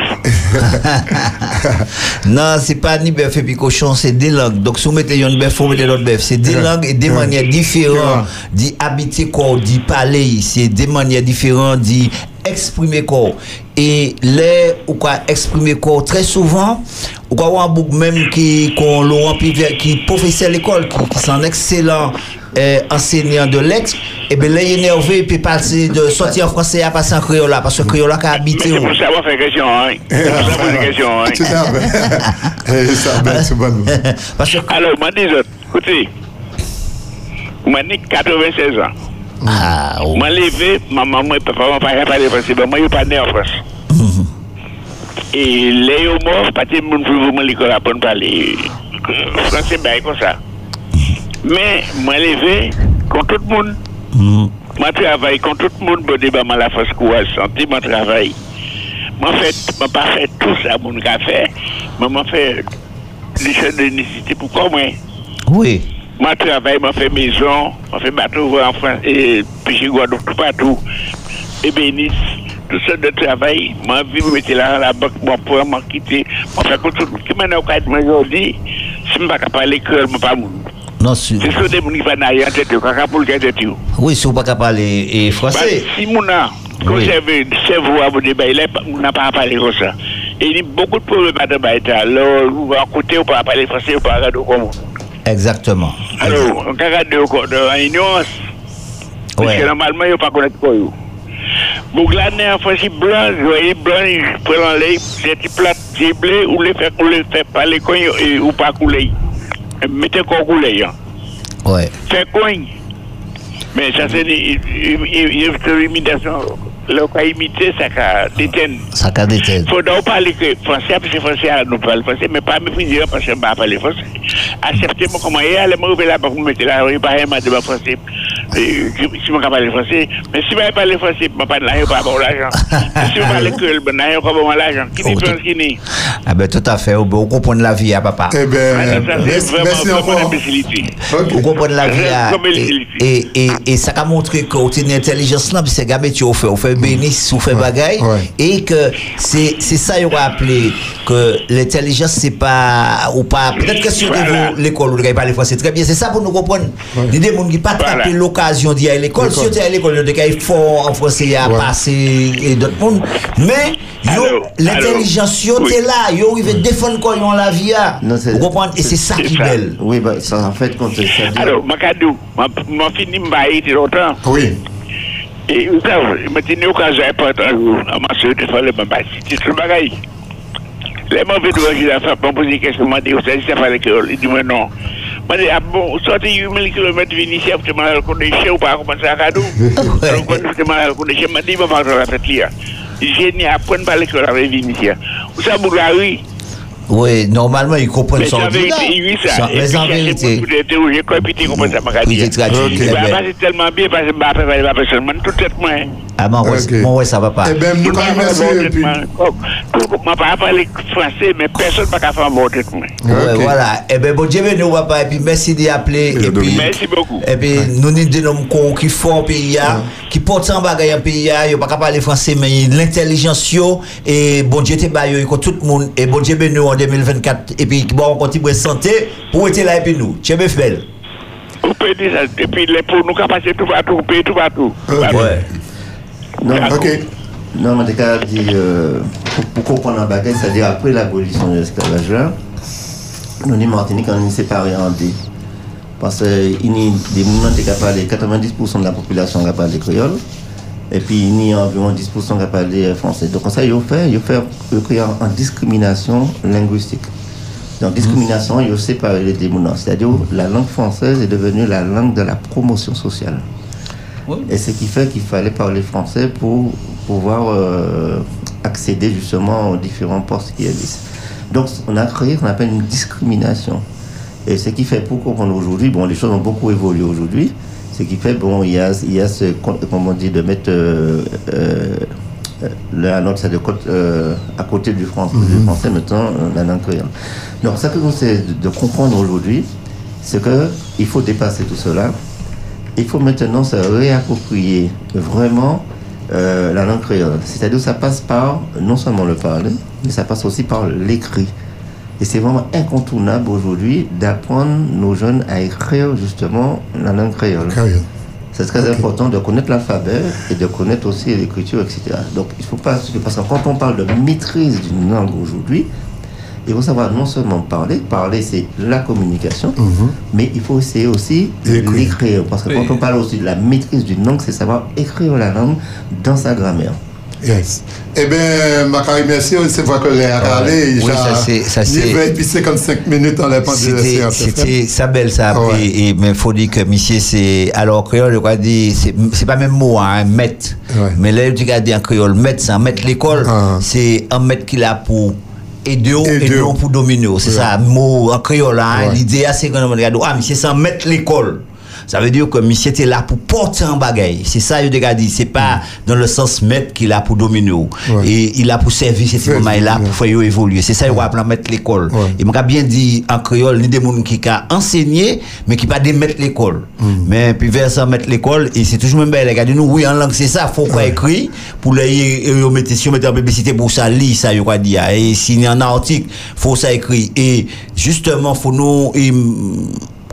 Non, c'est pas ni bœuf et puis cochon, c'est des langues. Donc, si vous mettez une bœuf, vous mettez l'autre bœuf. C'est des *laughs* langues et des manières différentes d'y habiter quoi, d'y parler. C'est des manières différentes d'y exprimer quoi. Et les, ou quoi, exprimer quoi, très souvent, ou quoi, ou un bouc même qui, qu'on qui est professeur à l'école, qui, qui sont un excellent euh, enseignant de l'ex, et bien là, il est énervé, puis passer de sortir en français à passer en créole là, parce que créole là, qui a habité. c'est pour savoir faire question, hein? *laughs* C'est pour ça poser question, hein? C'est ça, ben. Eh, ça, ben, c'est bon. Alors, moi, dis écoutez, moi, j'ai 96 ans. Ah, oh. Moi, levé, ma maman et papa m'ont pas parlé français, mais moi, je suis pas né en France. Et les monde l'école à parler euh, français, ben, comme ça. Mais, moi, levé, contre tout le monde. Moi, travaille contre tout le monde, bon débat, moi, la France, quoi, santé, moi, travaille. Moi, fait, moi, pas fait tout ça, mon café, mais moi, fait des choses de nécessité. Pourquoi, moi? Oui. Moi, travaille, moi, fait maison, moi, fait bateau en France, et puis je Guadeloupe, tout partout. Et bénisse, tout ça de travail, moi, vie, me mettre là à la banque, moi, pour m'en quitter. Moi, fait que tout, qui maintenant, quand je aujourd'hui, si je ne peux pas parler que je ne pas moun. Non, c'est... C'est ce vont aller en tête, quand pour le tête, Oui, si vous pas parler et français. Bah, si a conservé le cerveau à vous n'a pas parlé comme ça. Et il y a beaucoup de problèmes à débattre. Alors, vous à côté, vous pas parler français, vous pas regarder comme Exactement. Alors, on peut regarder encore de ignorance. Parce que normalement, il ne pas connaître quoi. y a un français blanc, vous voyez, blanc, il prend les petits plats ou les fait, ou les fait parler ou pas couler. Mettez quoi hein. Ouais. Fait quoi Mais ça, c'est une imitation. Là, on va imiter, ça va déteindre. Ça qu'a déteint. Il faut donc parler que français, parce que français, nous parle français, mais pas mépriser parce que je ne parle pas français. Acceptez-moi comment il y a, allez me là pour vous mettre là, oui, pas un de français. Euh, Si je ne parle français, mais si je ne parle français, je ne *laughs* parle pas, pas bon l'argent. Si je parle que je ne pas bon l'argent. Qui dit qui n'est Ah ben tout à fait, vous vous comprenez la vie, hein, papa. Eh bien, Ça, merci, encore. imbécilité. Vous comprenez la vie hein, Comme il- et, et, et, et ça a montré que vous avez une intelligence là, c'est gars métier vous fait, vous fait bénis, vous fait bagaille, et que c'est c'est ça il va appeler que l'intelligence c'est pas ou pas peut-être que sur l'école vous ne parler français très bien, c'est ça pour nous comprendre. Il y a des gens qui pas attrapé l'occasion okasyon di a l'ekol, si yo te a l'ekol, yo te kay for an franse ya pase e dot moun, men yo l'intellijans yo te la, yo rive defon kon yon la via, ou kompon, e se sa ki bel. Oui, ba, sa an fèt kon se sa di. Alors, Makadou, man fini mba yi ti rotan. Oui. E yon sa, mwen ti nou kan zay patan, an man se yo te fale mba si ti sou bagay. Le mwen ve dwa ki la fap, mwen pose kèsyon mwen de yo sa, si sa fale ki yo, di mwen non. Mwen ah, bon, de, a bon, sote 8000 km vinisi ap te man al kondeche ou pa akoman sa akadou. *laughs* Al kondeche te man al kondeche, mwen de, mwen fante la tet li ya. Jeni apren pa lekol avè vinisi ya. Ou sa Boulgari? Oui, normalement, ils comprennent son Mais en vérité. J'ai compris, ils comprennent ça, ma C'est tellement bien, parce que je ne vais pas personne, tout tête, moi. Moi, ouais, moi, ouais, ça va pas. Eh bien, nous, Tout quand le même, monde merci. a un et puis- bon traitement. Oh, Moi, pas parler français, mais personne n'a pas faire un bon traitement. Ouais, voilà. Eh ben, bon Dieu, nous, papa, et puis merci d'y appeler. Et puis, Merci beaucoup. et puis, nous, nous, des hommes con qui font un pays, hein, qui portent en bagaille un pays, hein, ils pas qu'à parler français, mais l'intelligence, yo, et bon tout le monde, et bon Dieu, ben, nous, en 2024, et puis, bon, on continue de santé, pour être là, et puis nous. Tiens, bien, belle. Vous pouvez dire ça. Et puis, les pour nous, qu'à passer tout partout, payer tout partout. Ouais. Non, Non, mais cas dit, euh, pour, pour comprendre la bagaille, c'est-à-dire après l'abolition de l'esclavage là, nous, en Martinique, on est séparés en deux. Parce qu'il y a des moments qui parlent 90% de la population qui parle créole, et puis il y a environ 10% qui parlent français. Donc, ça, ils ont fait, ils ont fait ils ont créé en, en discrimination linguistique. Donc, discrimination, ils ont séparé les démons. C'est-à-dire, la langue française est devenue la langue de la promotion sociale. Et ce qui fait qu'il fallait parler français pour pouvoir euh, accéder justement aux différents postes qui existent. Donc on a créé ce qu'on appelle une discrimination. Et ce qui fait pour comprendre aujourd'hui, bon les choses ont beaucoup évolué aujourd'hui, ce qui fait, bon, il y a, il y a ce, comment on dit, de mettre euh, euh, la de côté, euh, à côté du français, du français maintenant euh, la langue créole. Donc ça que nous c'est de, de comprendre aujourd'hui, c'est que il faut dépasser tout cela il faut maintenant se réapproprier vraiment euh, la langue créole. C'est-à-dire que ça passe par non seulement le parler, mais ça passe aussi par l'écrit. Et c'est vraiment incontournable aujourd'hui d'apprendre nos jeunes à écrire justement la langue créole. C'est très important de connaître l'alphabet et de connaître aussi l'écriture, etc. Donc il faut pas, parce que quand on parle de maîtrise d'une langue aujourd'hui, il faut savoir non seulement parler, parler c'est la communication, mais il faut essayer aussi de l'écrire. Parce que quand on parle aussi de la maîtrise d'une langue, c'est savoir écrire la langue dans sa grammaire. Yes. Eh bien, Macari, merci. C'est vrai que les a parlé. Oui, ça, c'est- ça, c'est- 20 puis 55 minutes en la pendant C'était, c'était ça? belle ça Ah ouais. et, et mais faut dire que monsieur c'est alors créole je crois dire c'est pas même mot hein maître mais là tu regardes en créole maître c'est un maître l'école c'est un maître qui là pour et deux et, et deux pour dominer. C'est ouais. ça, mot en créole. L'idée, c'est qu'on a dit, ah, mais c'est sans mettre l'école. Ça veut dire que monsieur était là pour porter un bagaille. C'est ça, je te dit. C'est pas dans le sens maître qu'il a pour dominer. Et il a pour servir cet moment là pour faire évoluer. C'est ça, il va mettre l'école. Il m'a bien dit en créole, ni des gens qui ont enseigné, mais qui pas des mettre l'école. Mais puis vers ça, mettre l'école, et c'est toujours même belle. Regardez nous, oui, en langue, c'est ça, faut qu'on écrit. Pour les, mettre, si on en publicité pour ça, lit ça, je crois dire. Et s'il y a un article, faut ça écrit. Et justement, faut nous, et,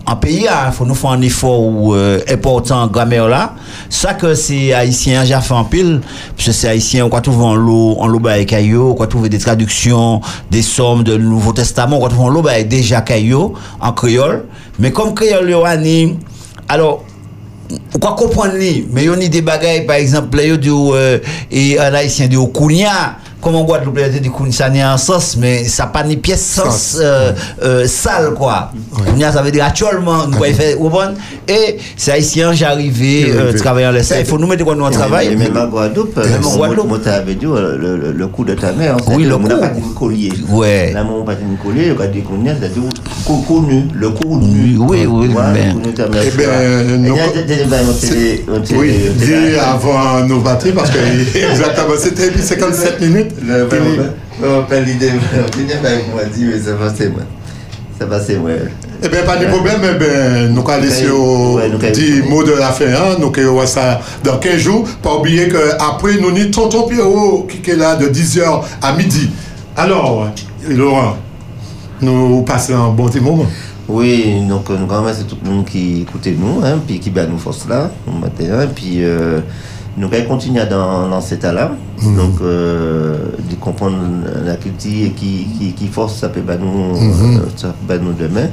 en pays, il faut nous faire un effort euh, important grammaire là. Ça que c'est haïtien, j'ai fait en pile, parce que c'est haïtien, on va trouver en l'eau, en l'eau on va trouver des traductions, des sommes de Nouveau Testament, on va trouver en l'eau déjà en créole. Mais comme créole, ani, alors, on va comprendre mais il y a des bagailles, par exemple, là, yo dit, euh, et un haïtien dit, au kounia, comme en Guadeloupe, il y a des coups, ça n'est un sens, mais ça pas ni pièce sens euh, euh, sale, quoi. Kounia, Ça veut dire actuellement, nous pouvons faire, vous comprenez Et c'est haïtien, j'ai arrivé, euh, travailler en laissé. Il faut nous mettre quoi nous en travail. Même à Guadeloupe, Même en Guadeloupe. moi, t'avais dit le, le, le coup de ta mère. Oui, le On n'a coup. pas dit le collier. Ouais. Là, mon pas dit le collier, on a dit qu'on est, c'est-à-dire co- connu, le connu. Oui, oui, ben. de mère. Eh ben, on télé- Oui, dit avant nos batteries parce que *laughs* exactement, c'était 57 minutes. Mwen pen lide mwen, lide mwen mwen di, mwen se fase mwen. Se fase mwen. Ebe, pa di problem, ebe, nou ka lese yo di mou de la fe, nou ke yo wasa dan kenjou, pa oubliye ke apre nou ni tonton Pierrot oh, oh, ki ke la de 10h a midi. Alors, Laurent, nou pase an bon ti mouman. Oui, donc nou kan mwen se tout moun ki koute nou, pi ki ba nou fos la, mwen maten, pi... nous allons continuer dans, dans cet état-là, donc euh, de comprendre la culture et qui, qui, qui force ça peut bat nous, Mhm. euh, ça peut nous demain.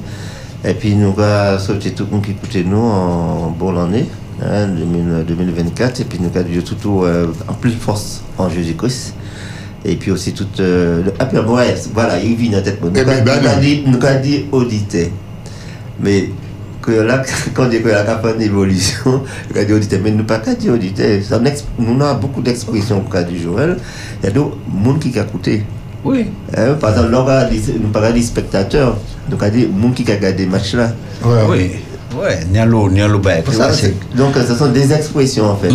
Et puis nous allons souhaiter tout le monde qui écoutait nous en bonne année, hein, 2000 2024, et puis nous allons dire tout euh, en plus force en Jésus-Christ. Et puis aussi tout euh, le- ouais, voilà, il vit dans la tête. Nous allons dire auditeur. Mais que là, *laughs* quand on dit que la capable d'évolution, on dit mais nous pas qu'à dire ex- Nous avons beaucoup d'expressions qu'a dit Joël. Il y a d'autres gens qui ont écouté. Oui. Hein, par exemple, là, nous parlons des spectateurs. Donc, on dit gens qui ont regardé le match là. Oui. Ouais, Nialo, Nialo, bah, Ça, Donc, ce sont des expressions en fait.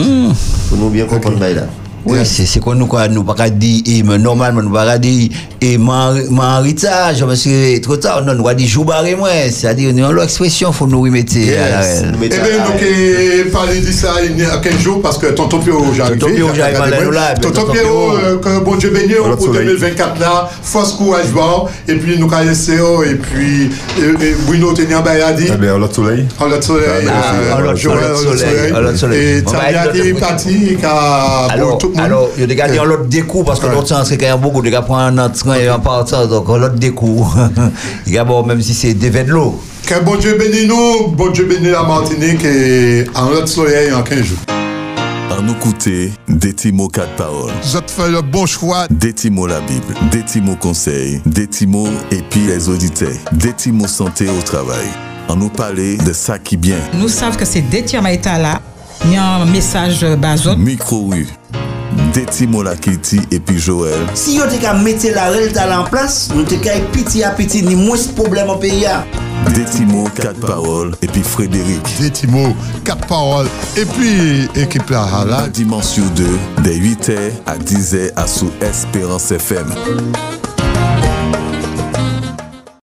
Pour nous bien comprendre okay. là. Oui, c'est c'est quoi nous quoi nous pas dire et mais normalement nous pas dire et mon héritage parce que trop tard non nous va dire jour barré moi c'est-à-dire nous l'autre expression faut nous remettre. Eh bien, donc, eh, parler de ça il y a 15 jours parce que Tonton Pierrot, j'arrive. Tonton Pierrot, j'arrive nous Tonton Pierrot, euh, que bon Dieu béni Voilà, pour soleil. 2024 là, force courage bon, et puis nous oh, et puis Bruno. Eh bien, on a le soleil. En l'autre soleil, Ah, euh, l'autre soleil, l'autre soleil, en l'autre soleil. Et Tania l'autre- parti, qui a Alors, bon, tout. Alors, il y a des gars qui ont l'autre découp parce que l'autre sens, c'est qu'il y a beaucoup de gars qui prennent un train et en partant, donc l'autre découp. Il y a bon, même si c'est des de l'eau. Que bon Dieu bénisse nous, bon Dieu bénisse la Martinique et en l'autre soleil en 15 jours. À nous écouter, des petits mots quatre paroles. Vous avez fait le bon choix. Des petits mots la Bible, des petits mots conseils, des petits mots et puis les auditeurs, des petits mots santé au travail. À nous parler de ça qui bien. Nous savons que c'est Détia Maïta là. Il y a un message bazot. Micro rue, te Timo Lakiti epi Joel. Si yo te ka mette la rel talan plas, nou te ka epiti apiti ni mwes problem an peyi ya. De Timo, 4 paroles, et puis Frédéric. De Timo, 4 paroles, et puis équipe la Hala. Dimanche sur 2, de 8h à 10h à sous Espérance FM.